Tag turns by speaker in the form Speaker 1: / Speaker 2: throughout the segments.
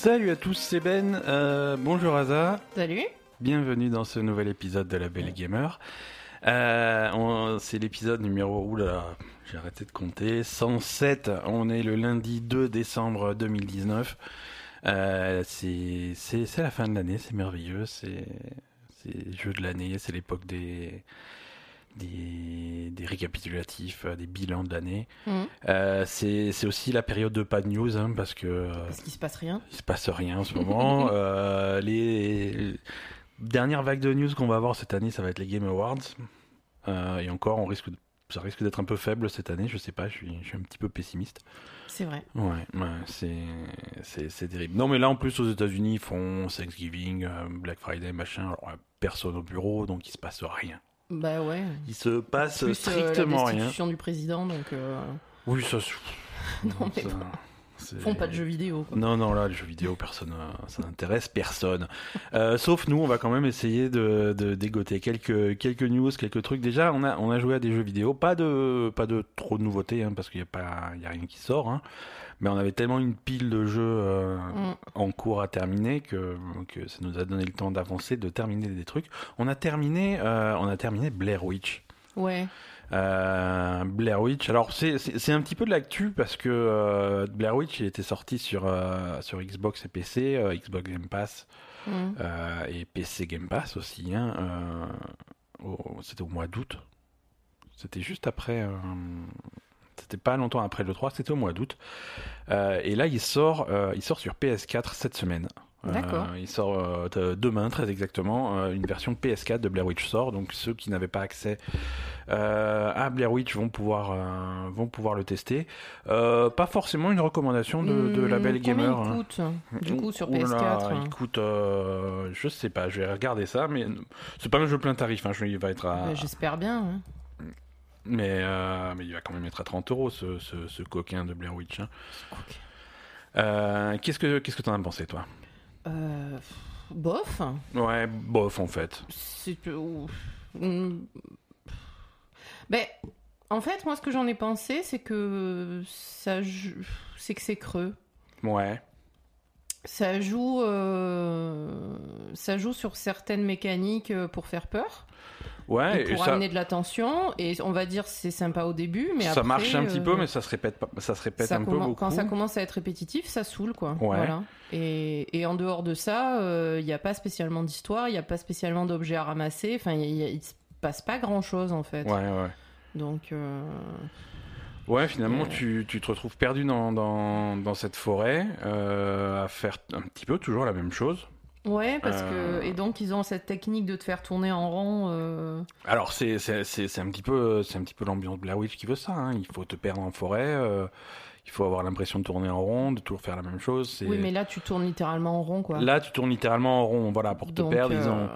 Speaker 1: Salut à tous, c'est Ben. Euh, bonjour Aza.
Speaker 2: Salut.
Speaker 1: Bienvenue dans ce nouvel épisode de La Belle Gamer. Euh, c'est l'épisode numéro. Oula, j'ai arrêté de compter. 107. On est le lundi 2 décembre 2019. Euh, c'est, la fin de l'année, c'est merveilleux. C'est, c'est le jeu de l'année, c'est l'époque des. Des, des récapitulatifs, euh, des bilans de l'année.
Speaker 2: Mhm.
Speaker 1: Euh, c'est, aussi la période de pas de news, hein, parce que euh,
Speaker 2: Parce qu'il se passe rien.
Speaker 1: il se passe rien en ce moment. Euh, les dernières vagues de news qu'on va avoir cette année, ça va être les Game Awards. Euh, et encore, on risque de- ça risque d'être un peu faible cette année. Je sais pas, je suis, je suis un petit peu pessimiste.
Speaker 2: C'est vrai.
Speaker 1: Ouais, ouais, c'est, terrible. Non, mais là, en plus, aux États-Unis, ils font Thanksgiving, Black Friday, machin. Alors, personne au bureau, donc il se passe rien.
Speaker 2: Bah ouais.
Speaker 1: Il se passe
Speaker 2: Plus euh,
Speaker 1: strictement
Speaker 2: la
Speaker 1: rien.
Speaker 2: destitution du président, donc euh,
Speaker 1: Oui, ça. se-
Speaker 2: Non, mais
Speaker 1: ça-
Speaker 2: bon. font pas de jeux vidéo. Quoi.
Speaker 1: Non, non, là, les jeux vidéo, personne, euh, ça n'intéresse personne. Euh, sauf nous, on va quand même essayer de, de dégoter quelques, quelques news, quelques trucs. Déjà, on a, on a joué à des jeux vidéo, pas de, pas de trop de nouveautés, hein, parce qu'il n'y a pas, il y a rien qui sort. Hein. Mais on avait tellement une pile de jeux euh,
Speaker 2: Mm.
Speaker 1: en cours à terminer que, que ça nous a donné le temps d'avancer, de terminer des trucs. On a terminé, euh, on a terminé Blair Witch.
Speaker 2: Ouais.
Speaker 1: Euh, Blair Witch. Alors c'est un petit peu de l'actu parce que euh, Blair Witch il était sorti sur euh, sur Xbox et PC, Xbox Game Pass euh, et PC Game Pass aussi. Hein, C'était au mois d'août. C'était juste après. C'était pas longtemps après le 3, c'était au mois d'août. Euh, et là, il sort, euh, il sort sur PS4 cette semaine. Euh,
Speaker 2: D'accord.
Speaker 1: il sort demain, très exactement. une version PS4 de Blair Witch sort. Donc ceux qui n'avaient pas accès à Blair Witch vont pouvoir, vont pouvoir le tester. Pas forcément une recommandation de, de la
Speaker 2: Hmm,
Speaker 1: belle gamer.
Speaker 2: il
Speaker 1: hein.
Speaker 2: coûte Du coup, sur
Speaker 1: Ouh là,
Speaker 2: PS4.
Speaker 1: il coûte, je sais pas, je vais regarder ça, mais c'est pas un jeu plein tarif. Hein, je, il va être à,
Speaker 2: Bah, J'espère bien.
Speaker 1: Mais, euh, mais il va quand même être à 30 euros ce, ce, ce coquin de Blair Witch. hein. Euh, qu'est-ce que qu'est-ce que t'en as pensé toi?
Speaker 2: Euh, bof.
Speaker 1: Ouais, bof en fait.
Speaker 2: C'est. Hmm. Ben, en fait, moi, ce que j'en ai pensé, c'est que ça, c'est que c'est creux.
Speaker 1: Ouais.
Speaker 2: Ça joue, euh, ça joue sur certaines mécaniques pour faire peur,
Speaker 1: Ouais,
Speaker 2: pour
Speaker 1: ça,
Speaker 2: amener de l'attention. Et on va dire c'est sympa au début, mais
Speaker 1: ça
Speaker 2: après,
Speaker 1: marche un petit
Speaker 2: euh,
Speaker 1: peu, mais ça se répète, pas- ça se répète
Speaker 2: ça
Speaker 1: un peu beaucoup.
Speaker 2: Quand ça commence à être répétitif, ça saoule, quoi.
Speaker 1: Ouais.
Speaker 2: Voilà. Et, et en dehors de ça, il n'y a pas spécialement d'histoire, il n'y a pas spécialement d'objets à ramasser. Enfin, il il se passe pas grand-chose en fait.
Speaker 1: Ouais, ouais.
Speaker 2: Donc, euh,
Speaker 1: Ouais, finalement, tu, tu te retrouves perdu dans, dans, dans cette forêt, euh, à faire un petit peu toujours la même chose.
Speaker 2: Ouais, parce
Speaker 1: Euh.
Speaker 2: que et donc ils ont cette technique de te faire tourner en rond. euh,
Speaker 1: Alors c'est c'est c'est c'est un petit peu c'est un petit peu l'ambiance Blair Witch qui veut ça. hein. Il faut te perdre en forêt, euh, il faut avoir l'impression de tourner en rond, de toujours faire la même chose.
Speaker 2: Oui, mais là tu tournes littéralement en rond, quoi.
Speaker 1: Là, tu tournes littéralement en rond, voilà, pour te
Speaker 2: Donc,
Speaker 1: perdre. Ils
Speaker 2: euh,
Speaker 1: ont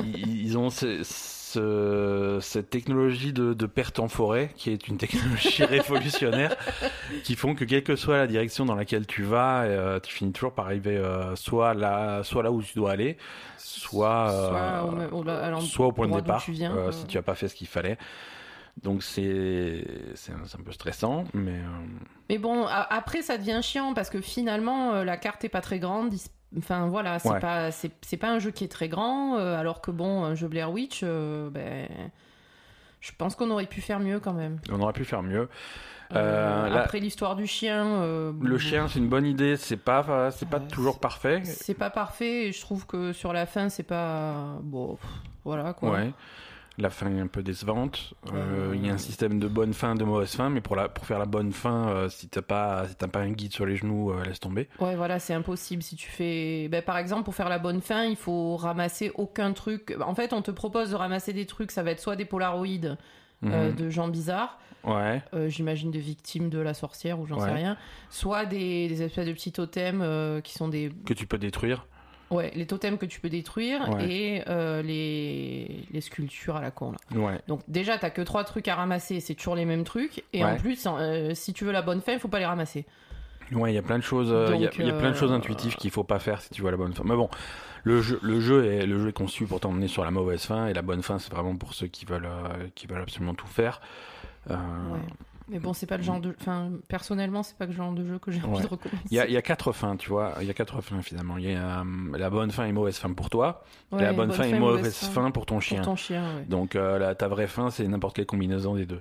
Speaker 1: ils, ils ont ce- cette technologie de, de perte en forêt qui est une technologie révolutionnaire qui font que quelle que soit la direction dans laquelle tu vas, euh, tu finis toujours par arriver euh, soit là soit là où tu dois aller, soit euh,
Speaker 2: Soit au
Speaker 1: soit point de départ
Speaker 2: tu viens,
Speaker 1: si tu as pas fait ce qu'il fallait. Donc c'est c'est un, peu stressant, mais euh,
Speaker 2: Mais bon, a- après ça devient chiant parce que finalement euh, la carte est pas très grande. il Enfin voilà, c'est
Speaker 1: Ouais.
Speaker 2: pas c'est c'est pas un jeu qui est très grand, euh, alors que bon, un jeu Blair Witch, euh, ben, je pense qu'on aurait pu faire mieux quand même.
Speaker 1: on aurait pu faire mieux.
Speaker 2: Euh, après l'histoire du chien,
Speaker 1: Le chien, c'est une bonne idée, c'est pas c'est pas toujours parfait.
Speaker 2: c'est pas parfait et je trouve que sur la fin c'est pas bon, voilà quoi.
Speaker 1: Ouais. La fin est un peu décevante. Euh,
Speaker 2: Euh.
Speaker 1: Il y a un système de bonne fin, de mauvaise fin, mais pour, la, pour faire la bonne fin, euh, si t'as pas, si t'as pas un guide sur les genoux, euh, laisse tomber.
Speaker 2: Ouais, voilà, c'est impossible. Si tu fais. Ben, par exemple, pour faire la bonne fin, il faut ramasser aucun truc. En fait, on te propose de ramasser des trucs, ça va être soit des polaroïdes euh,
Speaker 1: Mhm.
Speaker 2: de gens bizarres,
Speaker 1: Ouais.
Speaker 2: euh, j'imagine de victimes de la sorcière ou j'en sais rien, soit des, des espèces de petits totems euh, qui sont des.
Speaker 1: Que tu peux détruire.
Speaker 2: Ouais, les totems que tu peux détruire
Speaker 1: Ouais.
Speaker 2: et euh, les... les sculptures à la con. Là.
Speaker 1: Ouais.
Speaker 2: Donc, déjà, t'as que trois trucs à ramasser, c'est toujours les mêmes trucs. Et en plus, euh, si tu veux la bonne fin, il faut pas les ramasser.
Speaker 1: Ouais, il y a plein de choses, euh, il y a-
Speaker 2: Donc,
Speaker 1: il y, a plein de choses
Speaker 2: euh,
Speaker 1: intuitives qu'il faut pas faire si tu vois la bonne fin. Mais bon, le jeu, le jeu est, le jeu est conçu pour t'emmener sur la mauvaise fin et la bonne fin, c'est vraiment pour ceux qui veulent, euh, qui veulent absolument tout faire. Euh.
Speaker 2: Mais bon, c'est pas le genre de. Enfin, personnellement, c'est pas le genre de jeu que j'ai envie
Speaker 1: Ouais.
Speaker 2: de recommencer.
Speaker 1: Il y, a, il y a quatre fins, tu vois. Il y a quatre fins finalement. Il y a euh, la bonne fin et mauvaise fin pour toi.
Speaker 2: Ouais,
Speaker 1: la bonne, fin et mauvaise
Speaker 2: mauvaise
Speaker 1: fin, pour ton chien.
Speaker 2: Pour ton chien, ouais.
Speaker 1: Donc euh, la, ta vraie fin, c'est n'importe quelle combinaison des deux.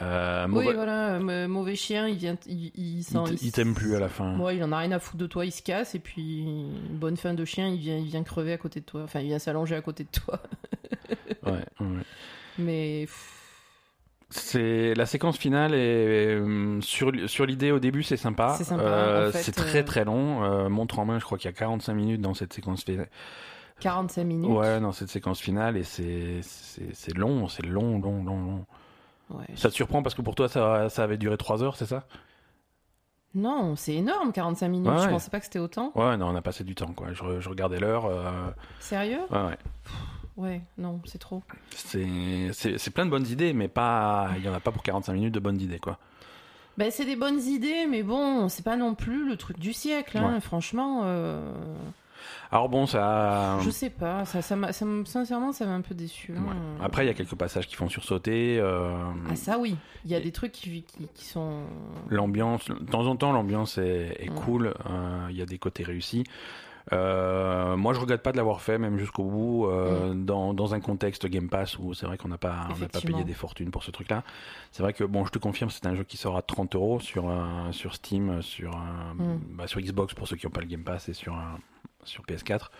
Speaker 1: Euh,
Speaker 2: Oui, voilà, mauvais chien, il vient, il, il,
Speaker 1: il t'aime plus à la fin.
Speaker 2: Ouais, il en a rien à foutre de toi, il se casse, et puis bonne fin de chien, il vient, il vient crever à côté de toi. Enfin, il vient s'allonger à côté de toi.
Speaker 1: Ouais, ouais.
Speaker 2: Mais
Speaker 1: C'est la séquence finale et euh, sur sur l'idée au début c'est sympa.
Speaker 2: C'est sympa,
Speaker 1: Euh,
Speaker 2: en fait,
Speaker 1: c'est très
Speaker 2: euh,
Speaker 1: très long. Euh, montre en main, je crois qu'il y a 45 minutes dans cette séquence finale.
Speaker 2: 45 minutes.
Speaker 1: Ouais, dans cette séquence finale et c'est c'est long, c'est long, long, long, long.
Speaker 2: Ouais.
Speaker 1: Ça te surprend parce que pour toi ça ça avait duré 3 heures, c'est ça?
Speaker 2: Non, c'est énorme, 45 minutes.
Speaker 1: Ouais,
Speaker 2: Je
Speaker 1: ouais.
Speaker 2: pensais pas que c'était autant.
Speaker 1: Ouais, non, on a passé du temps quoi. Je, je regardais l'heure.
Speaker 2: Sérieux?
Speaker 1: Ouais, ouais.
Speaker 2: Ouais, non, c'est trop.
Speaker 1: C'est plein de bonnes idées, mais pas il y en a pas pour 45 minutes de bonnes idées quoi.
Speaker 2: Ben, c'est des bonnes idées, mais bon, c'est pas non plus le truc du siècle, hein,
Speaker 1: Ouais.
Speaker 2: franchement. euh,
Speaker 1: Alors bon, ça.
Speaker 2: Je sais pas, ça, ça, ça me- sincèrement, ça m'a un peu déçu. hein.
Speaker 1: Ouais. Après, il y a quelques passages qui font sursauter. euh,
Speaker 2: Ah, ça oui, il y a des trucs qui, qui, qui sont.
Speaker 1: L'ambiance, de temps en temps, l'ambiance est, est cool. euh, Il y a des côtés réussis. Euh, moi, je regrette pas de l'avoir fait, même jusqu'au bout, euh, dans, dans un contexte Game Pass où c'est vrai qu'on n'a pas, on payé des fortunes pour ce truc-là. C'est vrai que, bon, je te confirme, c'est un jeu qui sort à 30 euros sur, euh, sur Steam, sur,
Speaker 2: Mm.
Speaker 1: bah, sur Xbox pour ceux qui n'ont pas le Game Pass et sur, euh, sur PS4.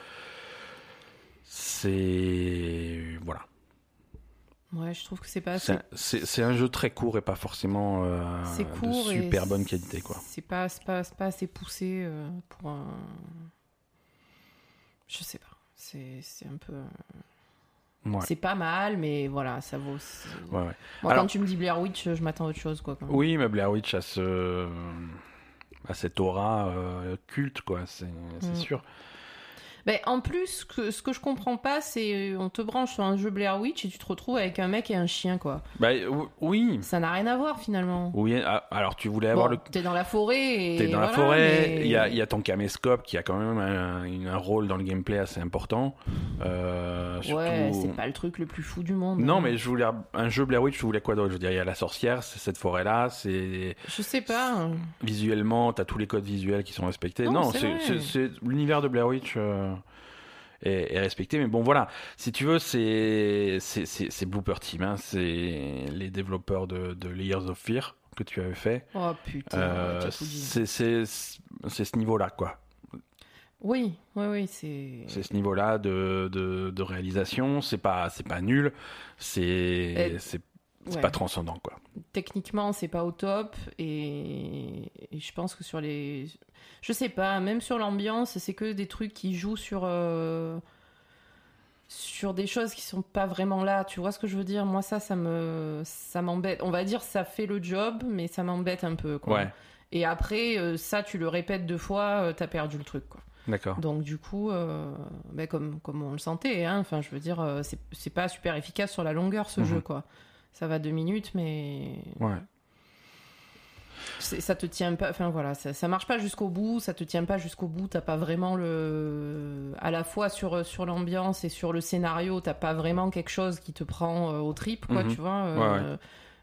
Speaker 1: C'est. Voilà.
Speaker 2: Ouais, je trouve que c'est pas assez.
Speaker 1: C'est un jeu très court et pas forcément euh, de super bonne qualité, quoi.
Speaker 2: C'est pas, assez poussé euh, pour un. Je sais pas. C'est un peu.
Speaker 1: Ouais.
Speaker 2: C'est pas mal, mais voilà, ça vaut.
Speaker 1: Ouais, ouais.
Speaker 2: Moi,
Speaker 1: Alors-
Speaker 2: quand tu me dis Blair Witch, je m'attends à autre chose, quoi. quand même.
Speaker 1: Oui, mais Blair Witch a, ce... a cette aura euh, culte, quoi, c'est c'est
Speaker 2: Mm.
Speaker 1: sûr.
Speaker 2: Ben, en plus, ce que, ce que je comprends pas, c'est euh, on te branche sur un jeu Blair Witch et tu te retrouves avec un mec et un chien, quoi.
Speaker 1: Ou- oui,
Speaker 2: Ça n'a rien à voir finalement.
Speaker 1: oui. ah, Alors, tu voulais avoir
Speaker 2: Bon,
Speaker 1: le.
Speaker 2: T'es dans la forêt.
Speaker 1: T'es dans la forêt,
Speaker 2: mais-
Speaker 1: il y, a, il y a ton caméscope qui a quand même un, rôle dans le gameplay assez important. Euh, surtout...
Speaker 2: Ouais, c'est pas le truc le plus fou du monde.
Speaker 1: Non,
Speaker 2: hein.
Speaker 1: mais je voulais un jeu Blair Witch, je voulais quoi d'autre? Je veux dire, il y a la sorcière, c'est cette forêt-là, c'est
Speaker 2: Je sais pas.
Speaker 1: visuellement, t'as tous les codes visuels qui sont respectés.
Speaker 2: Non, c'est-
Speaker 1: l'univers de Blair Witch euh, est, est respecté. Mais bon, voilà, si tu veux, c'est c'est- c'est c'est Blooper Team, hein, c'est les développeurs de, de Layers of Fear que tu avais fait.
Speaker 2: Oh putain,
Speaker 1: Euh, c'est c'est c'est ce niveau-là, quoi.
Speaker 2: Oui, oui, oui, c'est.
Speaker 1: C'est ce niveau-là de, de, de réalisation. C'est pas c'est pas nul. C'est
Speaker 2: Euh,
Speaker 1: c'est c'est
Speaker 2: ouais.
Speaker 1: pas transcendant, quoi.
Speaker 2: Techniquement, c'est pas au top et... et je pense que sur les. Je sais pas, même sur l'ambiance, c'est que des trucs qui jouent sur. euh, sur des choses qui sont pas vraiment là, tu vois ce que je veux dire? Moi ça ça me ça m'embête. On va dire ça fait le job mais ça m'embête un peu quoi.
Speaker 1: Ouais,
Speaker 2: Et après euh, ça tu le répètes deux fois, euh, t'as perdu le truc quoi.
Speaker 1: d'accord.
Speaker 2: Donc du coup, euh, ben, comme, comme on le sentait, hein, enfin je veux dire, c'est c'est pas super efficace sur la longueur ce
Speaker 1: Mhm.
Speaker 2: jeu quoi. Ça va deux minutes, mais
Speaker 1: Ouais.
Speaker 2: ça te tient pas. Enfin voilà, ça, ça marche pas jusqu'au bout, ça te tient pas jusqu'au bout. T'as pas vraiment le, à la fois sur sur l'ambiance et sur le scénario, t'as pas vraiment quelque chose qui te prend euh, au trip quoi,
Speaker 1: Mhm.
Speaker 2: tu vois. euh,
Speaker 1: Ouais, ouais.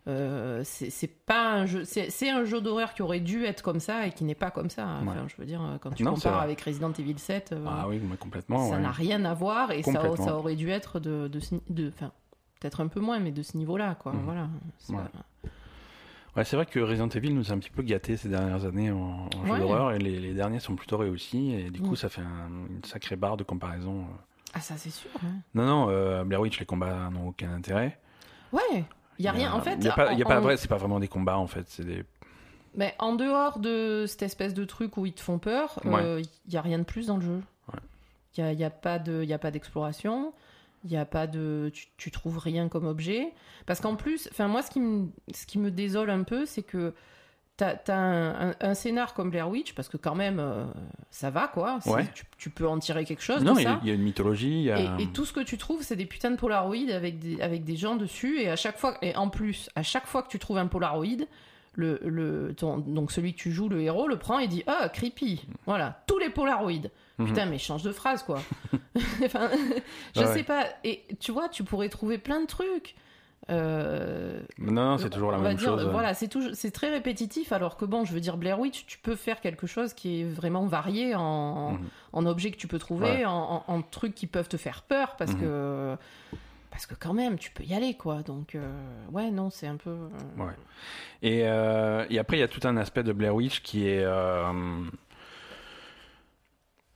Speaker 2: euh, c'est pas un jeu, c'est un jeu d'horreur qui aurait dû être comme ça et qui n'est pas comme ça. Enfin, je veux dire, quand tu
Speaker 1: Non,
Speaker 2: compares avec Resident Evil 7, euh,
Speaker 1: Ah oui, complètement.
Speaker 2: ça n'a rien à voir et ça, ça aurait dû être de, de, de peut-être un peu moins, mais de ce niveau-là, quoi.
Speaker 1: Mhm.
Speaker 2: Voilà. C'est
Speaker 1: Ouais. c'est vrai que Resident Evil nous a un petit peu gâtés ces dernières années en, en jeu
Speaker 2: Ouais.
Speaker 1: d'horreur et les, les derniers sont plutôt réussis et du coup
Speaker 2: Mm.
Speaker 1: ça fait un- une sacrée barre de comparaison.
Speaker 2: Ah, ça, c'est sûr. hein.
Speaker 1: Non, non, euh, Blair Witch, les combats n'ont aucun intérêt.
Speaker 2: Ouais. Il y a rien. En fait,
Speaker 1: il y a pas, il y a pas c'est pas vraiment des combats en fait, c'est des.
Speaker 2: mais en dehors de cette espèce de truc où ils te font peur,
Speaker 1: Ouais.
Speaker 2: euh, il y a rien de plus dans le jeu.
Speaker 1: Ouais.
Speaker 2: Il y a, il y a pas de, il y a pas d'exploration. Il a pas de, tu, tu trouves rien comme objet. Parce qu'en plus, enfin moi, ce qui me, ce qui me désole un peu, c'est que t'as as un, un, un scénar comme Blair Witch, parce que quand même, euh, ça va quoi.
Speaker 1: Ouais.
Speaker 2: Tu, tu peux en tirer quelque chose
Speaker 1: non, il y, a- y une mythologie. il y a-
Speaker 2: Et, et tout ce que tu trouves, c'est des putains de Polaroids avec des, avec des gens dessus. Et à chaque fois, et en plus, à chaque fois que tu trouves un Polaroid, le, le, ton- donc celui que tu joues, le héros, le prend et dit Ah, creepy. Voilà, tous les Polaroids.
Speaker 1: Mhm.
Speaker 2: Putain, mais change de phrase, quoi. enfin, je
Speaker 1: Ouais,
Speaker 2: sais pas. Et tu vois, tu pourrais trouver plein de trucs. Euh,
Speaker 1: Non, non, c'est toujours la même
Speaker 2: dire,
Speaker 1: chose.
Speaker 2: Voilà, c'est c'est très répétitif. Alors que bon, je veux dire, Blair Witch, tu peux faire quelque chose qui est vraiment varié en, en objets que tu peux trouver,
Speaker 1: Ouais.
Speaker 2: en, en- en trucs qui peuvent te faire peur, parce
Speaker 1: Mhm.
Speaker 2: que parce que quand même, tu peux y aller, quoi. Donc euh, ouais, non, c'est un peu. euh,
Speaker 1: Ouais. Et, et après, il y a tout un aspect de Blair Witch qui est.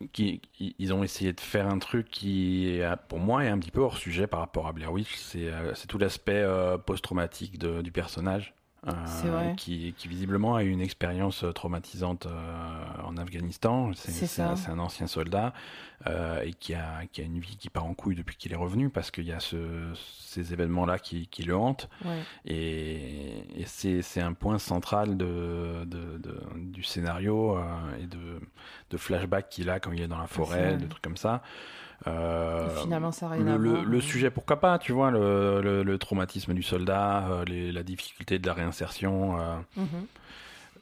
Speaker 1: euh, qui, ils ont essayé de faire un truc qui, est, pour moi, est un petit peu hors sujet par rapport à Blair Witch. C'est euh, tout l'aspect euh, post-traumatique du personnage. Euh,
Speaker 2: vrai.
Speaker 1: Qui, qui visiblement a eu une expérience traumatisante euh, en Afghanistan. C'est un, ancien soldat euh, et qui a, qui a une vie qui part en couille depuis qu'il est revenu parce qu'il y a ce, ces événements-là qui, qui le hantent.
Speaker 2: ouais.
Speaker 1: Et, et c'est un point central de, de- de- du scénario euh, et de, de flashback qu'il a quand il est dans la forêt, des trucs comme ça. Euh,
Speaker 2: finalement, ça rien
Speaker 1: le,
Speaker 2: à
Speaker 1: le-
Speaker 2: voir,
Speaker 1: le
Speaker 2: hein.
Speaker 1: sujet, pourquoi pas, tu vois, le, traumatisme du soldat, euh, les- la difficulté de la réinsertion, euh,
Speaker 2: Mhm.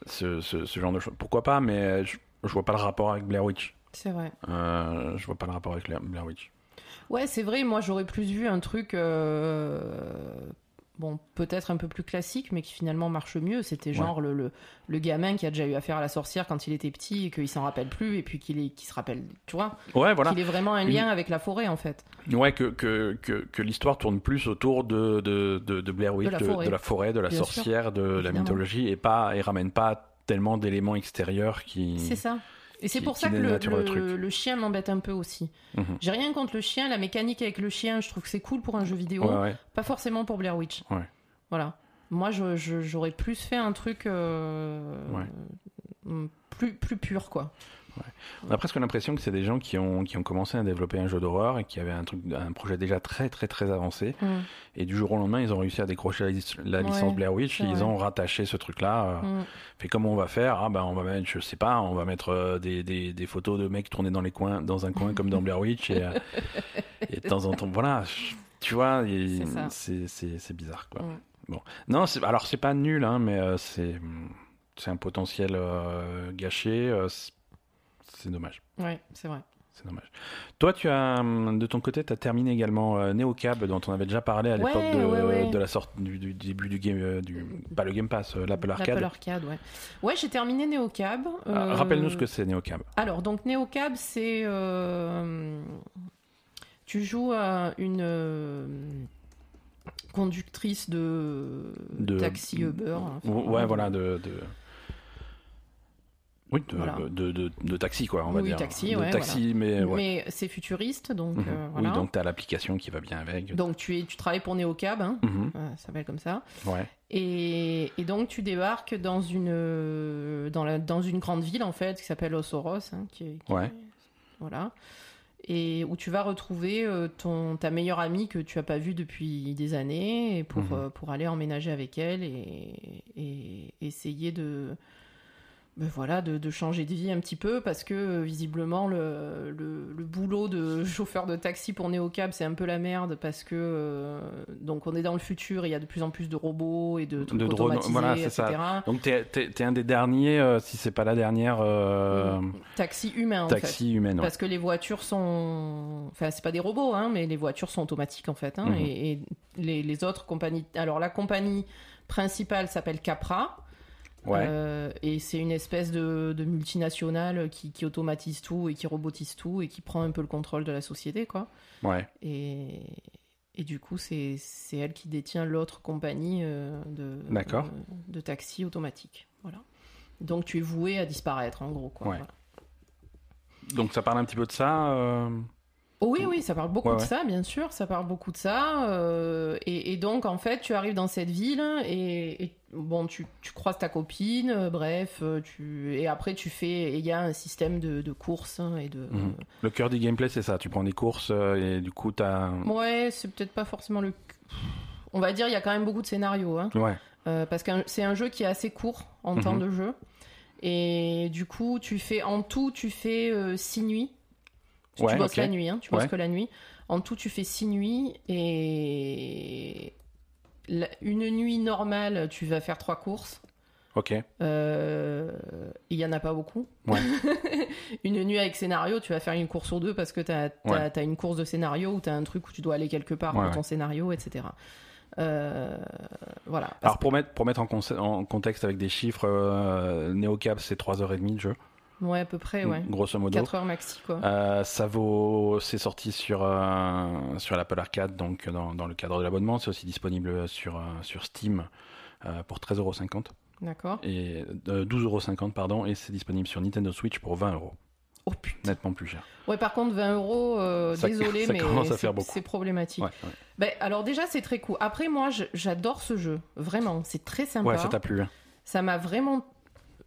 Speaker 1: ce, ce- ce genre de choses. Pourquoi pas, mais je, je vois pas le rapport avec Blair Witch.
Speaker 2: C'est vrai.
Speaker 1: Euh, je vois pas le rapport avec Blair Blair Witch.
Speaker 2: Ouais, c'est vrai. Moi, j'aurais plus vu un truc. euh, Bon, peut-être un peu plus classique, mais qui finalement marche mieux. C'était genre le, le, le gamin qui a déjà eu affaire à la sorcière quand il était petit et qu'il s'en rappelle plus, et puis qu'il est, qu'il se rappelle, tu vois,
Speaker 1: Ouais, voilà.
Speaker 2: qu'il ait vraiment un
Speaker 1: Une-
Speaker 2: lien avec la forêt en fait.
Speaker 1: Ouais, que, que, que, que l'histoire tourne plus autour de, de, de, de Blair Witch,
Speaker 2: De la forêt.
Speaker 1: de la forêt, de la
Speaker 2: Bien
Speaker 1: sorcière, de la
Speaker 2: évidemment.
Speaker 1: mythologie, et pas et ramène pas tellement d'éléments extérieurs qui.
Speaker 2: C'est ça. Et c'est pour ça que le, chien m'embête un peu aussi.
Speaker 1: Mhm.
Speaker 2: J'ai rien contre le chien, la mécanique avec le chien, je trouve que c'est cool pour un jeu vidéo,
Speaker 1: Ouais, ouais.
Speaker 2: pas forcément pour Blair Witch.
Speaker 1: Ouais.
Speaker 2: Voilà. Moi, je- je- j'aurais plus fait un truc euh, plus, plus pur, quoi.
Speaker 1: On a presque l'impression que c'est des gens qui ont, qui ont commencé à développer un jeu d'horreur et qui avaient un, truc, un projet déjà très très très avancé.
Speaker 2: Mm.
Speaker 1: Et du jour au lendemain, ils ont réussi à décrocher la, lic- la
Speaker 2: Ouais,
Speaker 1: licence Blair Witch et ils ont rattaché ce truc-là. euh,
Speaker 2: Mm.
Speaker 1: Fait comment on va faire Ah ben on va mettre, je sais pas, on va mettre euh, des, des, des photos de mecs tournés dans les coins, dans un coin comme dans Blair Witch et, euh, et de temps en temps, voilà, tu vois,
Speaker 2: C'est
Speaker 1: bizarre quoi.
Speaker 2: Mm.
Speaker 1: Bon, non, alors c'est pas nul, hein, mais euh, c'est c'est un potentiel euh, gâché. euh, c'est- dommage.
Speaker 2: Ouais, c'est vrai.
Speaker 1: C'est dommage. Toi, tu as, hum, de ton côté, tu as terminé également euh, Neocab, dont on avait déjà parlé à l'époque
Speaker 2: Ouais,
Speaker 1: de,
Speaker 2: ouais, ouais.
Speaker 1: de la sorte du, du début du game, euh, du, pas le Game Pass, euh, l'Apple Arcade.
Speaker 2: L'Apple Arcade, ouais. Ouais, j'ai terminé Neocab.
Speaker 1: Ah,
Speaker 2: euh,
Speaker 1: Rappelle-nous ce que c'est Neocab.
Speaker 2: Alors, donc Neocab, c'est. euh, Tu joues à une conductrice de,
Speaker 1: De-
Speaker 2: taxi Uber. enfin,
Speaker 1: ouais, voilà, de. de... Oui, de,
Speaker 2: Voilà.
Speaker 1: de, de, de taxi, quoi, on va
Speaker 2: Oui,
Speaker 1: dire.
Speaker 2: taxi,
Speaker 1: de
Speaker 2: ouais,
Speaker 1: taxi, mais ouais.
Speaker 2: Mais c'est futuriste, donc
Speaker 1: Mhm.
Speaker 2: euh, voilà.
Speaker 1: Oui, donc tu as l'application qui va bien avec.
Speaker 2: Donc, tu, es, tu travailles pour Neocab, hein, euh, ça s'appelle comme ça.
Speaker 1: Ouais.
Speaker 2: Et, et donc tu débarques dans une, euh, dans, la, dans une grande ville en fait qui s'appelle Osoros, hein, qui qui
Speaker 1: Ouais.
Speaker 2: voilà, et où tu vas retrouver ton, ta meilleure amie que tu as pas vue depuis des années pour,
Speaker 1: Mhm.
Speaker 2: pour aller emménager avec elle et, et essayer de, ben voilà, de, de changer de vie un petit peu parce que euh, visiblement le, le, le boulot de chauffeur de taxi pour Neocab c'est un peu la merde parce que euh, donc on est dans le futur, il y a de plus en plus de robots et de trucs
Speaker 1: De drones,
Speaker 2: automatisés,
Speaker 1: voilà, c'est
Speaker 2: etc.
Speaker 1: ça. Donc tu es, un des derniers, euh, si c'est pas la dernière, euh,
Speaker 2: Taxi humain en fait.
Speaker 1: taxi humaine. ouais.
Speaker 2: Parce que les voitures sont. Enfin, c'est pas des robots, hein, mais les voitures sont automatiques en fait. hein,
Speaker 1: Mhm.
Speaker 2: et, et les, les autres compagnies. Alors, la compagnie principale s'appelle Capra.
Speaker 1: Ouais.
Speaker 2: euh, et c'est une espèce de, de multinationale qui, qui automatise tout et qui robotise tout et qui prend un peu le contrôle de la société, quoi.
Speaker 1: ouais.
Speaker 2: Et, et du coup, c'est elle qui détient l'autre compagnie euh, de, de, de taxi automatique. Voilà. Donc, tu es voué à disparaître, en gros, quoi.
Speaker 1: Ouais.
Speaker 2: Voilà.
Speaker 1: Donc ça parle un petit peu de ça. euh,
Speaker 2: oui, oui, ça parle beaucoup
Speaker 1: Ouais,
Speaker 2: de
Speaker 1: ouais.
Speaker 2: ça, bien sûr, ça parle beaucoup de ça. euh, et, et donc, en fait, tu arrives dans cette ville et, et, bon, tu, tu croises ta copine, euh, bref, euh, tu, et après, tu fais. Il y a un système de, de courses hein, et de.
Speaker 1: Mhm. Le cœur du gameplay, c'est ça. Tu prends des courses euh, et du coup, t'as.
Speaker 2: Ouais, c'est peut-être pas forcément le. On va dire, il y a quand même beaucoup de scénarios, hein,
Speaker 1: Ouais.
Speaker 2: parce que c'est un jeu qui est assez court en
Speaker 1: Mhm.
Speaker 2: temps de jeu. Et du coup, tu fais en tout, tu fais 6 nuits. Que
Speaker 1: Ouais,
Speaker 2: tu bosses la nuit, hein, tu bosses
Speaker 1: Ouais.
Speaker 2: que la nuit. En tout, tu fais 6 nuits et la- une nuit normale, tu vas faire trois courses.
Speaker 1: Ok.
Speaker 2: Euh, Il y en a pas beaucoup.
Speaker 1: Ouais.
Speaker 2: une nuit avec scénario, tu vas faire une course ou deux parce que tu as, une course de scénario ou tu as un truc où tu dois aller quelque part pour ton scénario, etc. Euh, voilà.
Speaker 1: Alors pour mettre, pour mettre en contexte avec des chiffres, euh, NeoCap c'est 3h30 de jeu,
Speaker 2: ouais, à peu près, ouais.
Speaker 1: grosso modo.
Speaker 2: 4 heures maxi, quoi.
Speaker 1: Euh, ça vaut, c'est sorti sur euh, sur l'Apple Arcade, donc dans, dans le cadre de l'abonnement. C'est aussi disponible sur euh, sur Steam euh, pour 13,50€
Speaker 2: D'accord.
Speaker 1: et euh, 12,50€ pardon, et c'est disponible sur Nintendo Switch pour 20€,
Speaker 2: Oh putain.
Speaker 1: nettement plus cher.
Speaker 2: Ouais, par contre, 20 euros, euh, désolé,
Speaker 1: ça
Speaker 2: mais c'est- problématique.
Speaker 1: Ouais, ouais.
Speaker 2: Ben, alors déjà, c'est très cool. Après, moi, j'adore ce jeu. Vraiment, c'est très sympa.
Speaker 1: Ouais, ça t'a plu. hein.
Speaker 2: Ça m'a vraiment...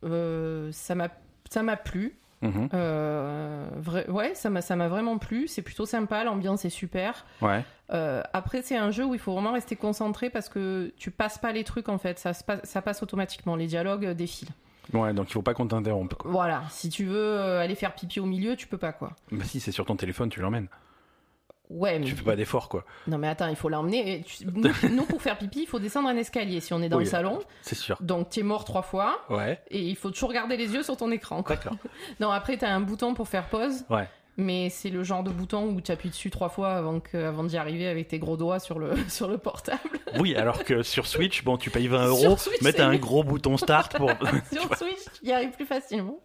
Speaker 2: euh, ça m'a ça m'a plu.
Speaker 1: Mhm.
Speaker 2: Euh, vrai- ouais, ça m'a ça m'a vraiment plu. C'est plutôt sympa, l'ambiance est super.
Speaker 1: Ouais.
Speaker 2: Euh, après, c'est un jeu où il faut vraiment rester concentré parce que tu passes pas les trucs en fait. Ça, se passe, ça passe automatiquement. Les dialogues euh, défilent.
Speaker 1: Ouais, donc il faut pas qu'on t'interrompe.
Speaker 2: Voilà. Si tu veux aller faire pipi au milieu, tu peux pas quoi.
Speaker 1: Bah si, c'est sur ton téléphone, tu l'emmènes.
Speaker 2: Ouais, mais
Speaker 1: Tu fais pas d'effort, quoi.
Speaker 2: Non mais attends, il faut l'emmener. Tu- Nous, nous, pour faire pipi, il faut descendre un escalier si on est dans
Speaker 1: Oui.
Speaker 2: le salon.
Speaker 1: C'est sûr.
Speaker 2: Donc tu es mort trois fois
Speaker 1: Ouais.
Speaker 2: et il faut toujours garder les yeux sur ton écran.
Speaker 1: D'accord.
Speaker 2: Non, après tu as un bouton pour faire pause.
Speaker 1: Ouais.
Speaker 2: Mais c'est le genre de bouton où tu appuies dessus trois fois avant, que, avant d'y arriver avec tes gros doigts sur le, sur le portable.
Speaker 1: Oui, alors que sur Switch, bon, tu payes 20
Speaker 2: Sur
Speaker 1: euros, mais t'as un gros bouton start pour.
Speaker 2: sur Switch, tu y arrives plus facilement.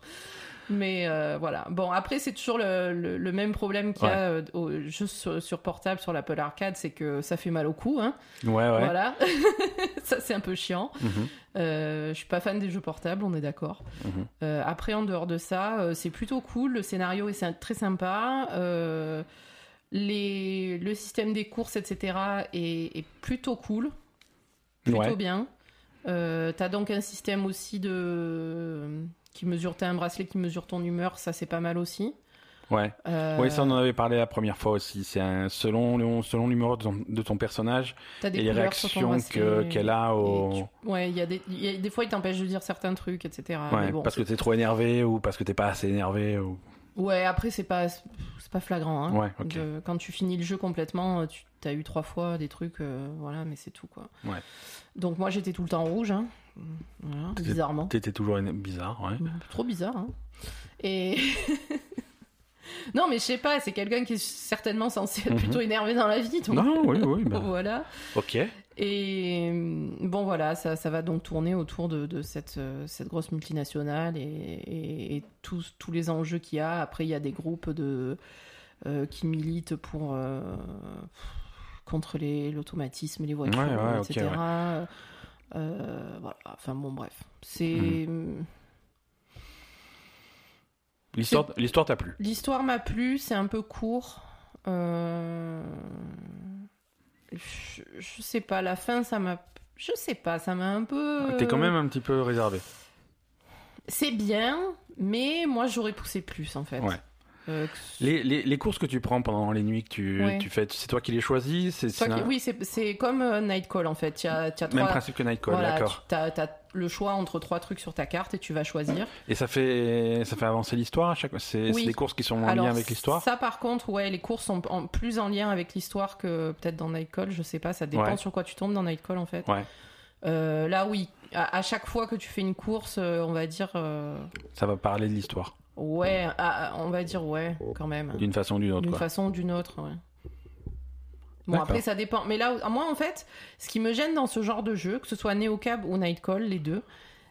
Speaker 2: Mais euh, voilà. Bon, après, c'est toujours le, le- le même problème qu'il y a euh, au, juste sur, sur portable, sur l'Apple Arcade, c'est que ça fait mal au cou. Hein.
Speaker 1: Ouais, ouais.
Speaker 2: Voilà. ça, c'est un peu chiant.
Speaker 1: Mhm.
Speaker 2: Euh, je suis pas fan des jeux portables, on est d'accord.
Speaker 1: Mhm.
Speaker 2: Euh, après, en dehors de ça, c'est plutôt cool. Le scénario est très sympa. Les, le système des courses, etc., est, est plutôt cool. Plutôt
Speaker 1: Ouais.
Speaker 2: bien. T'as donc un système aussi de qui mesure, t'as un bracelet qui mesure ton humeur, ça c'est pas mal aussi.
Speaker 1: Ouais.
Speaker 2: Euh,
Speaker 1: Oui, ça on en avait parlé la première fois aussi. C'est un selon le- selon l'humeur de, ton- de ton personnage
Speaker 2: t'as des
Speaker 1: et les réactions qu'elle a au.
Speaker 2: tu- Ouais, il y a des, il y a- des fois il t'empêche de dire certains trucs, etc.
Speaker 1: Ouais,
Speaker 2: Mais bon,
Speaker 1: parce que t'es trop énervé ou parce que t'es pas assez énervé ou.
Speaker 2: Ouais, après, c'est pas, c'est pas flagrant. Hein.
Speaker 1: Ouais, ok.
Speaker 2: De- quand tu finis le jeu complètement, tu as eu trois fois des trucs, euh, voilà, mais c'est tout, quoi.
Speaker 1: Ouais.
Speaker 2: Donc, moi, j'étais tout le temps rouge, hein. Voilà, bizarrement.
Speaker 1: T'étais toujours bizarre, ouais.
Speaker 2: Trop bizarre, hein. Et. non, mais je sais pas, c'est quelqu'un qui est certainement censé être
Speaker 1: Mhm.
Speaker 2: plutôt énervé dans la vie. Donc...
Speaker 1: Non, oui, oui. bah,
Speaker 2: voilà.
Speaker 1: Ok.
Speaker 2: Et euh, bon, voilà, ça, ça va donc tourner autour de, de cette, euh, cette grosse multinationale et, et- et tous, tous les enjeux qu'il y a. Après, il y a des groupes de, euh, qui militent pour, euh, contre les- l'automatisme, les voitures,
Speaker 1: Ouais, ouais,
Speaker 2: etc.
Speaker 1: ouais.
Speaker 2: Euh, voilà, enfin bon, bref. C'est.
Speaker 1: L'histoire, l'histoire t'a plu?
Speaker 2: L'histoire m'a plu, c'est un peu court. Euh, Je, je sais pas, la fin, ça m'a. Je sais pas, ça m'a un peu.
Speaker 1: T'es quand même un petit peu réservé.
Speaker 2: C'est bien, mais moi j'aurais poussé plus en fait.
Speaker 1: Ouais.
Speaker 2: Euh,
Speaker 1: Les, les, les courses que tu prends pendant les nuits que tu,
Speaker 2: Ouais.
Speaker 1: tu fais, c'est toi qui les choisis C'est c'est
Speaker 2: qui-
Speaker 1: un-
Speaker 2: Oui, c'est c'est comme euh, Nightcall en fait. Tu as, tu as
Speaker 1: même
Speaker 2: trois.
Speaker 1: principe que Nightcall,
Speaker 2: voilà,
Speaker 1: d'accord.
Speaker 2: tu as, le choix entre trois trucs sur ta carte et tu vas choisir.
Speaker 1: Et ça fait, ça fait avancer l'histoire à chaque fois? C'est
Speaker 2: Oui.
Speaker 1: des courses qui sont en
Speaker 2: Alors,
Speaker 1: lien avec l'histoire?
Speaker 2: Ça, par contre, ouais, les courses sont en- plus en lien avec l'histoire que peut-être dans Nightcall. Je sais pas, ça dépend
Speaker 1: Ouais.
Speaker 2: sur quoi tu tombes dans Nightcall en fait.
Speaker 1: Ouais.
Speaker 2: Euh, là, oui, à, à chaque fois que tu fais une course, on va dire,
Speaker 1: Ça va parler de l'histoire,
Speaker 2: ouais, ah, on va dire ouais, quand même,
Speaker 1: d'une façon ou d'une autre.
Speaker 2: d'une façon ou d'une autre. Ouais. Bon, après, ça dépend. Mais là, moi, en fait, ce qui me gêne dans ce genre de jeu, que ce soit Neocab ou Nightcall, les deux,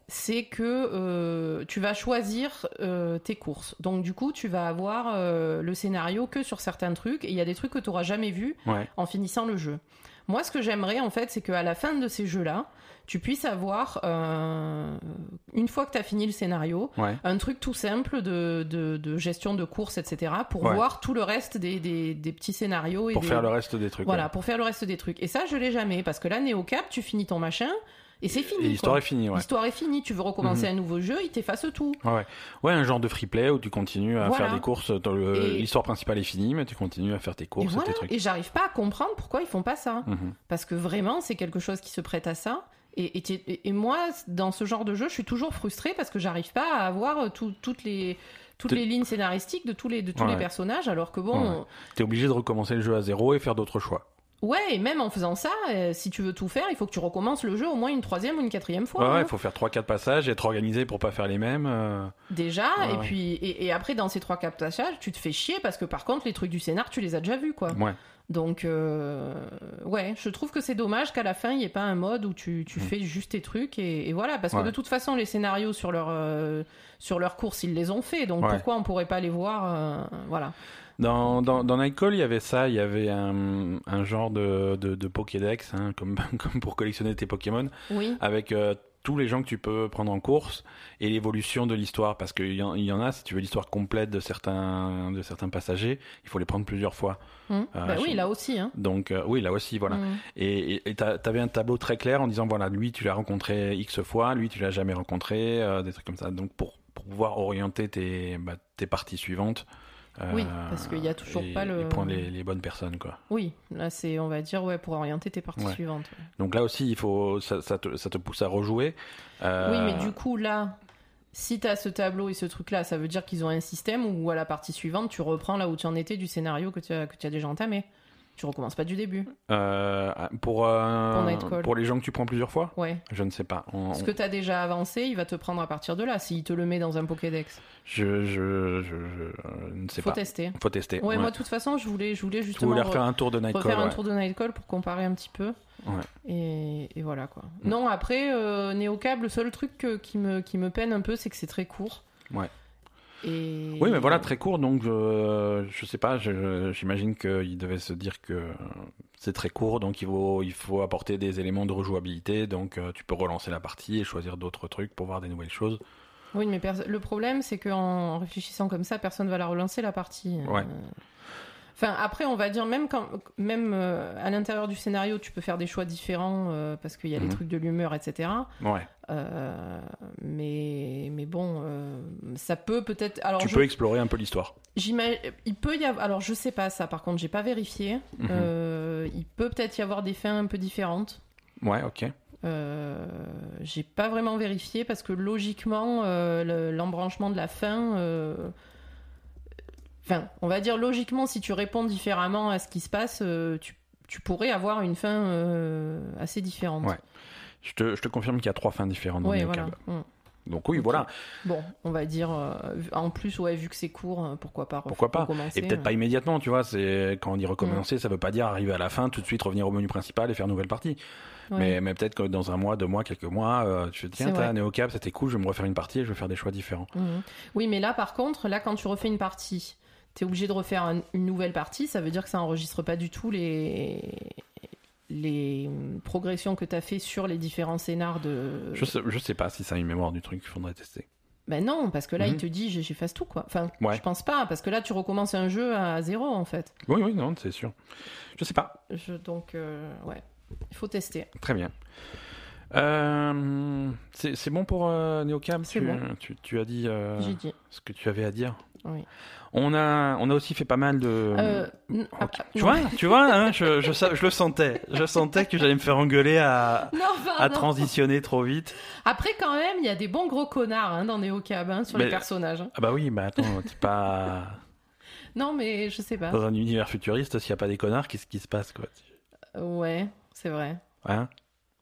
Speaker 2: c'est que euh, tu vas choisir euh, tes courses. Donc, du coup, tu vas avoir euh, le scénario que sur certains trucs. Et il y a des trucs que tu n'auras jamais vus
Speaker 1: Ouais.
Speaker 2: en finissant le jeu. Moi, ce que j'aimerais, en fait, c'est qu'à la fin de ces jeux-là, tu puisses avoir, euh, une fois que tu as fini le scénario,
Speaker 1: Ouais.
Speaker 2: un truc tout simple de, de, de gestion de course, etc., pour
Speaker 1: Ouais.
Speaker 2: voir tout le reste des, des, des petits scénarios. Et
Speaker 1: Pour
Speaker 2: des-
Speaker 1: faire le reste des trucs.
Speaker 2: Voilà,
Speaker 1: ouais.
Speaker 2: pour faire le reste des trucs. Et ça, je l'ai jamais, parce que là, Néocap, tu finis ton machin, et c'est fini.
Speaker 1: Et l'histoire est finie, ouais.
Speaker 2: L'histoire est finie. Tu veux recommencer
Speaker 1: Mhm.
Speaker 2: un nouveau jeu, il t'efface tout.
Speaker 1: Ouais, ouais. Un genre de free play où tu continues à
Speaker 2: Voilà.
Speaker 1: faire des courses.
Speaker 2: Et-
Speaker 1: L'histoire principale est finie, mais tu continues à faire tes courses et,
Speaker 2: voilà.
Speaker 1: tes trucs.
Speaker 2: Et j'arrive pas à comprendre pourquoi ils font pas ça.
Speaker 1: Mhm.
Speaker 2: Parce que vraiment, c'est quelque chose qui se prête à ça. Et, et, et- et moi, dans ce genre de jeu, je suis toujours frustrée parce que j'arrive pas à avoir euh, tout- toutes les toutes
Speaker 1: T'es-
Speaker 2: les lignes scénaristiques de tous les de tous les personnages, alors que bon,
Speaker 1: Ouais. T'es obligé de recommencer le jeu à zéro et faire d'autres choix.
Speaker 2: ouais, et même en faisant ça, euh, si tu veux tout faire, il faut que tu recommences le jeu au moins une troisième ou une quatrième fois.
Speaker 1: Ouais,
Speaker 2: hein.
Speaker 1: il faut faire 3-4 passages et être organisé pour pas faire les mêmes. euh.
Speaker 2: Déjà,
Speaker 1: Ouais,
Speaker 2: et
Speaker 1: ouais.
Speaker 2: puis et, et après dans ces trois captages, tu te fais chier parce que par contre les trucs du scénar, tu les as déjà vus quoi.
Speaker 1: Ouais.
Speaker 2: Donc, euh, ouais, je trouve que c'est dommage qu'à la fin, il n'y ait pas un mode où tu, tu
Speaker 1: Mm.
Speaker 2: fais juste tes trucs et, et voilà. Parce que de toute façon, les scénarios sur leur, euh, sur leur course, ils les ont fait. Donc,
Speaker 1: Ouais.
Speaker 2: pourquoi on pourrait pas les voir euh, Voilà.
Speaker 1: Dans, dans, dans Nightcall, il y avait ça, il y avait un, un genre de, de, de Pokédex, hein, comme, comme pour collectionner tes Pokémon,
Speaker 2: Oui.
Speaker 1: avec tous les gens que tu peux prendre en course et l'évolution de l'histoire. Parce qu'il y, y en a, si tu veux l'histoire complète de certains, de certains passagers, il faut les prendre plusieurs fois.
Speaker 2: Hum.
Speaker 1: Ah,
Speaker 2: bah
Speaker 1: je-
Speaker 2: oui, là aussi. Hein.
Speaker 1: Donc, euh, oui, là aussi, voilà.
Speaker 2: Hum.
Speaker 1: Et tu avais un tableau très clair en disant voilà, lui, tu l'as rencontré X fois, lui, tu l'as jamais rencontré, euh, des trucs comme ça. Donc, pour, pour pouvoir orienter tes, bah, tes parties suivantes. Euh,
Speaker 2: Oui, parce qu'il y a toujours
Speaker 1: et-
Speaker 2: pas le-
Speaker 1: Et prendre les, les bonnes personnes, quoi.
Speaker 2: Oui, là, c'est, on va dire, ouais, pour orienter tes parties
Speaker 1: Ouais.
Speaker 2: suivantes. ouais.
Speaker 1: Donc là aussi, il faut, ça, ça, te, ça te pousse à rejouer. Euh,
Speaker 2: Oui, mais du coup, là, si tu as ce tableau et ce truc-là, ça veut dire qu'ils ont un système où à la partie suivante, tu reprends là où tu en étais du scénario que tu as, que tu as déjà entamé. Tu recommences pas du début.
Speaker 1: euh, pour, euh,
Speaker 2: Pour
Speaker 1: les gens que tu prends plusieurs fois
Speaker 2: Ouais.
Speaker 1: Je ne sais pas. On-
Speaker 2: Ce que tu as déjà avancé, il va te prendre à partir de là, s'il te le met dans un Pokédex.
Speaker 1: je, je, je, je, euh, ne sais
Speaker 2: Faut
Speaker 1: pas.
Speaker 2: tester.
Speaker 1: Faut tester.
Speaker 2: Ouais,
Speaker 1: ouais.
Speaker 2: moi, de toute façon, je voulais, je voulais
Speaker 1: tu
Speaker 2: justement
Speaker 1: voulais
Speaker 2: re-
Speaker 1: refaire un tour de Nightcall
Speaker 2: refaire un
Speaker 1: ouais.
Speaker 2: tour de Nightcall pour comparer un petit peu.
Speaker 1: Ouais.
Speaker 2: Et, et voilà quoi. Non, après, euh, Neocab, le seul truc que- qui, me, qui me peine un peu, c'est que c'est très court.
Speaker 1: Ouais.
Speaker 2: Et...
Speaker 1: Oui, mais voilà, très court, donc euh, je sais pas, j'imagine qu'il devait se dire que c'est très court, donc il faut, il faut apporter des éléments de rejouabilité, donc euh, tu peux relancer la partie et choisir d'autres trucs pour voir des nouvelles choses.
Speaker 2: Oui, mais le problème, c'est qu'en réfléchissant comme ça, personne va la relancer la partie.
Speaker 1: Ouais.
Speaker 2: Euh, Enfin, après, on va dire, même, quand, même euh, à l'intérieur du scénario, tu peux faire des choix différents euh, parce qu'il y a les
Speaker 1: Mhm.
Speaker 2: trucs de l'humeur, etc.
Speaker 1: Ouais,
Speaker 2: Euh, mais, mais bon, ça peut peut-être. Alors,
Speaker 1: tu
Speaker 2: je-
Speaker 1: peux explorer un peu l'histoire.
Speaker 2: il peut y avoir. Alors, je sais pas ça, par contre, j'ai pas vérifié.
Speaker 1: Mhm.
Speaker 2: Il peut peut-être y avoir des fins un peu différentes.
Speaker 1: Ouais, ok.
Speaker 2: Euh, j'ai pas vraiment vérifié parce que logiquement, euh, le- l'embranchement de la fin. euh, Enfin, on va dire logiquement, si tu réponds différemment à ce qui se passe, euh, tu, tu pourrais avoir une fin euh, assez différente.
Speaker 1: Ouais. Je te, je te confirme qu'il y a trois fins différentes dans
Speaker 2: Ouais, voilà. Mm.
Speaker 1: Donc oui, voilà.
Speaker 2: Bon, on va dire. euh, en plus, ouais, vu que c'est court, euh, pourquoi pas
Speaker 1: Pourquoi pas.
Speaker 2: recommencer,
Speaker 1: Et peut-être
Speaker 2: euh.
Speaker 1: pas immédiatement, tu vois. C'est quand on dit recommencer, ça veut pas dire arriver à la fin, tout de suite revenir au menu principal et faire une nouvelle partie.
Speaker 2: Ouais.
Speaker 1: Mais, mais peut-être que dans un mois, deux mois, quelques mois, euh, tu te dis, tiens, t'as
Speaker 2: vrai.
Speaker 1: Neocab, c'était cool, je vais me refaire une partie et je vais faire des choix différents.
Speaker 2: Mhm. Oui, mais là, par contre, là, quand tu refais une partie, tu es obligé de refaire un- une nouvelle partie. Ça veut dire que ça enregistre pas du tout les les progressions que tu as fait sur les différents scénars de.
Speaker 1: Je sais, je sais pas si ça a une mémoire du truc, il faudrait tester.
Speaker 2: Ben non, parce que là,
Speaker 1: Mhm.
Speaker 2: il te dit j'efface tout quoi. Enfin,
Speaker 1: Ouais.
Speaker 2: je pense pas, parce que là, tu recommences un jeu à zéro en fait.
Speaker 1: Oui, oui, non, c'est sûr. Je sais pas.
Speaker 2: Je- donc, euh, ouais, il faut tester.
Speaker 1: Très bien. Euh, c'est bon pour euh, Neocab
Speaker 2: C'est
Speaker 1: tu,
Speaker 2: bon.
Speaker 1: tu, tu as dit euh,
Speaker 2: dit.
Speaker 1: ce que tu avais à dire.
Speaker 2: Oui.
Speaker 1: On a, on a aussi fait pas mal de.
Speaker 2: Euh, ah,
Speaker 1: tu,
Speaker 2: ah,
Speaker 1: tu vois, tu vois, hein, je, je, le sentais. Je sentais que j'allais me faire engueuler à,
Speaker 2: Non,
Speaker 1: à transitionner trop vite.
Speaker 2: Après, quand même, il y a des bons gros connards hein, dans Neocab hein, sur
Speaker 1: Mais-
Speaker 2: les personnages.
Speaker 1: Ah bah oui, mais attends, t'es pas
Speaker 2: Non, mais je sais pas.
Speaker 1: dans un univers futuriste. S'il n'y a pas des connards, qu'est-ce qui se passe, quoi?
Speaker 2: Ouais, c'est vrai.
Speaker 1: Hein?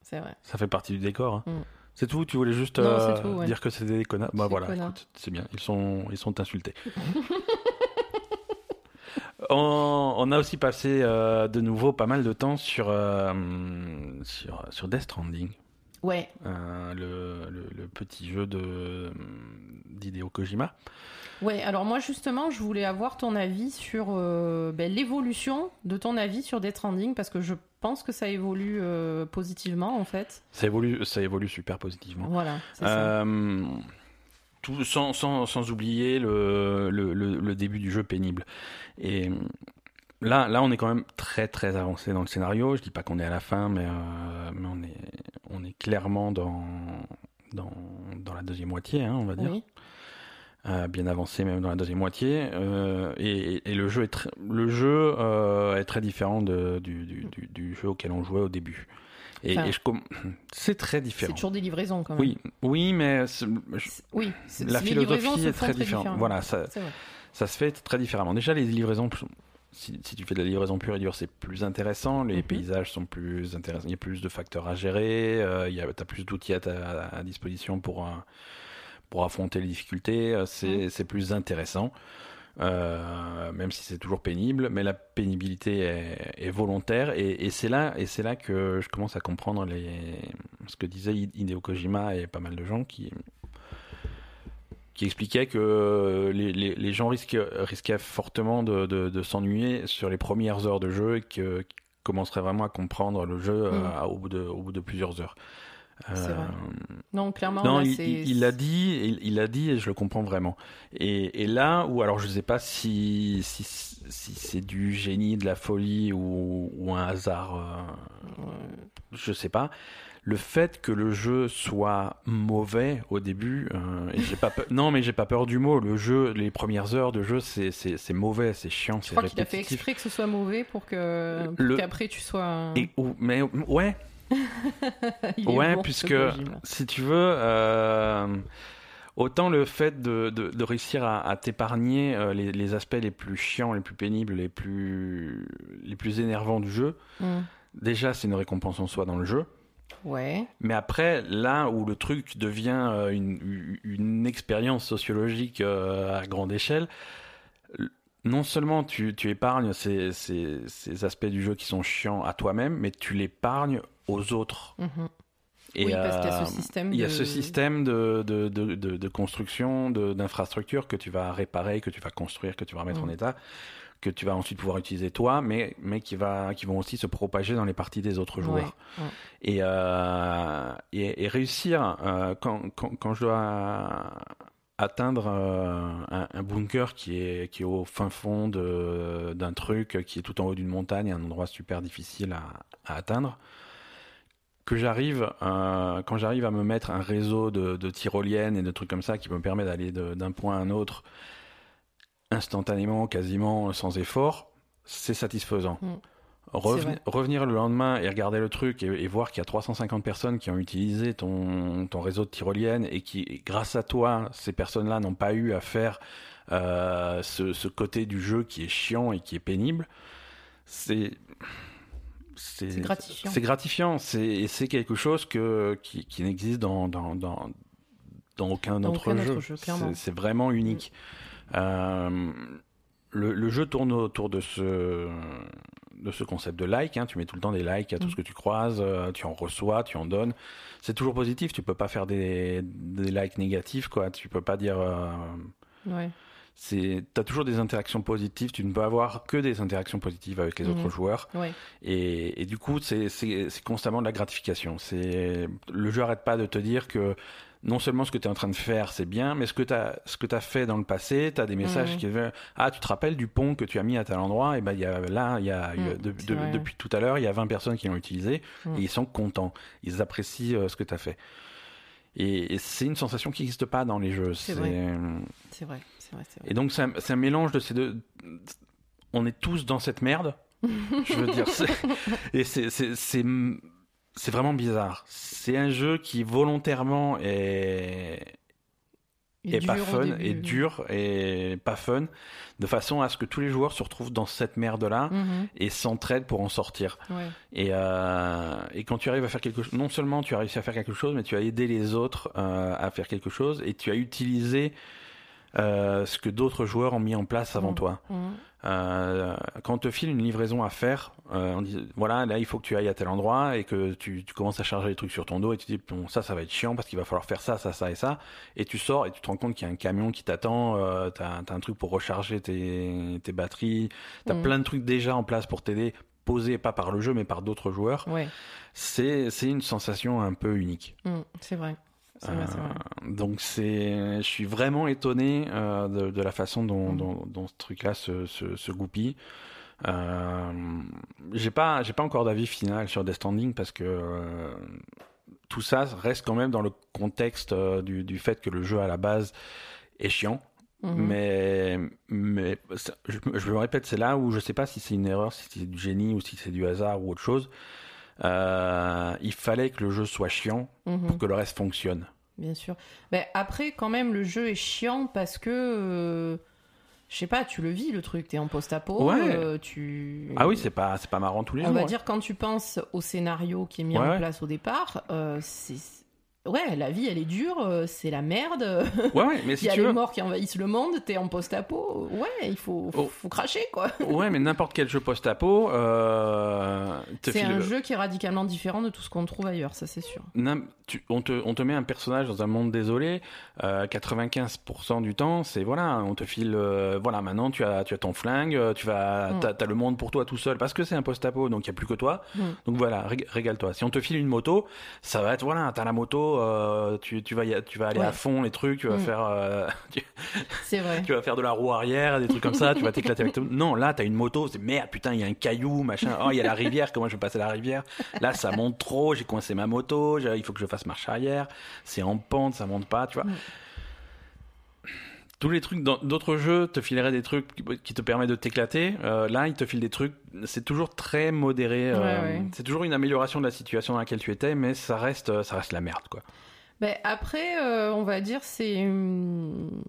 Speaker 2: C'est vrai.
Speaker 1: Ça fait partie du décor. hein.
Speaker 2: Mm.
Speaker 1: C'est tout Tu voulais juste
Speaker 2: Non,
Speaker 1: euh,
Speaker 2: c'est tout, ouais.
Speaker 1: dire que c'était des connards? Bah voilà, c'est bien. Ils sont, ils sont insultés. on, on a aussi passé euh, de nouveau pas mal de temps sur, euh, sur, sur Death Stranding,
Speaker 2: Ouais,
Speaker 1: euh, le, le, le petit jeu de d'Hideo Kojima.
Speaker 2: ouais. Alors moi justement, je voulais avoir ton avis sur euh, ben, l'évolution de ton avis sur Death Stranding parce que je pense que ça évolue euh, positivement en fait.
Speaker 1: Ça évolue, ça évolue super positivement.
Speaker 2: Voilà, c'est ça.
Speaker 1: Tout, sans, sans, sans oublier le, le début du jeu pénible. Et là, là, on est quand même très très avancé dans le scénario. Je dis pas qu'on est à la fin, mais, euh, mais on, est, on est clairement dans, dans, dans la deuxième moitié, hein, on va dire.
Speaker 2: Oui.
Speaker 1: Euh, bien avancé même dans la deuxième moitié. Euh, et, et le jeu est très, le jeu est très différent de, du, du, du, du jeu auquel on jouait au début. Et,
Speaker 2: Enfin,
Speaker 1: c'est très
Speaker 2: C'est
Speaker 1: différent.
Speaker 2: toujours des livraisons quand même.
Speaker 1: Oui, oui, mais c'est- je-
Speaker 2: C'est- Oui, c'est-
Speaker 1: la philosophie est très différente. Voilà, ça,
Speaker 2: C'est
Speaker 1: ça se fait très différemment. Déjà, les livraisons, si, si tu fais de la livraison pure et dure, c'est plus intéressant. Les
Speaker 2: Mhm.
Speaker 1: paysages sont plus intéressants. Il y a plus de facteurs à gérer. Euh, il y a, t'as plus d'outils à, disposition pour, euh, pour affronter les difficultés. Euh, C'est, plus intéressant. euh, même si c'est toujours pénible, mais la pénibilité est, est volontaire et, et c'est là et c'est là que je commence à comprendre les, ce que disait Hideo Kojima et pas mal de gens qui qui expliquaient que les, les, les gens risquaient, risquaient fortement de, de, de s'ennuyer sur les premières heures de jeu et que, qu'ils commenceraient vraiment à comprendre le jeu
Speaker 2: Mm.
Speaker 1: euh, au, bout de, au bout de plusieurs heures. Euh.
Speaker 2: Non, clairement,
Speaker 1: non,
Speaker 2: là,
Speaker 1: il- l'a dit, il il l'a dit et je le comprends vraiment. Et, et là où, alors je sais pas si, si, si c'est du génie, de la folie ou, ou un hasard, euh,
Speaker 2: Ouais.
Speaker 1: je sais pas. Le fait que le jeu soit mauvais au début, euh, et j'ai pas peur- non mais j'ai pas peur du mot. Le jeu, les premières heures de jeu, c'est c'est c'est mauvais, c'est chiant,
Speaker 2: Je
Speaker 1: c'est
Speaker 2: crois qu'il a fait
Speaker 1: répétitif.
Speaker 2: exprès que ce soit mauvais pour que pour
Speaker 1: Le-
Speaker 2: qu'après tu sois.
Speaker 1: Et, ou- mais ouais, Ouais,
Speaker 2: bon,
Speaker 1: puisque si tu veux, euh, autant le fait de, de, de réussir à, à t'épargner euh, les, les aspects les plus chiants, les plus pénibles, les plus, les plus énervants du jeu,
Speaker 2: Mm.
Speaker 1: déjà c'est une récompense en soi dans le jeu.
Speaker 2: Ouais.
Speaker 1: Mais après, là où le truc devient euh, une, une expérience sociologique euh, à grande échelle, non seulement tu, tu épargnes ces, ces, ces aspects du jeu qui sont chiants à toi-même, mais tu l'épargnes aux autres.
Speaker 2: Mhm.
Speaker 1: Et,
Speaker 2: oui, parce qu'il y a ce système.
Speaker 1: il y a
Speaker 2: de-
Speaker 1: ce système de, de, de, de, de construction, de- d'infrastructure que tu vas réparer, que tu vas construire, que tu vas remettre en
Speaker 2: Mm.
Speaker 1: état, que tu vas ensuite pouvoir utiliser toi, mais, mais qui, va, qui vont aussi se propager dans les parties des autres joueurs.
Speaker 2: Ouais, ouais.
Speaker 1: Et, euh, et, et réussir, euh, quand, quand, quand je dois atteindre euh, un, un bunker qui est, qui est au fin fond d'un truc, qui est tout en haut d'une montagne, un endroit super difficile à, à atteindre, que j'arrive, euh, quand j'arrive à me mettre un réseau de, de tyroliennes et de trucs comme ça qui me permet d'aller d'un point à un autre instantanément, quasiment sans effort, c'est satisfaisant.
Speaker 2: Mm.
Speaker 1: Reven- revenir le lendemain et regarder le truc et, et voir qu'il y a 350 personnes qui ont utilisé ton, ton réseau de tyroliennes et qui, et grâce à toi, ces personnes-là n'ont pas eu à faire euh, ce, ce côté du jeu qui est chiant et qui est pénible, c'est
Speaker 2: gratifiant.
Speaker 1: C'est gratifiant. C'est quelque chose que qui, qui n'existe dans dans, dans dans aucun
Speaker 2: Dans
Speaker 1: autre
Speaker 2: aucun
Speaker 1: jeu.
Speaker 2: autre jeu, clairement.
Speaker 1: C'est- vraiment unique. Euh, le, le jeu tourne autour de ce de ce concept de like. hein. Tu mets tout le temps des likes à tout
Speaker 2: Mm.
Speaker 1: ce que tu croises, euh, tu en reçois, tu en donnes. C'est toujours positif. Tu peux pas faire des, des likes négatifs, quoi. Tu peux pas dire. euh,
Speaker 2: Ouais.
Speaker 1: c'est, t'as toujours des interactions positives. Tu ne peux avoir que des interactions positives avec les
Speaker 2: Mhm.
Speaker 1: autres joueurs.
Speaker 2: Ouais.
Speaker 1: Et, et du coup, c'est, c'est, c'est constamment de la gratification. C'est, le jeu arrête pas de te dire que non seulement ce que tu es en train de faire, c'est bien, mais ce que tu as, ce que t'as fait dans le passé, tu as des messages
Speaker 2: Mhm.
Speaker 1: qui disent Ah, tu te rappelles du pont que tu as mis à tel endroit? Et ben, y a, là, y a, de- de- depuis tout à l'heure, il y a 20 personnes qui l'ont utilisé
Speaker 2: Mhm.
Speaker 1: et ils sont contents. Ils apprécient euh, ce que tu as fait. Et, et c'est une sensation qui n'existe pas dans les jeux.
Speaker 2: C'est
Speaker 1: C'est-
Speaker 2: vrai. C'est vrai. Vrai. Vrai.
Speaker 1: et donc, c'est un, un mélange de ces deux. On est tous dans cette merde. je veux dire. Et c'est- c'est vraiment bizarre. C'est un jeu qui volontairement est, pas fun, est dur et pas fun, de façon à ce que tous les joueurs se retrouvent dans cette merde-là
Speaker 2: Mhm.
Speaker 1: et s'entraident pour en sortir.
Speaker 2: Ouais.
Speaker 1: Et, euh, et quand tu arrives à faire quelque chose, non seulement tu as réussi à faire quelque chose, mais tu as aidé les autres euh, à faire quelque chose et tu as utilisé euh, ce que d'autres joueurs ont mis en place avant
Speaker 2: Mhm.
Speaker 1: toi.
Speaker 2: Mhm.
Speaker 1: Euh, quand on te file une livraison à faire, euh, on dit voilà, là il faut que tu ailles à tel endroit et que tu, tu commences à charger les trucs sur ton dos et tu dis bon ça ça va être chiant parce qu'il va falloir faire ça, ça, ça et ça et tu sors et tu te rends compte qu'il y a un camion qui t'attend, euh, t'as as un truc pour recharger tes, tes batteries, t'as
Speaker 2: Mhm.
Speaker 1: plein de trucs déjà en place pour t'aider, posés pas par le jeu mais par d'autres joueurs.
Speaker 2: Ouais.
Speaker 1: C'est une sensation un peu unique.
Speaker 2: Mhm. C'est vrai. Vrai. Vrai.
Speaker 1: Euh, donc c'est, je suis vraiment étonné euh, de, de la façon dont,
Speaker 2: Mhm.
Speaker 1: dont, dont ce truc-là se, se, se goupille. Euh, j'ai pas, j'ai pas encore d'avis final sur Death Stranding parce que tout ça reste quand même dans le contexte du, du fait que le jeu à la base est chiant.
Speaker 2: Mhm.
Speaker 1: Mais, mais je, je me répète, c'est là où je sais pas si c'est une erreur, si c'est du génie ou si c'est du hasard ou autre chose. Euh, il fallait que le jeu soit chiant
Speaker 2: Mhm.
Speaker 1: pour que le reste fonctionne.
Speaker 2: Bien sûr. Mais après, quand même, le jeu est chiant parce que. euh, je sais pas, tu le vis le truc, t'es en post-apo.
Speaker 1: Ouais.
Speaker 2: euh, tu...
Speaker 1: Ah oui, c'est pas, c'est pas marrant tous les
Speaker 2: On
Speaker 1: jours.
Speaker 2: va
Speaker 1: hein.
Speaker 2: dire, quand tu penses au scénario qui est mis
Speaker 1: Ouais,
Speaker 2: en place au départ, euh, c'est ouais, la vie, elle est dure, euh, c'est la merde.
Speaker 1: Ouais, ouais, mais
Speaker 2: Il
Speaker 1: si
Speaker 2: y a
Speaker 1: tu
Speaker 2: les
Speaker 1: veux.
Speaker 2: morts qui envahissent le monde, t'es en post-apo. Ouais, il faut, faut,
Speaker 1: Oh.
Speaker 2: faut cracher, quoi.
Speaker 1: Ouais, mais n'importe quel jeu post-apo euh,
Speaker 2: C'est un jeu qui est radicalement différent de tout ce qu'on trouve ailleurs, ça c'est sûr.
Speaker 1: Tu- on, te, on te met un personnage dans un monde désolé, euh, 95% du temps, c'est voilà, on te file, euh, voilà, maintenant tu as, tu as ton flingue, euh, tu vas,
Speaker 2: Mm.
Speaker 1: t'as, t'as le monde pour toi tout seul, parce que c'est un post-apo, donc il n'y a plus que toi,
Speaker 2: Mm.
Speaker 1: donc voilà, rég- régale-toi. Si on te file une moto, ça va être, voilà, t'as la moto, euh, tu, tu, vas y- tu vas aller
Speaker 2: Ouais.
Speaker 1: à fond les trucs, tu vas
Speaker 2: Mm.
Speaker 1: faire, euh, tu,
Speaker 2: C'est vrai.
Speaker 1: tu vas faire de la roue arrière, des trucs comme ça, tu vas t'éclater avec tout. Non, là, t'as une moto, c'est merde, putain, il y a un caillou, machin. Oh, il y a la rivière, comment je vais passer la rivière? Là, ça monte trop, j'ai coincé ma moto, il faut que je fasse marche arrière. C'est en pente, ça monte pas, tu vois.
Speaker 2: Mm.
Speaker 1: Tous les trucs d'autres jeux te fileraient des trucs qui- te permettent de t'éclater. Euh, là, ils te filent des trucs. C'est toujours très modéré. euh,
Speaker 2: Ouais, ouais.
Speaker 1: C'est toujours une amélioration de la situation dans laquelle tu étais, mais ça reste, ça reste la merde, quoi.
Speaker 2: Ben, après, euh, on va dire, c'est une...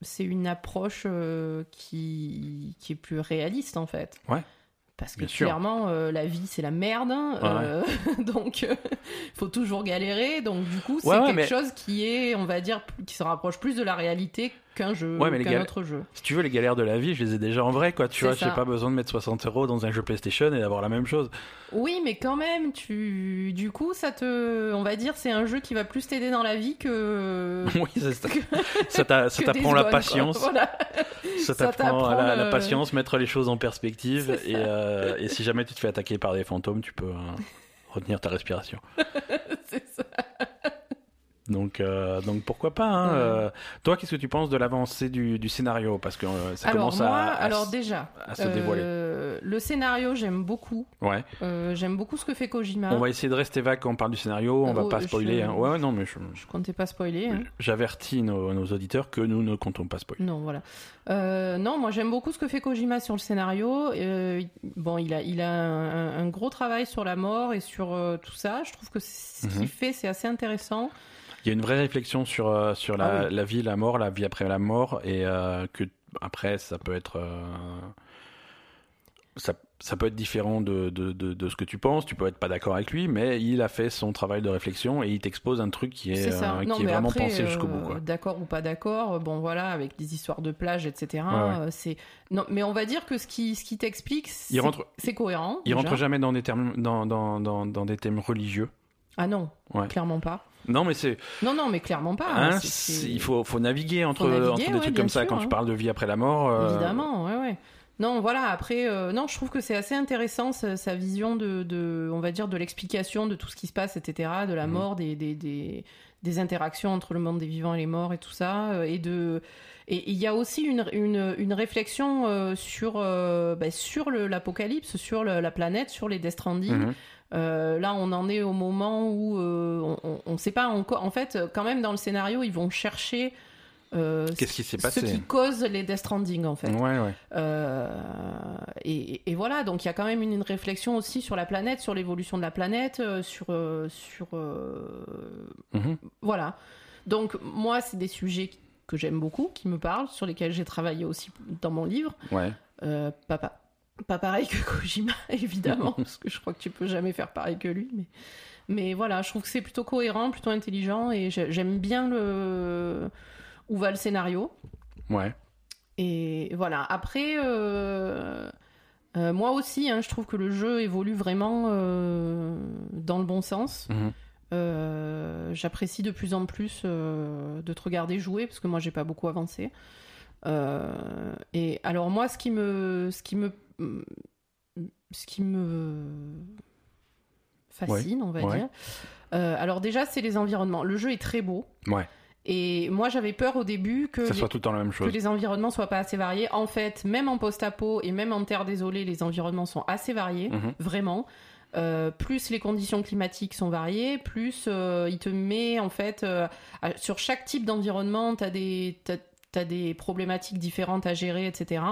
Speaker 2: c'est une approche euh, qui... qui est plus réaliste en fait.
Speaker 1: Ouais.
Speaker 2: Parce que
Speaker 1: Bien
Speaker 2: clairement, euh, la vie c'est la merde, hein, euh, donc il faut toujours galérer. Donc du coup, c'est
Speaker 1: Ouais, ouais,
Speaker 2: quelque
Speaker 1: mais-
Speaker 2: chose qui est, on va dire, qui se rapproche plus de la réalité qu'un jeu,
Speaker 1: Ouais,
Speaker 2: qu'un
Speaker 1: gal-
Speaker 2: autre jeu.
Speaker 1: Si tu veux, les galères de la vie, je les ai déjà en vrai, quoi. Tu vois, j'ai pas besoin de mettre 60 euros dans un jeu PlayStation et d'avoir la même chose.
Speaker 2: Oui, mais quand même, tu, du coup, ça te, on va dire, c'est un jeu qui va plus t'aider dans la vie que.
Speaker 1: oui, c'est ça. Ça t'apprend la patience.
Speaker 2: Voilà.
Speaker 1: Ça t'apprend la, la patience, mettre les choses en perspective. Et, euh, et si jamais tu te fais attaquer par des fantômes, tu peux euh, retenir ta respiration.
Speaker 2: c'est ça.
Speaker 1: Donc, euh, donc pourquoi pas hein, euh, Toi, qu'est-ce que tu penses de l'avancée du, du scénario? Parce que euh, ça
Speaker 2: alors
Speaker 1: commence
Speaker 2: moi,
Speaker 1: à, à
Speaker 2: alors déjà,
Speaker 1: à se dévoiler.
Speaker 2: le scénario, j'aime beaucoup.
Speaker 1: Ouais.
Speaker 2: J'aime beaucoup ce que fait Kojima.
Speaker 1: On va essayer de rester vague quand on parle du scénario. On va
Speaker 2: Oh,
Speaker 1: pas
Speaker 2: je-
Speaker 1: spoiler. hein. Ouais, non, mais je-
Speaker 2: Je comptais pas spoiler. hein.
Speaker 1: j'avertis nos, nos auditeurs que nous ne comptons pas spoiler.
Speaker 2: Non, voilà. Non, moi j'aime beaucoup ce que fait Kojima sur le scénario. Bon, il a, il a un, un gros travail sur la mort et sur tout ça. Je trouve que ce
Speaker 1: Mhm.
Speaker 2: qu'il fait, c'est assez intéressant.
Speaker 1: Il y a une vraie réflexion sur, euh, sur la,
Speaker 2: Ah oui.
Speaker 1: la vie, la mort, la vie après la mort, et euh, que après, ça peut être. euh, ça, ça peut être différent de, de, de, de ce que tu penses, tu peux être pas d'accord avec lui, mais il a fait son travail de réflexion et il t'expose un truc qui est,
Speaker 2: C'est ça.
Speaker 1: euh,
Speaker 2: non,
Speaker 1: qui est vraiment
Speaker 2: après,
Speaker 1: pensé jusqu'au bout.
Speaker 2: D'accord ou pas d'accord, bon voilà, avec des histoires de plage, etc.
Speaker 1: Ouais, ouais.
Speaker 2: c'est non, mais on va dire que ce qui, ce qui t'explique, c'est
Speaker 1: rentre,
Speaker 2: cohérent.
Speaker 1: il
Speaker 2: déjà.
Speaker 1: rentre jamais dans des, termes, dans, dans, dans, dans des thèmes religieux.
Speaker 2: Ah non,
Speaker 1: Ouais.
Speaker 2: clairement pas.
Speaker 1: Non, mais c'est.
Speaker 2: Non, non, mais clairement pas.
Speaker 1: hein, il faut, faut naviguer entre,
Speaker 2: Faut naviguer,
Speaker 1: entre des
Speaker 2: ouais,
Speaker 1: trucs comme ça quand
Speaker 2: hein.
Speaker 1: tu parles de vie après la mort. euh,
Speaker 2: Évidemment, ouais, ouais. Non, voilà, après, euh, non, je trouve que c'est assez intéressant sa, sa vision de, de, on va dire, de l'explication de tout ce qui se passe, etc., de la
Speaker 1: Mhm.
Speaker 2: mort, des, des, des, des interactions entre le monde des vivants et les morts et tout ça, euh, et de, et il y a aussi une, une, une réflexion euh, sur, euh, bah, sur l'apocalypse, sur le- la planète, sur les Death Stranding.
Speaker 1: mhm.
Speaker 2: Euh, là, on en est au moment où euh, on ne sait pas encore. En fait, quand même, dans le scénario, ils vont chercher euh,
Speaker 1: Qu'est-ce qui s'est
Speaker 2: ce qui cause les Death Stranding, en fait.
Speaker 1: Ouais, ouais.
Speaker 2: Euh, et, et voilà, donc il y a quand même une, une réflexion aussi sur la planète, sur l'évolution de la planète, sur, sur
Speaker 1: Mhm.
Speaker 2: voilà. Donc moi, c'est des sujets que j'aime beaucoup, qui me parlent, sur lesquels j'ai travaillé aussi dans mon livre.
Speaker 1: ouais.
Speaker 2: Euh, pas, pareil que Kojima, évidemment, parce que je crois que tu peux jamais faire pareil que lui, mais mais voilà, je trouve que c'est plutôt cohérent, plutôt intelligent, et j'ai- j'aime bien le où va le scénario.
Speaker 1: ouais.
Speaker 2: Et voilà. Après, euh, euh, moi aussi, hein, je trouve que le jeu évolue vraiment euh, dans le bon sens.
Speaker 1: Mhm.
Speaker 2: Euh, J'apprécie de plus en plus euh, de te regarder jouer parce que moi, j'ai pas beaucoup avancé. Euh, et alors moi, ce qui me, ce qui me, ce qui me fascine, on va
Speaker 1: ouais.
Speaker 2: dire. euh, alors déjà, c'est les environnements. Le jeu est très beau.
Speaker 1: Ouais.
Speaker 2: Et moi, j'avais peur au début que
Speaker 1: ça
Speaker 2: les-
Speaker 1: soit tout le temps la même
Speaker 2: que
Speaker 1: chose.
Speaker 2: les environnements soient pas assez variés. En fait, même en post-apo et même en terre désolée, les environnements sont assez variés,
Speaker 1: Mhm.
Speaker 2: vraiment. Euh, plus les conditions climatiques sont variées, plus euh, il te met en fait euh, à- sur chaque type d'environnement, t'as des t'as, t'as des problématiques différentes à gérer, etc.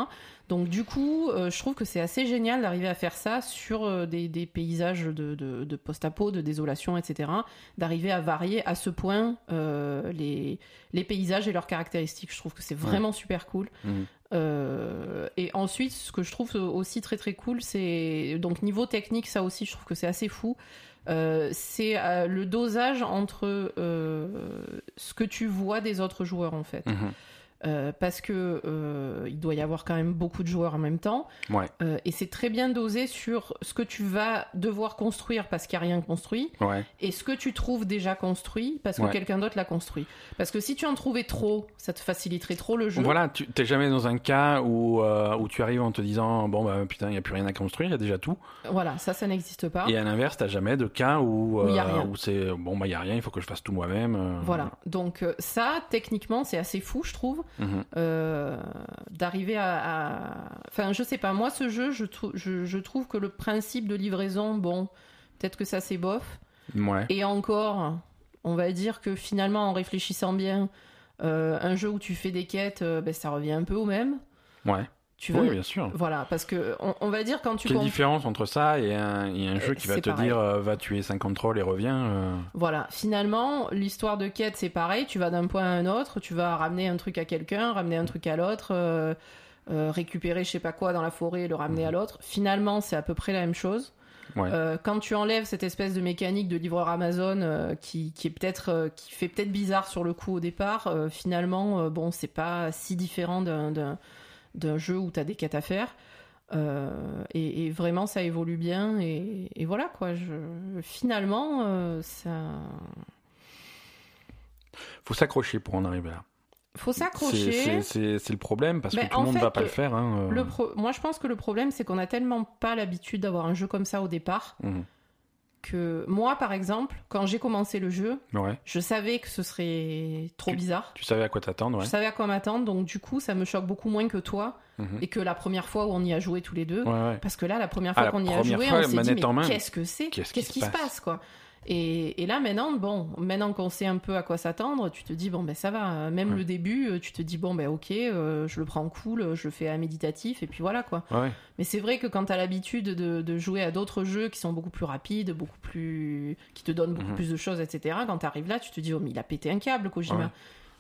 Speaker 2: Donc du coup, euh, je trouve que c'est assez génial d'arriver à faire ça sur euh, des, des paysages de, de, de post-apo, de désolation, etc. D'arriver à varier à ce point euh, les, les paysages et leurs caractéristiques. Je trouve que c'est vraiment super cool. Euh, et ensuite, ce que je trouve aussi très très cool, c'est donc niveau technique, ça aussi, je trouve que c'est assez fou. Euh, c'est euh, le dosage entre euh, ce que tu vois des autres joueurs en fait.
Speaker 1: Mhm.
Speaker 2: Euh, parce que euh, il doit y avoir quand même beaucoup de joueurs en même temps.
Speaker 1: Ouais.
Speaker 2: Euh, et c'est très bien dosé sur ce que tu vas devoir construire parce qu'il n'y a rien construit
Speaker 1: Ouais.
Speaker 2: et ce que tu trouves déjà construit parce que
Speaker 1: Ouais.
Speaker 2: quelqu'un d'autre l'a construit. Parce que si tu en trouvais trop, ça te faciliterait trop le jeu.
Speaker 1: Voilà, tu t'es jamais dans un cas où, où tu arrives en te disant bon bah putain il y a plus rien à construire, il y a déjà tout.
Speaker 2: Voilà, ça, ça n'existe pas.
Speaker 1: Et à l'inverse, t'as jamais de cas où,
Speaker 2: Où
Speaker 1: c'est bon bah il y a rien, il faut que je fasse tout moi-même.
Speaker 2: Voilà, donc ça, techniquement, c'est assez fou, je trouve,
Speaker 1: mhm.
Speaker 2: euh, d'arriver à, à- Enfin, je sais pas, moi, ce jeu, je, trou- je, je trouve que le principe de livraison, bon, peut-être que ça, c'est bof.
Speaker 1: Ouais.
Speaker 2: Et encore, on va dire que finalement, en réfléchissant bien, euh, un jeu où tu fais des quêtes, euh, ben, ça revient un peu au même.
Speaker 1: Ouais.
Speaker 2: Tu
Speaker 1: Oui, bien sûr.
Speaker 2: Voilà, parce que on, on va dire quand tu
Speaker 1: Quelle différence entre ça et un, et un jeu
Speaker 2: Euh,
Speaker 1: qui va te
Speaker 2: pareil.
Speaker 1: dire euh, va tuer 50 trolls et reviens euh,
Speaker 2: Voilà, finalement, l'histoire de quête, c'est pareil. Tu vas d'un point à un autre, tu vas ramener un truc à quelqu'un, ramener un truc à l'autre, euh, récupérer je sais pas quoi dans la forêt et le ramener à l'autre. Finalement, c'est à peu près la même chose.
Speaker 1: Mhm. Ouais.
Speaker 2: Euh, quand tu enlèves cette espèce de mécanique de livreur Amazon euh, qui, qui est peut-être euh, qui fait peut-être bizarre sur le coup au départ, finalement, bon, c'est pas si différent d'un- d'un jeu où tu as des quêtes à faire. Euh, et, et vraiment, ça évolue bien. Et, et voilà, quoi. Je, finalement, euh, ça.
Speaker 1: Faut s'accrocher pour en arriver là.
Speaker 2: Faut s'accrocher.
Speaker 1: C'est le problème parce que
Speaker 2: Mais
Speaker 1: tout le monde
Speaker 2: fait,
Speaker 1: va pas le faire. Hein, euh.
Speaker 2: Le pro- Moi, je pense que le problème, c'est qu'on a tellement pas l'habitude d'avoir un jeu comme ça au départ
Speaker 1: Mhm.
Speaker 2: Que moi, par exemple, quand j'ai commencé le jeu,
Speaker 1: Ouais.
Speaker 2: je savais que ce serait trop bizarre.
Speaker 1: Tu savais à quoi t'attendre, ouais.
Speaker 2: Je savais à quoi m'attendre, donc du coup, ça me choque beaucoup moins que toi
Speaker 1: Mhm.
Speaker 2: et que la première fois où on y a joué tous les deux.
Speaker 1: Ouais.
Speaker 2: Parce que là, la première
Speaker 1: Ah,
Speaker 2: fois qu'on y a joué,
Speaker 1: fois,
Speaker 2: on s'est dit, mais qu'est-ce que c'est?
Speaker 1: Qu'est-ce qui
Speaker 2: qui
Speaker 1: se
Speaker 2: se passe, quoi? Et, et là, maintenant, bon, maintenant qu'on sait un peu à quoi s'attendre, tu te dis, bon, ben ça va. Même
Speaker 1: Ouais.
Speaker 2: le début, euh, tu te dis, bon, ben ok, euh, je le prends cool, je le fais à méditatif, et puis voilà, quoi.
Speaker 1: Ouais.
Speaker 2: Mais c'est vrai que quand tu as l'habitude de, de jouer à d'autres jeux qui sont beaucoup plus rapides, beaucoup plus. qui te donnent beaucoup
Speaker 1: Mhm.
Speaker 2: plus de choses, etc., quand tu arrives là, tu te dis, oh, mais il a pété un câble, Kojima.
Speaker 1: Ouais.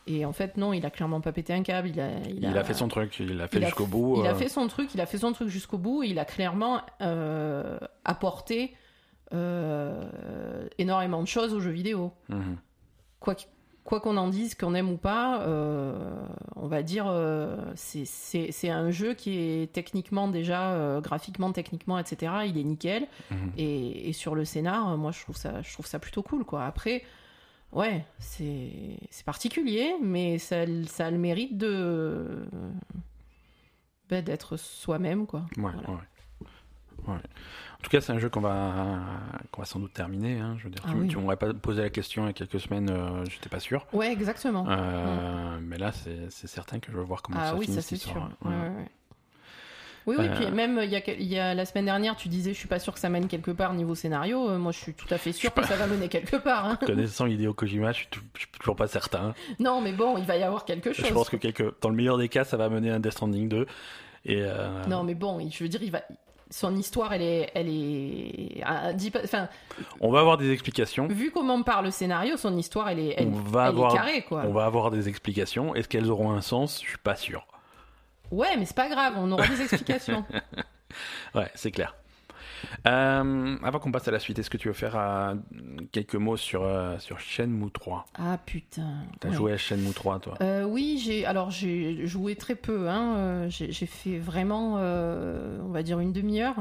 Speaker 2: Et en fait, non, il a clairement pas pété un câble. Il a, il
Speaker 1: Il a fait son truc, il l'a fait
Speaker 2: a-
Speaker 1: jusqu'au bout.
Speaker 2: il
Speaker 1: euh,
Speaker 2: a fait son truc, il a fait son truc jusqu'au bout, et il a clairement euh, apporté euh, énormément de choses aux jeux vidéo.
Speaker 1: mhm.
Speaker 2: Quoi qu'- quoi qu'on en dise, qu'on aime ou pas, euh, on va dire, euh, c'est- un jeu qui est techniquement déjà, graphiquement, techniquement, etc., il est nickel.
Speaker 1: Mhm.
Speaker 2: Et, et sur le scénar, moi, je trouve ça, je trouve ça plutôt cool, quoi. Après, ouais, c'est c'est particulier, mais ça, ça a le mérite de ben, d'être soi-même, quoi.
Speaker 1: Ouais,
Speaker 2: Voilà.
Speaker 1: ouais. Ouais. En tout cas, c'est un jeu qu'on va, qu'on va sans doute terminer. Hein. Je veux dire,
Speaker 2: Ah
Speaker 1: tu,
Speaker 2: oui.
Speaker 1: tu m'aurais pas posé la question il y a quelques semaines, euh, j'étais pas sûr.
Speaker 2: Ouais, exactement.
Speaker 1: Euh, Mais là, c'est certain que je veux voir comment
Speaker 2: ah
Speaker 1: ça
Speaker 2: oui,
Speaker 1: finit
Speaker 2: ça
Speaker 1: cette
Speaker 2: c'est sûr. Ouais,
Speaker 1: Ouais.
Speaker 2: Oui, oui,
Speaker 1: Euh,
Speaker 2: puis même il y, a, quel- il y a la semaine dernière, tu disais je suis pas sûr que ça mène quelque part niveau scénario. Euh, moi, je suis tout à fait sûr que ça va mener quelque part. hein.
Speaker 1: Connaissant Hideo Kojima, je suis, je suis toujours pas certain.
Speaker 2: Non, mais bon, il va y avoir quelque chose.
Speaker 1: Je pense que quelque... dans le meilleur des cas, ça va mener à un Death Stranding 2. Et euh,
Speaker 2: Non, mais bon, je veux dire, il va. Son histoire, elle est, elle est, pa- enfin,
Speaker 1: on va avoir des explications.
Speaker 2: vu comment parle le scénario, son histoire, elle est, elle,
Speaker 1: On va
Speaker 2: elle
Speaker 1: avoir-
Speaker 2: est carrée, quoi.
Speaker 1: On va avoir des explications. Est-ce qu'elles auront un sens? Je suis pas sûr.
Speaker 2: Ouais, mais c'est pas grave, on aura des explications.
Speaker 1: Ouais, c'est clair. Euh, avant qu'on passe à la suite, est-ce que tu veux faire euh, quelques mots sur, euh, sur Shenmue 3
Speaker 2: ah putain.
Speaker 1: T'as
Speaker 2: ouais.
Speaker 1: joué à Shenmue 3, toi?
Speaker 2: Euh, oui, j'ai alors j'ai joué très peu. Hein. J'ai fait vraiment, on va dire une demi-heure.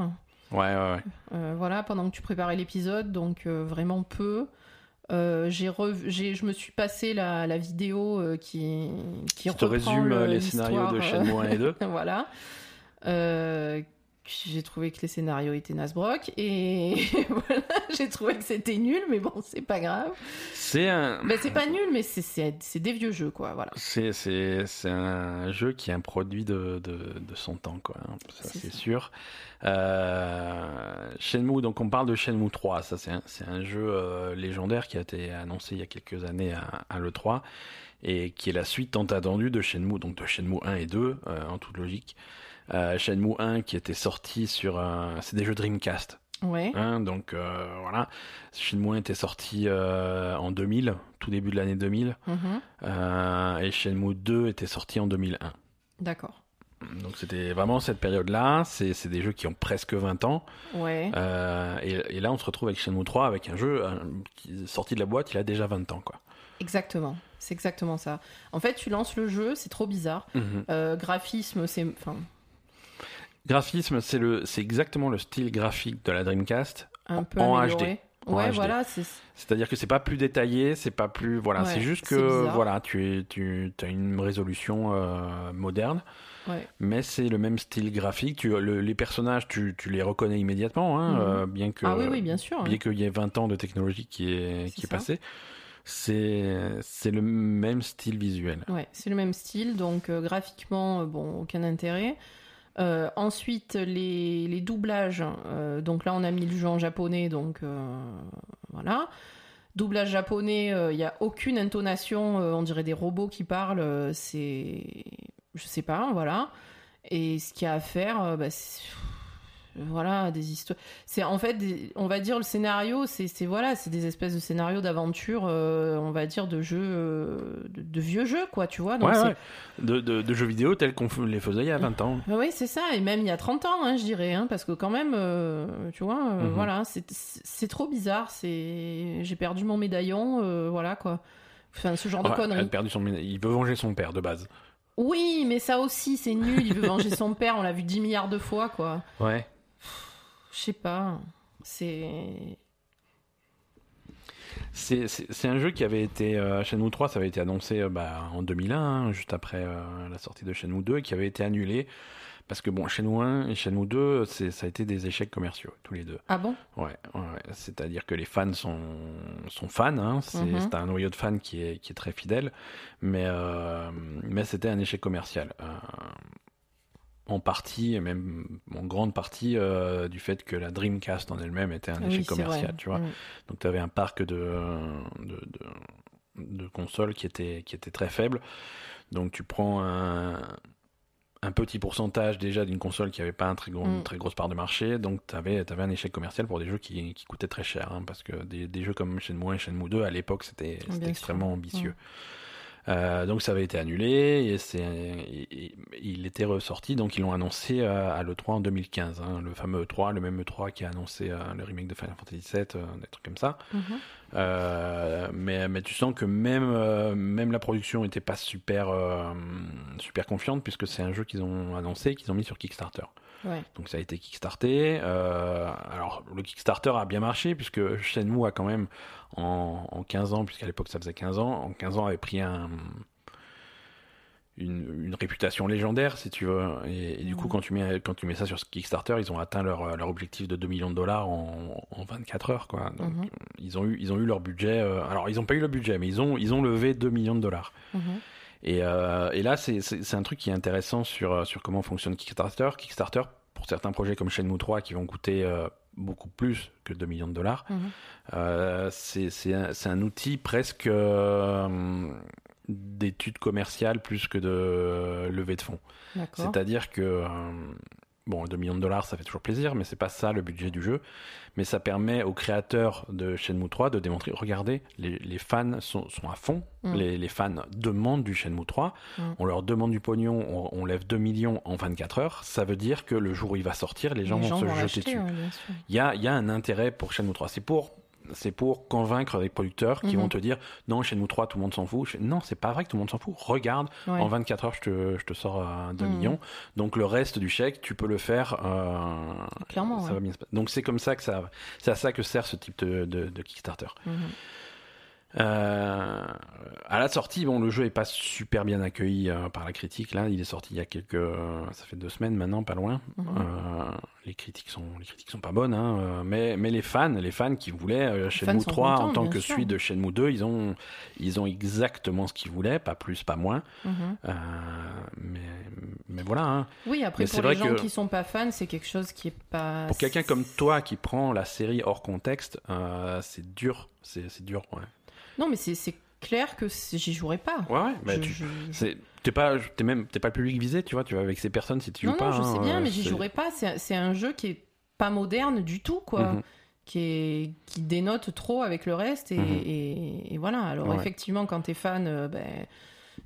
Speaker 1: Ouais, ouais, ouais.
Speaker 2: voilà, pendant que tu préparais l'épisode, donc vraiment peu. Euh, j'ai je me suis passé la, la vidéo euh, qui qui
Speaker 1: Qui te
Speaker 2: reprend
Speaker 1: résume
Speaker 2: le-
Speaker 1: les scénarios de Shenmue 1 et 2
Speaker 2: voilà. Euh, j'ai trouvé que les scénarios étaient nasbrock et voilà, j'ai trouvé que c'était nul, mais bon, c'est pas grave.
Speaker 1: C'est un.
Speaker 2: Ben, c'est pas nul, mais c'est- des vieux jeux, quoi. Voilà.
Speaker 1: C'est, un jeu qui est un produit de, de, de son temps, quoi. hein, Ça,
Speaker 2: C'est
Speaker 1: sûr. Euh, Shenmue, donc on parle de Shenmue 3. Ça, c'est un, un jeu euh, légendaire qui a été annoncé il y a quelques années à, à l'E3 et qui est la suite tant attendue de Shenmue, donc de Shenmue 1 et 2, euh, en toute logique. Euh, Shenmue 1 qui était sorti sur un... C'est des jeux Dreamcast.
Speaker 2: Ouais.
Speaker 1: Hein, donc euh, voilà. Shenmue 1 était sorti euh, en 2000, tout début de l'année 2000.
Speaker 2: Mhm.
Speaker 1: Euh, et Shenmue 2 était sorti en 2001.
Speaker 2: D'accord.
Speaker 1: Donc c'était vraiment cette période-là. C'est des jeux qui ont presque 20 ans.
Speaker 2: Ouais.
Speaker 1: Euh, et, et là, on se retrouve avec Shenmue 3 avec un jeu qui est sorti de la boîte, il a déjà 20 ans, quoi.
Speaker 2: Exactement. C'est exactement ça. En fait, tu lances le jeu, c'est trop bizarre.
Speaker 1: Mhm.
Speaker 2: Euh, graphisme, c'est. Enfin,
Speaker 1: Graphisme, c'est le, c'est exactement le style graphique de la Dreamcast.
Speaker 2: un peu
Speaker 1: En. En
Speaker 2: Ouais,
Speaker 1: HD.
Speaker 2: voilà, c'est.
Speaker 1: C'est-à-dire que c'est pas plus détaillé, c'est pas plus, voilà,
Speaker 2: Ouais,
Speaker 1: c'est juste que, voilà, tu es, tu as une résolution euh, moderne,
Speaker 2: Ouais.
Speaker 1: mais c'est le même style graphique. Tu, le- les personnages, tu, tu les reconnais immédiatement, hein,
Speaker 2: Mhm.
Speaker 1: euh, bien que,
Speaker 2: Ah oui, oui, bien sûr.
Speaker 1: bien qu'il y ait 20 ans de technologie qui est,
Speaker 2: C'est
Speaker 1: qui est
Speaker 2: ça.
Speaker 1: passée. C'est, c'est le même style visuel.
Speaker 2: Ouais, c'est le même style, donc euh, graphiquement, bon, aucun intérêt. Euh, ensuite, les, les doublages. euh, donc là, on a mis le jeu en japonais, donc euh, voilà. Doublage japonais, il n'y a aucune intonation, on dirait des robots qui parlent, c'est. Je sais pas, voilà. Et ce qu'il y a à faire, bah, c'est- voilà, des histoires. C'est en fait, des- on va dire le scénario, c'est voilà, c'est des espèces de scénarios d'aventure, euh, on va dire de jeux, euh, de, de vieux jeux, quoi, tu vois. Donc
Speaker 1: Ouais. De, de, de jeux vidéo tels qu'on les faisait il y a 20 ans.
Speaker 2: Oui, c'est ça, et même il y a 30 ans, hein, je dirais, hein, parce que quand même, euh, tu vois,
Speaker 1: Mhm.
Speaker 2: voilà, c'est- trop bizarre, c'est j'ai perdu mon médaillon, voilà quoi. Enfin, ce genre de
Speaker 1: elle a
Speaker 2: conneries.
Speaker 1: perdu son, il veut venger son père de base.
Speaker 2: Oui, mais ça aussi, c'est nul, il veut venger son père, on l'a vu 10 milliards de fois, quoi.
Speaker 1: Ouais.
Speaker 2: Je sais pas, c'est...
Speaker 1: C'est, un jeu qui avait été. Euh, Shenmue 3, ça avait été annoncé euh, bah, en 2001, hein, juste après euh, la sortie de Shenmue 2, et qui avait été annulé. Parce que bon, Shenmue 1 et Shenmue 2, c'est, ça a été des échecs commerciaux, tous les deux.
Speaker 2: Ah bon?
Speaker 1: Ouais, c'est-à-dire que les fans sont, sont fans, hein. c'est,
Speaker 2: Mhm.
Speaker 1: c'est un noyau de fans qui est, qui est très fidèle, mais, euh, mais c'était un échec commercial. En partie, et même en grande partie, euh, du fait que la Dreamcast en elle-même était un
Speaker 2: Oui,
Speaker 1: échec commercial, tu vois.
Speaker 2: Mm.
Speaker 1: Donc tu avais un parc de, de, de, de consoles qui était, qui était très faible. Donc tu prends un, un petit pourcentage déjà d'une console qui avait pas un très gros, une
Speaker 2: Mm.
Speaker 1: très grosse part de marché. Donc tu avais, un échec commercial pour des jeux qui, qui coûtaient très cher. hein, parce que des, des jeux comme Shenmue 1 et Shenmue 2, à l'époque, c'était extrêmement ambitieux.
Speaker 2: Mm.
Speaker 1: Euh, donc ça avait été annulé et c'est il était ressorti donc ils l'ont annoncé euh, à l'E3 en 2015 hein, le fameux E3 le même E3 qui a annoncé euh, le remake de Final Fantasy VII euh, des trucs comme ça
Speaker 2: Mhm.
Speaker 1: mais, mais tu sens que même, même la production n'était pas super, super confiante puisque c'est un jeu qu'ils ont annoncé, qu'ils ont mis sur Kickstarter.
Speaker 2: Ouais.
Speaker 1: Donc ça a été kickstarté. Euh, alors le Kickstarter a bien marché puisque Shenmue a quand même en, en 15 ans, puisqu'à l'époque ça faisait 15 ans, en 15 ans avait pris un, une, une réputation légendaire si tu veux. Et, et du coup
Speaker 2: Mhm.
Speaker 1: quand tu, mets, quand tu mets ça sur Kickstarter, ils ont atteint leur, leur objectif de 2 millions de dollars en, en 24 heures. Quoi. Donc,
Speaker 2: Mhm.
Speaker 1: ils, ont eu, ils ont eu leur budget. euh, alors ils n'ont pas eu le budget, mais ils ont, ils ont levé 2 millions de dollars.
Speaker 2: Mhm.
Speaker 1: Et, euh, et là, c'est- un truc qui est intéressant sur, euh, sur comment fonctionne Kickstarter. Kickstarter, pour certains projets comme Shenmue 3 qui vont coûter euh, beaucoup plus que 2 millions de dollars,
Speaker 2: Mhm.
Speaker 1: euh, c'est un, outil presque euh, d'étude commerciale plus que de levée de fonds. C'est-à-dire que, bon, 2 millions de dollars, ça fait toujours plaisir, mais c'est pas ça le budget du jeu. Mais ça permet aux créateurs de Shenmue 3 de démontrer, regardez, les, les fans sont, sont à fond,
Speaker 2: Mm.
Speaker 1: les, les fans demandent du Shenmue 3,
Speaker 2: Mm.
Speaker 1: on leur demande du pognon, on, on lève 2 millions en 24 heures, ça veut dire que le jour où il va sortir, les gens vont se jeter
Speaker 2: l'acheter,
Speaker 1: dessus.
Speaker 2: ouais.
Speaker 1: Il y a, y a un intérêt pour Shenmue 3. C'est pour, c'est pour convaincre les producteurs qui
Speaker 2: Mhm.
Speaker 1: vont te dire non, Shenmue 3, tout le monde s'en fout. Non, c'est pas vrai que tout le monde s'en fout. Regarde,
Speaker 2: Ouais.
Speaker 1: en 24 heures, je te, je te sors à 2
Speaker 2: Mhm.
Speaker 1: millions. Donc le reste du chèque, tu peux le faire. euh,
Speaker 2: Clairement,
Speaker 1: ça
Speaker 2: ouais.
Speaker 1: va bien se passer. Donc c'est comme ça que ça, c'est à ça que sert ce type de, de, de Kickstarter.
Speaker 2: Mhm.
Speaker 1: Euh, à la sortie, bon, le jeu est pas super bien accueilli euh, par la critique. Là, il est sorti il y a quelques, ça fait deux semaines maintenant, pas loin.
Speaker 2: Mhm.
Speaker 1: Euh, les critiques sont, les critiques sont pas bonnes, hein, mais mais les fans, les fans qui voulaient Shenmue
Speaker 2: sont
Speaker 1: 3 en tant que
Speaker 2: sûr.
Speaker 1: suite de Shenmue 2, ils ont ils ont exactement ce qu'ils voulaient, pas plus, pas moins.
Speaker 2: Mhm.
Speaker 1: Mais mais voilà. Hein.
Speaker 2: Oui, après
Speaker 1: Mais
Speaker 2: pour les
Speaker 1: vrai
Speaker 2: gens
Speaker 1: que-
Speaker 2: qui sont pas fans, c'est quelque chose qui est pas.
Speaker 1: Pour quelqu'un comme toi qui prend la série hors contexte, c'est dur, c'est c'est dur. Ouais.
Speaker 2: Non, mais c'est clair que j'y jouerai pas.
Speaker 1: Ouais, ouais.
Speaker 2: Je-
Speaker 1: tu-
Speaker 2: je-
Speaker 1: T'es pas, t'es même, t'es pas le public visé, tu vois. Tu vas avec ces personnes si tu
Speaker 2: Non,
Speaker 1: joues pas.
Speaker 2: non, je sais
Speaker 1: hein,
Speaker 2: bien,
Speaker 1: euh,
Speaker 2: mais j'y jouerai pas. C'est un jeu qui est pas moderne du tout, quoi.
Speaker 1: Mhm.
Speaker 2: Qui, est, qui dénote trop avec le reste. Et,
Speaker 1: Mhm.
Speaker 2: et- et voilà. Alors,
Speaker 1: Ouais.
Speaker 2: effectivement, quand t'es fan, euh, ben,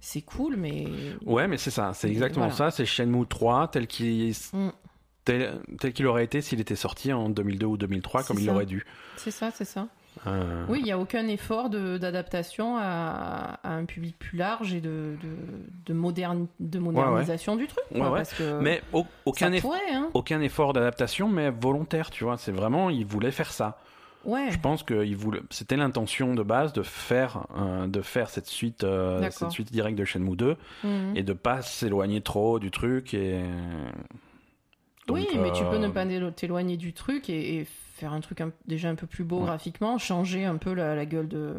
Speaker 2: c'est cool, mais.
Speaker 1: Ouais, mais c'est ça, c'est
Speaker 2: Mais
Speaker 1: exactement
Speaker 2: voilà.
Speaker 1: ça. C'est Shenmue 3 tel qu'il
Speaker 2: Mm.
Speaker 1: tel, tel qu'il aurait été s'il était sorti en 2002 ou 2003 comme il
Speaker 2: ça.
Speaker 1: l'aurait dû.
Speaker 2: C'est ça, c'est ça.
Speaker 1: Euh,
Speaker 2: Oui, il n'y a aucun effort d'adaptation à, à un public plus large et de, de, de, moderne, de modernisation du truc. quoi,
Speaker 1: Ouais, ouais.
Speaker 2: Parce que
Speaker 1: Mais au- aucun, eff-
Speaker 2: pourrait, hein.
Speaker 1: aucun effort d'adaptation, mais volontaire, tu vois. C'est vraiment, il voulait faire ça. Je pense que c'était l'intention de base de faire, euh, de faire cette suite, euh, cette suite directe de Shenmue 2
Speaker 2: Mhm.
Speaker 1: et de pas s'éloigner trop du truc et.
Speaker 2: Oui, mais tu peux
Speaker 1: euh,
Speaker 2: ne pas d'élo- t'éloigner du truc et, et faire un truc un- déjà un peu plus beau
Speaker 1: Ouais.
Speaker 2: graphiquement, changer un peu la, la gueule de,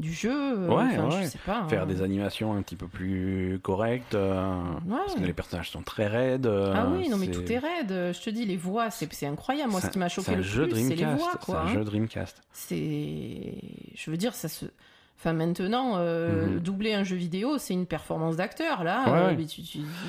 Speaker 2: du jeu. euh,
Speaker 1: Ouais,
Speaker 2: enfin,
Speaker 1: ouais.
Speaker 2: Je sais pas.
Speaker 1: Faire
Speaker 2: hein.
Speaker 1: des animations un petit peu plus correctes, euh,
Speaker 2: Ouais.
Speaker 1: parce que les personnages sont très raides. euh,
Speaker 2: Ah oui, non mais tout est raide. Je te dis, les voix, c'est incroyable. Moi, ce qui m'a choqué le
Speaker 1: jeu
Speaker 2: plus, c'est les voix,
Speaker 1: C'est un
Speaker 2: hein.
Speaker 1: jeu Dreamcast.
Speaker 2: C'est, je veux dire, ça se. Enfin, maintenant, euh,
Speaker 1: Mhm.
Speaker 2: doubler un jeu vidéo, c'est une performance d'acteur. Là,
Speaker 1: Ouais,
Speaker 2: euh,
Speaker 1: ouais.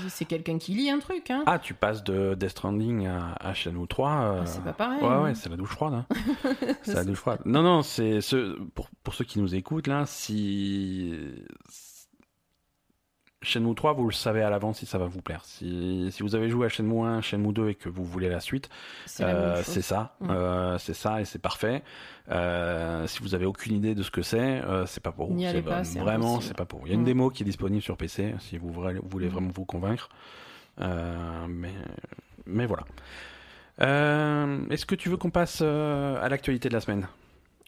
Speaker 2: c'est quelqu'un qui lit un truc. Hein.
Speaker 1: Ah, tu passes de Death Stranding à, à Shenmue 3. euh,
Speaker 2: Ah, c'est pas pareil.
Speaker 1: Ouais,
Speaker 2: hein.
Speaker 1: ouais, c'est la douche froide. Hein. c'est la douche froide. Non, non, c'est ce, pour, pour ceux qui nous écoutent, là, si. Shenmue 3, vous le savez à l'avance si ça va vous plaire. Si, si vous avez joué à Shenmue 1, Shenmue 2 et que vous voulez la suite,
Speaker 2: C'est
Speaker 1: euh, ça.
Speaker 2: Mm.
Speaker 1: Euh, c'est ça et c'est parfait. Euh, si vous avez aucune idée de ce que c'est, c'est pas pour vous.
Speaker 2: Pas,
Speaker 1: Vraiment, c'est pas pour vous. Il y a une
Speaker 2: Mm.
Speaker 1: démo qui est disponible sur PC si vous voulez, vous voulez
Speaker 2: Mm.
Speaker 1: vraiment vous convaincre. Mais, mais voilà. Est-ce que tu veux qu'on passe à l'actualité de la semaine?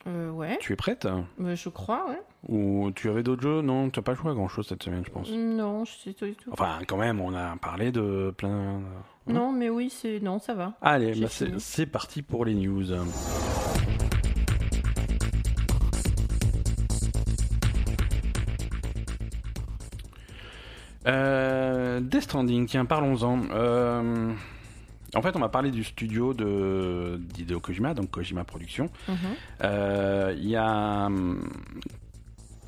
Speaker 2: Euh, ouais,
Speaker 1: Tu es prête
Speaker 2: Euh, je crois, ouais.
Speaker 1: Ou tu avais d'autres jeux Non, tu n'as pas joué à grand chose cette semaine, je pense.
Speaker 2: Non, je sais pas du tout.
Speaker 1: Enfin, quand même, on a parlé de plein.
Speaker 2: Non, mais oui, c'est non, ça va.
Speaker 1: Allez, bah, c'est parti pour les news. Euh, Death Stranding, tiens, parlons-en. Euh, en fait, on m'a parlé du studio de d'Hideo Kojima, donc Kojima Productions.
Speaker 2: Mhm.
Speaker 1: Euh, Il y a. hum,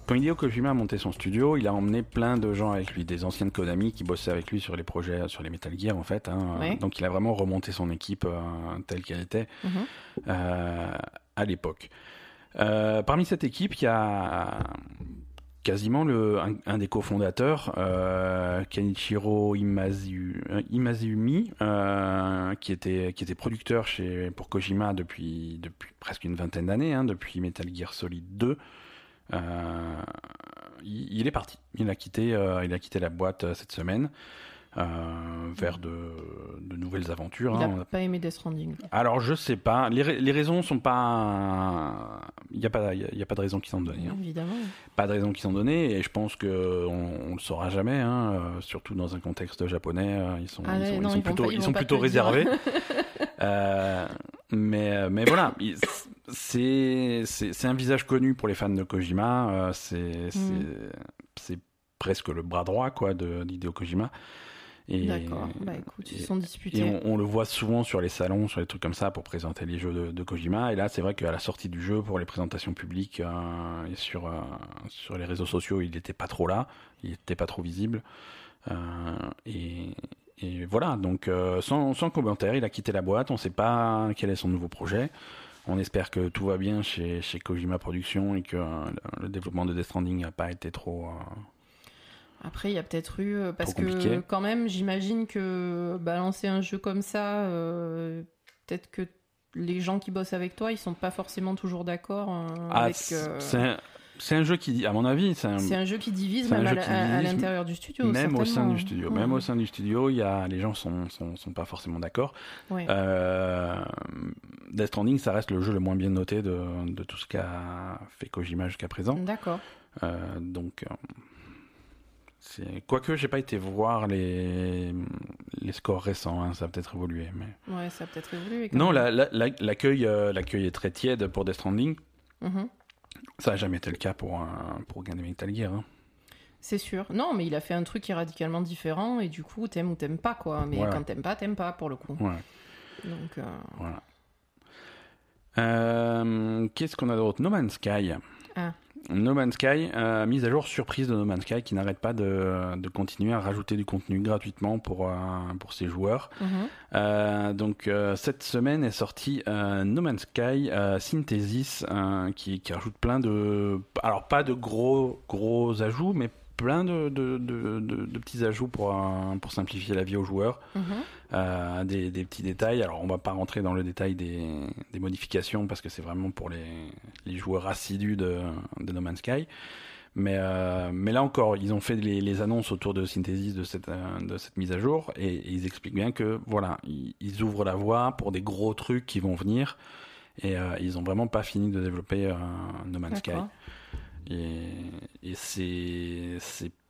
Speaker 1: Quand Hideo Kojima a monté son studio, il a emmené plein de gens avec lui, des anciens de Konami qui bossaient avec lui sur les projets, sur les Metal Gear en fait. hein.
Speaker 2: Ouais.
Speaker 1: Donc il a vraiment remonté son équipe euh, telle qu'elle était
Speaker 2: Mhm.
Speaker 1: euh, à l'époque. Euh, parmi cette équipe, il y a quasiment un, des cofondateurs, euh, Kenichiro euh, Imazuumi, euh, qui, était, producteur chez, pour Kojima depuis, presque une vingtaine d'années, hein, depuis Metal Gear Solid 2. Euh, il, est parti. Il a quitté, la boîte cette semaine vers de, de nouvelles aventures.
Speaker 2: Il
Speaker 1: hein.
Speaker 2: a pas aimé Death Stranding.
Speaker 1: Alors je sais pas. Les, ra- les raisons sont pas. Il n'y a pas. Il a- pas de raison qui sont données. hein.
Speaker 2: Évidemment.
Speaker 1: Pas de raison qui sont données et je pense que on, on le saura jamais. Hein, euh, surtout dans un contexte japonais, euh, ils sont,
Speaker 2: Ah
Speaker 1: ils ils sont
Speaker 2: ils
Speaker 1: plutôt,
Speaker 2: pas- ils
Speaker 1: sont réservés. Euh, mais mais voilà, il- c'est un visage connu pour les fans de Kojima. euh, c'est
Speaker 2: Mm.
Speaker 1: c'est presque le bras droit quoi de d'Hideo Kojima. Et-
Speaker 2: D'accord. Bah écoute, ils
Speaker 1: et-
Speaker 2: sont
Speaker 1: et
Speaker 2: disputés.
Speaker 1: on, on le voit souvent sur les salons, sur les trucs comme ça, pour présenter les jeux de, de Kojima. Et là, c'est vrai qu'à la sortie du jeu, pour les présentations publiques euh, et sur, euh, sur les réseaux sociaux, il n'était pas trop là, il n'était pas trop visible. Euh, et, et voilà, donc euh, sans, sans commentaire, il a quitté la boîte. On ne sait pas quel est son nouveau projet. On espère que tout va bien chez, chez Kojima Productions et que euh, le développement de Death Stranding n'a pas été trop.
Speaker 2: Après, il y a peut-être eu. euh, Parce
Speaker 1: Trop compliqué.
Speaker 2: que, quand même, j'imagine que balancer un jeu comme ça, euh, peut-être que les gens qui bossent avec toi, ils sont pas forcément toujours d'accord euh,
Speaker 1: Ah,
Speaker 2: avec.
Speaker 1: c'est
Speaker 2: euh,
Speaker 1: c'est un, jeu qui, à mon avis, c'est un,
Speaker 2: jeu qui divise même à
Speaker 1: jeu
Speaker 2: la-
Speaker 1: qui
Speaker 2: à, à
Speaker 1: divise,
Speaker 2: l'intérieur du studio.
Speaker 1: même au sein du studio.
Speaker 2: Ouais.
Speaker 1: Même au sein du studio, il y a, les gens sont, sont, sont pas forcément d'accord.
Speaker 2: Ouais.
Speaker 1: Death Stranding, ça reste le jeu le moins bien noté de, de tout ce qu'a fait Kojima jusqu'à présent.
Speaker 2: D'accord.
Speaker 1: Donc, quoique j'ai pas été voir les, les scores récents, hein, ça a peut-être évolué. Mais...
Speaker 2: Ouais, ça a peut-être évolué. quand
Speaker 1: Non, la- la- la- l'accueil euh, l'accueil est très tiède pour Death Stranding.
Speaker 2: Mhm.
Speaker 1: Ça n'a jamais été le cas pour, un- pour Gun Metal Gear. hein.
Speaker 2: C'est sûr. Non, mais il a fait un truc qui est radicalement différent et du coup, t'aimes ou t'aimes pas, quoi. Mais
Speaker 1: Voilà.
Speaker 2: quand t'aimes pas, t'aimes pas, pour le coup.
Speaker 1: Ouais.
Speaker 2: Donc, euh,
Speaker 1: Voilà. Euh, Qu'est-ce qu'on a d'autre? No Man's Sky.
Speaker 2: Ah.
Speaker 1: No Man's Sky, euh, mise à jour surprise de No Man's Sky qui n'arrête pas de, de continuer à rajouter du contenu gratuitement pour, euh, pour ses joueurs.
Speaker 2: mhm.
Speaker 1: Euh, donc euh, cette semaine est sorti No Man's Sky Synthesis qui, qui rajoute plein de... Alors pas de gros, gros ajouts, mais plein de, de, de, petits ajouts pour, pour simplifier la vie aux joueurs.
Speaker 2: Mhm.
Speaker 1: Euh, des, des petits détails. Alors, on va pas rentrer dans le détail des, des modifications parce que c'est vraiment pour les, les joueurs assidus de, de No Man's Sky. Mais, euh, mais là encore, ils ont fait les, les annonces autour de Synthesis de cette, euh, de cette mise à jour et, et ils expliquent bien que voilà, ils, ils ouvrent la voie pour des gros trucs qui vont venir et euh, ils ont vraiment pas fini de développer No Man's Sky. Et, et c'est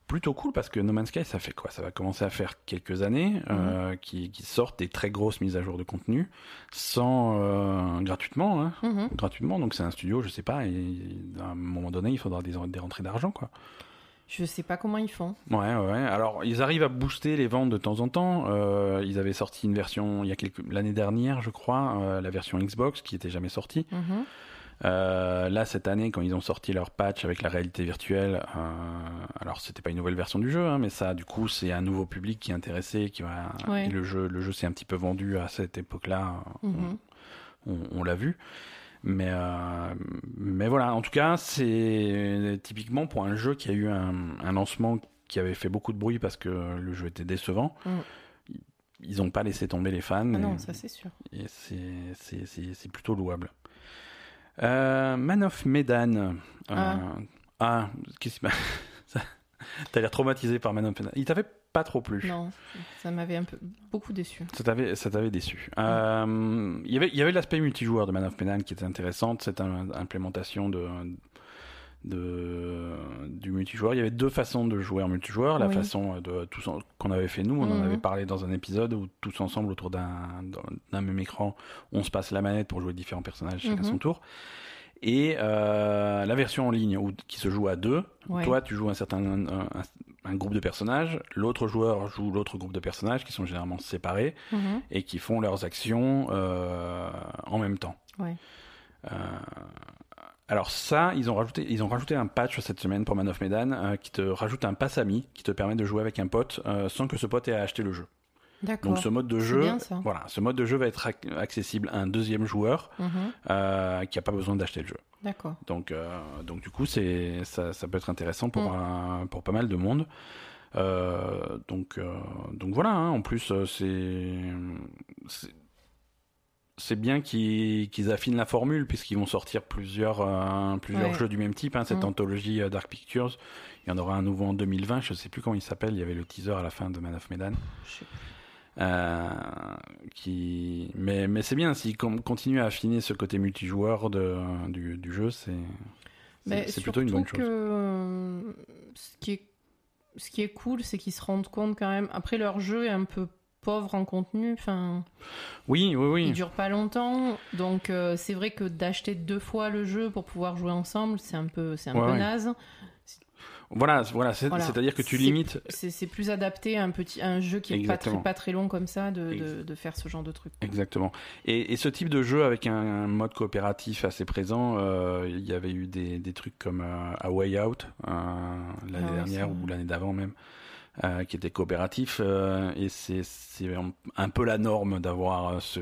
Speaker 1: plutôt cool parce que No Man's Sky, ça fait quoi? Ça va commencer à faire quelques années euh, qui, qui sortent des très grosses mises à jour de contenu sans euh, gratuitement, hein,
Speaker 2: Mhm.
Speaker 1: gratuitement. Donc c'est un studio, je sais pas, et à un moment donné, il faudra des, des rentrées d'argent, quoi.
Speaker 2: Je sais pas comment ils font.
Speaker 1: Ouais, ouais, ouais. Alors, ils arrivent à booster les ventes de temps en temps. Euh, ils avaient sorti une version il y a quelques l'année dernière, je crois, euh, la version Xbox qui était jamais sortie.
Speaker 2: Mhm.
Speaker 1: Euh, là, cette année, quand ils ont sorti leur patch avec la réalité virtuelle, euh, alors c'était pas une nouvelle version du jeu, hein, mais ça, du coup, c'est un nouveau public qui est intéressé, qui va.
Speaker 2: Ouais.
Speaker 1: et le jeu, le jeu s'est un petit peu vendu à cette époque-là.
Speaker 2: Mhm.
Speaker 1: On, on l'a vu. Mais, euh, mais voilà, en tout cas, c'est typiquement pour un jeu qui a eu un, un lancement qui avait fait beaucoup de bruit parce que le jeu était décevant.
Speaker 2: Mm.
Speaker 1: Ils n'ont pas laissé tomber les fans.
Speaker 2: Ah non, ça c'est sûr.
Speaker 1: et c'est plutôt louable. Euh, Man of Medan. Euh,
Speaker 2: Ah.
Speaker 1: ah, qu'est-ce qui ça- T'as l'air traumatisé par Man of Medan. Il t'avait pas trop plu.
Speaker 2: Non, ça m'avait un peu beaucoup déçu.
Speaker 1: Ça t'avait, ça t'avait déçu. Euh, il y avait, il y avait l'aspect multijoueur de Man of Medan qui était intéressante, cette im- implémentation de, de, du multijoueur. Il y avait deux façons de jouer en multijoueur. La
Speaker 2: Oui.
Speaker 1: façon de tous qu'on avait fait nous, on en
Speaker 2: Mhm.
Speaker 1: avait parlé dans un épisode où tous ensemble autour d'un, même écran, on se passe la manette pour jouer différents personnages chacun
Speaker 2: Mhm.
Speaker 1: son tour. Et euh, la version en ligne où, qui se joue à deux,
Speaker 2: Ouais.
Speaker 1: toi tu joues un certain un, un- un groupe de personnages, l'autre joueur joue l'autre groupe de personnages qui sont généralement séparés
Speaker 2: Mhm.
Speaker 1: et qui font leurs actions euh, en même temps.
Speaker 2: Ouais.
Speaker 1: Euh, alors ça, ils ont rajouté, ils ont rajouté un patch cette semaine pour Man of Medan euh, qui te rajoute un pass ami qui te permet de jouer avec un pote euh, sans que ce pote ait à acheter le jeu.
Speaker 2: D'accord.
Speaker 1: Donc ce mode de jeu,
Speaker 2: bien,
Speaker 1: voilà, ce mode de jeu va être ac- accessible à un deuxième joueur
Speaker 2: Mhm.
Speaker 1: euh, qui a pas besoin d'acheter le jeu.
Speaker 2: D'accord.
Speaker 1: Donc, donc du coup, c'est ça, ça peut être intéressant pour
Speaker 2: Mm.
Speaker 1: un- pour pas mal de monde. Donc, donc voilà. hein, en plus, c'est c'est- bien qu'ils affinent la formule puisqu'ils vont sortir plusieurs euh, plusieurs
Speaker 2: Ouais.
Speaker 1: jeux du même type. hein, cette
Speaker 2: Mm.
Speaker 1: anthologie euh, Dark Pictures, il y en aura un nouveau en 2020. Je sais plus comment il s'appelle. Il y avait le teaser à la fin de Man of Medan. Euh, qui mais mais c'est bien s'ils continuent à affiner ce côté multijoueur de, du, du jeu c'est plutôt une bonne chose
Speaker 2: que ce qui est ce qui est cool, c'est qu'ils se rendent compte quand même. Après, leur jeu est un peu pauvre en contenu. Enfin,
Speaker 1: oui oui
Speaker 2: il
Speaker 1: oui
Speaker 2: dure pas longtemps, donc euh, c'est vrai que d'acheter deux fois le jeu pour pouvoir jouer ensemble, c'est un peu c'est un
Speaker 1: Ouais,
Speaker 2: peu
Speaker 1: ouais.
Speaker 2: naze.
Speaker 1: voilà voilà c'est
Speaker 2: Voilà.
Speaker 1: à dire que tu limites
Speaker 2: C'est plus adapté à un petit à un jeu qui est pas très pas très long comme ça de, de, faire ce genre de truc.
Speaker 1: exactement et, et ce type de jeu avec un, un mode coopératif assez présent euh, il y avait eu des, des trucs comme euh, A Way Out l'année
Speaker 2: Ah
Speaker 1: dernière ou l'année d'avant même euh, qui était coopératif euh, et c'est un, peu la norme d'avoir euh, ce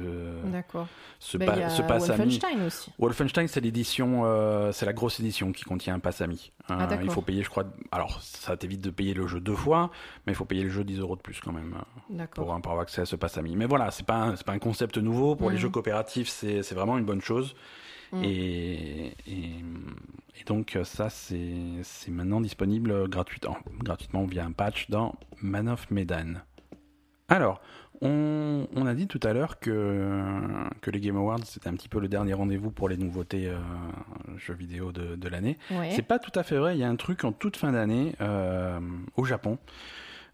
Speaker 1: ce,
Speaker 2: Ben,
Speaker 1: pa- ce pass ami
Speaker 2: Wolfenstein aussi.
Speaker 1: Wolfenstein, c'est l'édition, euh, c'est la grosse édition qui contient un pass ami. Euh,
Speaker 2: Ah,
Speaker 1: il faut payer, je crois. Alors, ça t'évite de payer le jeu deux fois, mais il faut payer le jeu 10 euros de plus quand même pour, pour avoir accès à ce pass ami. Mais voilà, c'est pas, c'est pas un concept nouveau pour les
Speaker 2: Mhm.
Speaker 1: jeux coopératifs. C'est, c'est vraiment une bonne chose.
Speaker 2: Mhm.
Speaker 1: Et, et, et donc ça, c'est, maintenant disponible gratuitement, gratuitement via un patch dans Man of Medan. Alors, on, on a dit tout à l'heure que, que les Game Awards, c'était un petit peu le dernier rendez-vous pour les nouveautés euh, jeux vidéo de, de l'année.
Speaker 2: Ouais.
Speaker 1: C'est pas tout à fait vrai. Il y a un truc en toute fin d'année euh, au Japon.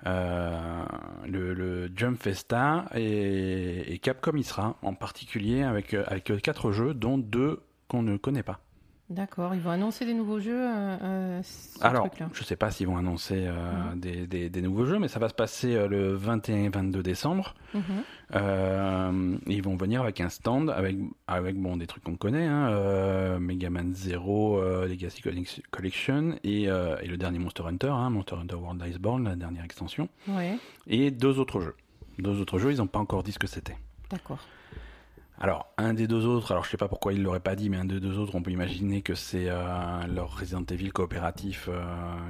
Speaker 1: Euh, le, le Jump Festa et, et Capcom y sera en particulier avec, avec quatre jeux dont deux qu'on ne connaît pas.
Speaker 2: D'accord. Ils vont annoncer des nouveaux jeux. euh, euh, ce
Speaker 1: Alors,
Speaker 2: truc-là.
Speaker 1: je sais pas s'ils vont annoncer euh,
Speaker 2: Mhm.
Speaker 1: des, des- des nouveaux jeux, mais ça va se passer euh, le 21 et 22 décembre.
Speaker 2: Mhm.
Speaker 1: Ils vont venir avec un stand avec, avec bon, des trucs qu'on connaît, hein, Mega Man Zero, Legacy Collection- et, et le dernier Monster Hunter, hein, Monster Hunter World Iceborne, la dernière extension,
Speaker 2: Ouais.
Speaker 1: et deux autres jeux. Deux autres jeux, ils n'ont pas encore dit ce que c'était.
Speaker 2: D'accord.
Speaker 1: Alors, un des deux autres, alors je sais pas pourquoi ils l'auraient pas dit, mais un des deux autres, on peut imaginer que c'est euh, leur Resident Evil coopératif euh,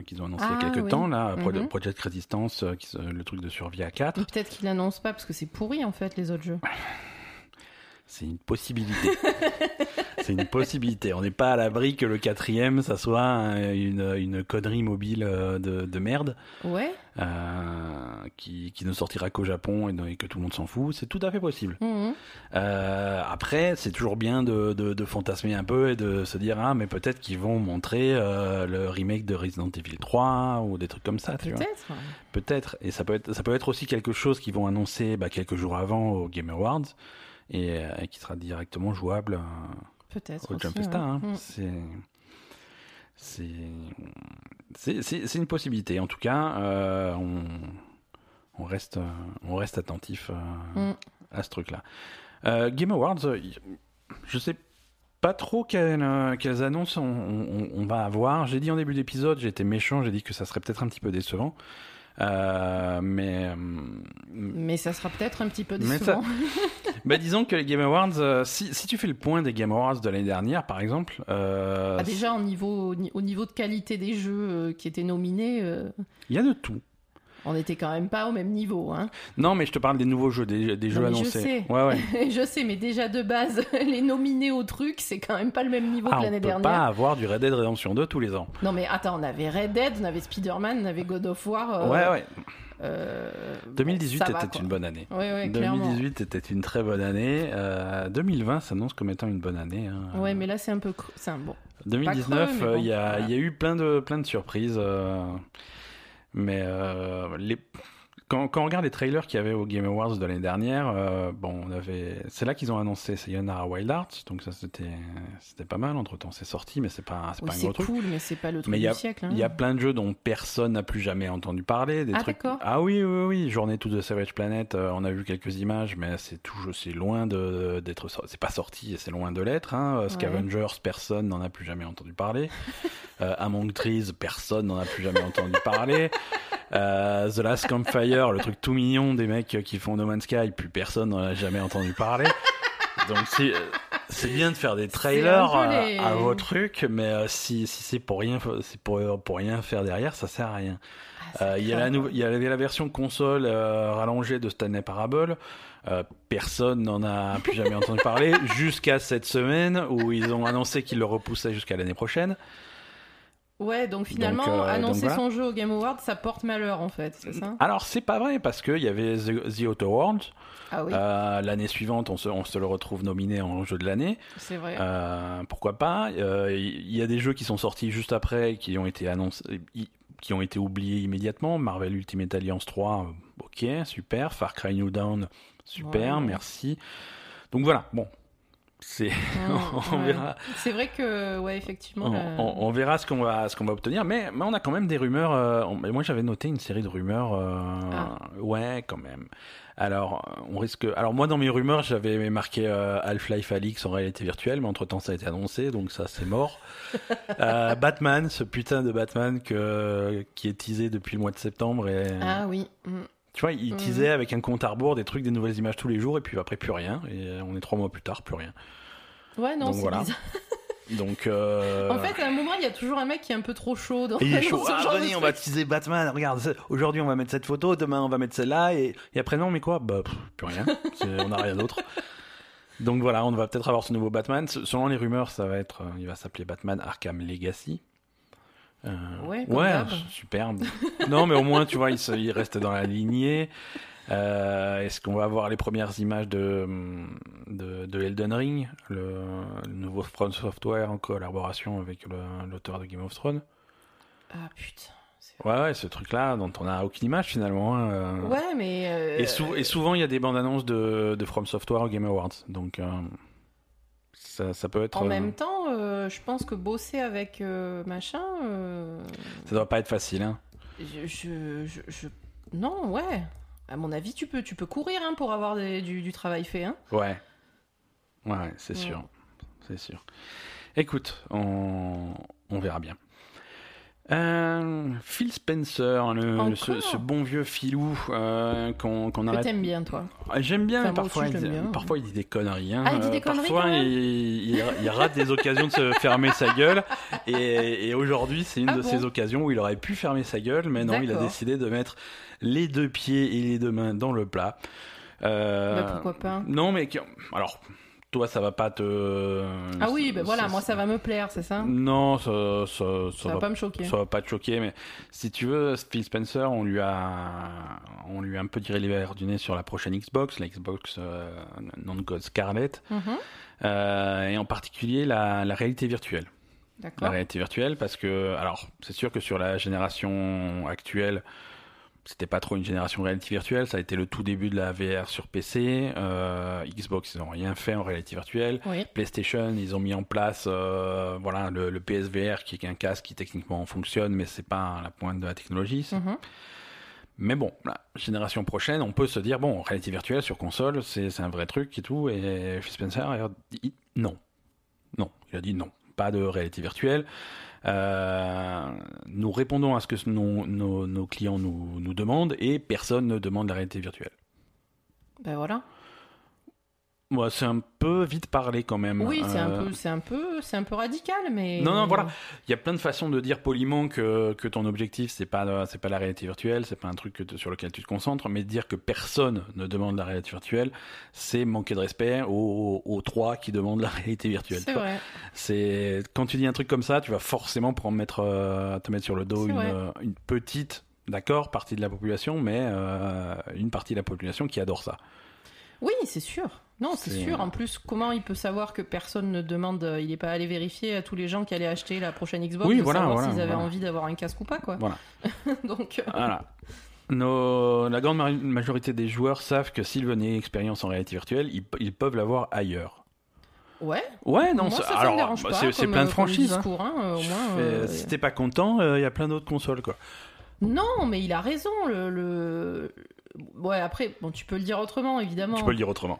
Speaker 1: qu'ils ont annoncé il y a
Speaker 2: Ah,
Speaker 1: quelques
Speaker 2: oui.
Speaker 1: temps, là, Pro-
Speaker 2: Mhm.
Speaker 1: Project Resistance, euh, qui le truc de survie à 4.
Speaker 2: Mais Peut-être qu'ils l'annoncent pas parce que c'est pourri en fait les autres jeux.
Speaker 1: C'est une possibilité. c'est une possibilité. On n'est pas à l'abri que le quatrième, ça soit un- une, une connerie mobile euh, de, de merde
Speaker 2: Ouais.
Speaker 1: euh, qui, qui ne sortira qu'au Japon et, que tout le monde s'en fout. C'est tout à fait possible.
Speaker 2: Mhm.
Speaker 1: Euh, après, c'est toujours bien de, de, de fantasmer un peu et de se dire ah mais peut-être qu'ils vont montrer euh, le remake de Resident Evil 3 ou des trucs comme ça.
Speaker 2: Peut-être.
Speaker 1: Peut-être. Et ça peut être ça peut être aussi quelque chose qu'ils vont annoncer bah, quelques jours avant au Game Awards et, euh, qui sera directement jouable euh,
Speaker 2: Peut-être.
Speaker 1: au Jump
Speaker 2: ouais.
Speaker 1: Hein.
Speaker 2: Mhm.
Speaker 1: C'est une possibilité. En tout cas, euh, on on reste on reste attentif. euh,
Speaker 2: Mm.
Speaker 1: à ce truc-là. Euh, Game Awards, je sais pas trop quelles, quelles annonces on, on- on va avoir. J'ai dit en début d'épisode, j'ai été méchant, j'ai dit que ça serait peut-être un petit peu décevant. Euh, mais euh,
Speaker 2: Mais ça sera peut-être un petit peu décevant.
Speaker 1: bah, disons que les Game Awards, euh, si, si tu fais le point des Game Awards de l'année dernière, par exemple, euh,
Speaker 2: Ah, déjà au niveau, au niveau de qualité des jeux qui étaient nominés,
Speaker 1: il y a de tout.
Speaker 2: On n'était quand même pas au même niveau. Hein.
Speaker 1: Non, mais je te parle des nouveaux jeux, des, des jeux
Speaker 2: je
Speaker 1: annoncés.
Speaker 2: sais.
Speaker 1: Ouais, ouais.
Speaker 2: je sais, mais déjà de base, les nominés au truc, c'est quand même pas le même niveau
Speaker 1: Ah,
Speaker 2: que
Speaker 1: on
Speaker 2: l'année
Speaker 1: peut
Speaker 2: dernière.
Speaker 1: pas avoir du Red Dead Redemption 2 tous les ans.
Speaker 2: Non mais attends, on avait Red Dead, on avait Spider-Man, on avait God of War. euh,
Speaker 1: ouais, ouais.
Speaker 2: euh,
Speaker 1: 2018
Speaker 2: bon, ça va,
Speaker 1: était une bonne année.
Speaker 2: Ouais, ouais, clairement.
Speaker 1: 2018 était une très bonne année. Euh, 2020 s'annonce comme étant une bonne année. hein.
Speaker 2: Ouais, mais là c'est un peu. C'est un bon.
Speaker 1: 2019,
Speaker 2: creux, mais
Speaker 1: euh, il
Speaker 2: bon,
Speaker 1: y, a,
Speaker 2: voilà.
Speaker 1: il y a eu plein de, plein de surprises. euh, mais euh, les... quand, quand on regarde les trailers qu'il y avait au Game Awards de l'année dernière, euh, bon, on avait... c'est là qu'ils ont annoncé Sayonara Wild Arts. Donc ça, c'était, c'était pas mal. Entre temps, c'est sorti, mais c'est pas, c'est
Speaker 2: Oui,
Speaker 1: pas un gros truc.
Speaker 2: cool, mais c'est pas le truc
Speaker 1: Mais
Speaker 2: du
Speaker 1: a-
Speaker 2: siècle. hein.
Speaker 1: Il y a plein de jeux dont personne n'a plus jamais entendu parler. Des
Speaker 2: Ah,
Speaker 1: trucs...
Speaker 2: d'accord.
Speaker 1: Ah oui, oui, oui. Journée to the Savage Planet, euh, on a vu quelques images, mais c'est toujours, c'est loin de, d'être, c'est pas sorti et c'est loin de l'être. Hein. Euh, Scavengers, personne n'en a plus jamais entendu parler. Euh, Among Trees, personne n'en a plus jamais entendu parler. The Last Campfire, le truc tout mignon des mecs qui font No Man's Sky, plus personne n'en a jamais entendu parler. Donc c'est, c'est bien de faire des trailers
Speaker 2: peu
Speaker 1: à, vos trucs, mais euh, si, si c'est pour rien, c'est pour, pour rien faire derrière, ça sert à rien.
Speaker 2: Ah,
Speaker 1: Euh, Il y, a la y avait la version console euh, rallongée de Stanley Parable. Euh, personne n'en a plus jamais entendu parler jusqu'à cette semaine où ils ont annoncé qu'ils le repoussaient jusqu'à l'année prochaine.
Speaker 2: Ouais, donc finalement,
Speaker 1: Donc, euh,
Speaker 2: annoncer
Speaker 1: donc voilà.
Speaker 2: son jeu au Game Awards, ça porte malheur en fait, c'est ça?
Speaker 1: Alors c'est pas vrai parce qu'il y avait The, The Outer World.
Speaker 2: Ah oui,
Speaker 1: Euh, l'année suivante, on se, on se le retrouve nominé en jeu de l'année.
Speaker 2: c'est vrai.
Speaker 1: Euh, pourquoi pas? Il y a des jeux qui sont sortis juste après, qui ont été annoncés, qui ont été oubliés immédiatement. Marvel Ultimate Alliance 3, euh, ok, super. Far Cry New Dawn, super,
Speaker 2: Ouais.
Speaker 1: merci. Donc voilà, bon, c'est, on
Speaker 2: ouais.
Speaker 1: verra,
Speaker 2: C'est vrai que, ouais, effectivement.
Speaker 1: on,
Speaker 2: la-
Speaker 1: on- on verra ce qu'on va, ce qu'on va obtenir. Mais, mais on a quand même des rumeurs. euh, moi, j'avais noté une série de rumeurs. euh,
Speaker 2: Ah.
Speaker 1: Ouais, quand même. Alors, euh, on risque. Alors moi, dans mes rumeurs, j'avais marqué euh, Half-Life Alix en réalité virtuelle, mais entre temps, ça a été annoncé, donc ça, c'est mort. Euh, Batman, ce putain de Batman que qui est teasé depuis le mois de septembre et
Speaker 2: Ah oui. mmh.
Speaker 1: Tu vois, il
Speaker 2: Mhm.
Speaker 1: teasait avec un compte à rebours des trucs, des nouvelles images tous les jours, et puis après plus rien. Et on est trois mois plus tard, plus rien.
Speaker 2: Ouais, non, c'est
Speaker 1: voilà.
Speaker 2: bizarre.
Speaker 1: Donc. euh,
Speaker 2: En fait, à un moment, il y a toujours un mec qui est un peu trop chaud. Dans,
Speaker 1: il est chaud. Ah, venez, on va teaser Batman. Regarde, aujourd'hui on va mettre cette photo, demain on va mettre celle-là, et, et après non, mais quoi? Bah, pff, plus rien. On n'a rien d'autre. Donc voilà, on va peut-être avoir ce nouveau Batman. Selon les rumeurs, ça va être, euh, il va s'appeler Batman Arkham Legacy. Euh,
Speaker 2: Ouais, comme
Speaker 1: ouais,
Speaker 2: d'hab.
Speaker 1: superbe. non, mais au moins, tu vois, il, se- il reste dans la lignée. Euh, Est-ce qu'on va avoir les premières images de, de, de Elden Ring, le, le nouveau From Software en collaboration avec l'auteur de Game of Thrones?
Speaker 2: Ah putain.
Speaker 1: Ouais, ouais, ce truc-là dont on a aucune image finalement. hein, euh.
Speaker 2: Ouais, mais.
Speaker 1: Et, sou- et souvent, il y a des bandes annonces de, de From Software au Game Awards. Donc, ça, ça peut être.
Speaker 2: En
Speaker 1: euh,
Speaker 2: même temps, euh, je pense que bosser avec euh, machin. euh,
Speaker 1: Ça doit pas être facile. Hein.
Speaker 2: je, je, je- je- Non, ouais. À mon avis, tu peux, tu peux courir hein, pour avoir des- du, du travail fait. Hein.
Speaker 1: Ouais. Ouais, ouais, c'est
Speaker 2: Ouais.
Speaker 1: sûr. C'est sûr. Écoute, on, on verra bien. Euh, Phil Spencer, le, ce, ce bon vieux filou euh, qu'on
Speaker 2: Que
Speaker 1: arrête.
Speaker 2: t'aimes bien, toi.
Speaker 1: Ah, J'aime bien,
Speaker 2: Enfin,
Speaker 1: parfois,
Speaker 2: aussi,
Speaker 1: il,
Speaker 2: bien.
Speaker 1: parfois il dit des conneries. hein.
Speaker 2: Ah, il dit des conneries,
Speaker 1: Parfois il, il- il rate des occasions de se fermer sa gueule. Et, et aujourd'hui, c'est une
Speaker 2: Ah
Speaker 1: de
Speaker 2: bon
Speaker 1: ces occasions où il aurait pu fermer sa gueule, mais non, il a décidé de mettre les deux pieds et les deux mains dans le plat. Euh,
Speaker 2: Bah, pourquoi pas
Speaker 1: Non, mais alors, toi, ça va pas te.
Speaker 2: Ah oui, ben voilà,
Speaker 1: ça-
Speaker 2: moi ça va me plaire, c'est ça?
Speaker 1: Non, ça, ça,
Speaker 2: va pas me choquer.
Speaker 1: ça va pas te choquer, mais si tu veux, Phil Spencer, on lui a, on lui a un peu tiré les verres du nez sur la prochaine Xbox, la Xbox euh, non-code Scarlett,
Speaker 2: Mhm,
Speaker 1: euh, et en particulier la, la réalité virtuelle. La réalité virtuelle, parce que, alors, c'est sûr que sur la génération actuelle, c'était pas trop une génération réalité virtuelle, ça a été le tout début de la VR sur PC. euh, Xbox, ils ont rien fait en réalité virtuelle.
Speaker 2: Oui.
Speaker 1: PlayStation, ils ont mis en place euh, voilà le, le PSVR qui est un casque qui techniquement fonctionne, mais c'est pas la pointe de la technologie.
Speaker 2: Mhm.
Speaker 1: Mais bon, la génération prochaine, on peut se dire bon, réalité virtuelle sur console, c'est c'est un vrai truc et tout. Et Phil Spencer a dit non, non, il a dit non, pas de réalité virtuelle. Euh, nous répondons à ce que nos, clients nous, nous demandent et personne ne demande la réalité virtuelle.
Speaker 2: Ben voilà.
Speaker 1: C'est un peu vite parlé quand même.
Speaker 2: Oui, c'est un
Speaker 1: Euh,
Speaker 2: peu, c'est un peu, c'est un peu radical, mais.
Speaker 1: Non, non, voilà. Il y a plein de façons de dire poliment que, que ton objectif c'est pas c'est pas la réalité virtuelle, c'est pas un truc que sur lequel tu te concentres, mais dire que personne ne demande la réalité virtuelle, c'est manquer de respect aux, aux trois qui demandent la réalité virtuelle.
Speaker 2: C'est vrai.
Speaker 1: C'est quand tu dis un truc comme ça, tu vas forcément prendre mettre euh, te mettre sur le dos une petite d'accord partie de la population, mais euh, une partie de la population qui adore ça.
Speaker 2: Oui, c'est sûr. Non, c'est sûr. En plus, comment il peut savoir que personne ne demande euh, Il n'est pas allé vérifier à tous les gens qui allaient acheter la prochaine Xbox
Speaker 1: Oui,
Speaker 2: de
Speaker 1: voilà,
Speaker 2: savoir
Speaker 1: voilà,
Speaker 2: s'ils avaient
Speaker 1: voilà.
Speaker 2: envie d'avoir un casque ou pas, quoi.
Speaker 1: Voilà.
Speaker 2: Donc, euh,
Speaker 1: Voilà. Nos- la grande majorité des joueurs savent que s'ils venaient une expérience en réalité virtuelle, ils, ils peuvent l'avoir ailleurs.
Speaker 2: ouais.
Speaker 1: Ouais, non,
Speaker 2: Moi,
Speaker 1: c'est-
Speaker 2: ça, ça
Speaker 1: alors bah, c'est plein de
Speaker 2: euh,
Speaker 1: franchises. hein.
Speaker 2: hein, euh, au moins, euh,
Speaker 1: Si t'es pas content, il y a plein d'autres consoles quoi.
Speaker 2: Non, mais il a raison. Le, le- Ouais, après, bon, tu peux le dire autrement, évidemment.
Speaker 1: Tu peux le dire autrement.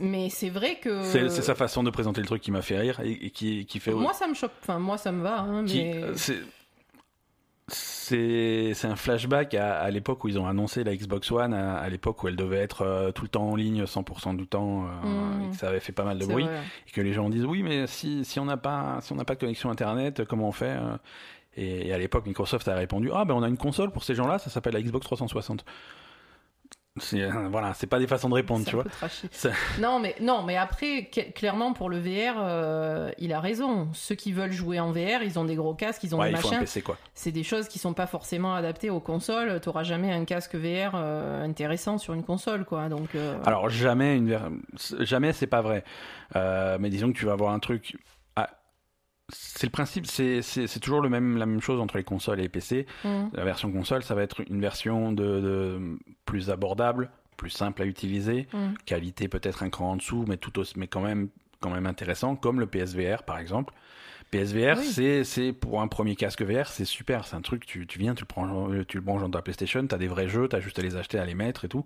Speaker 2: Mais c'est vrai que.
Speaker 1: C'est sa façon de présenter le truc qui m'a fait rire et, et qui, qui fait.
Speaker 2: Moi, ça me choque. Enfin, moi, ça me va. hein, mais...
Speaker 1: euh, c'est- un flashback à, à l'époque où ils ont annoncé la Xbox One, à, à l'époque où elle devait être euh, tout le temps en ligne, 100% du temps, euh,
Speaker 2: Mm.
Speaker 1: et que ça avait fait pas mal de bruit.
Speaker 2: vrai.
Speaker 1: et que les gens disent oui mais si, si on n'a pas si on pas de connexion internet comment on fait et, et à l'époque Microsoft a répondu ah ben on a une console pour ces gens-là ça s'appelle la Xbox 360 c'est euh, voilà c'est pas des façons de répondre tu vois
Speaker 2: Non, mais non, mais après, clairement pour le VR, euh, il a raison. Ceux qui veulent jouer en VR, ils ont des gros casques, ils ont
Speaker 1: ouais
Speaker 2: des
Speaker 1: il
Speaker 2: machins. C'est des choses qui sont pas forcément adaptées aux consoles. T'auras jamais un casque VR euh, intéressant sur une console, quoi. Donc. euh,
Speaker 1: alors jamais une jamais c'est pas vrai Euh, mais disons que tu vas avoir un truc c'est le principe c'est toujours le même la même chose entre les consoles et les PC
Speaker 2: hum,
Speaker 1: la version console ça va être une version de, de plus abordable plus simple à utiliser
Speaker 2: hum.
Speaker 1: qualité peut-être un cran en dessous, mais tout aussi, mais quand même, quand même intéressant, comme le PSVR par exemple. PSVR,
Speaker 2: Oui.
Speaker 1: c'est pour un premier casque VR, c'est super, c'est un truc, tu, tu viens, tu le prends, tu le branches dans ta PlayStation, t'as des vrais jeux, t'as juste à les acheter, à les mettre et tout.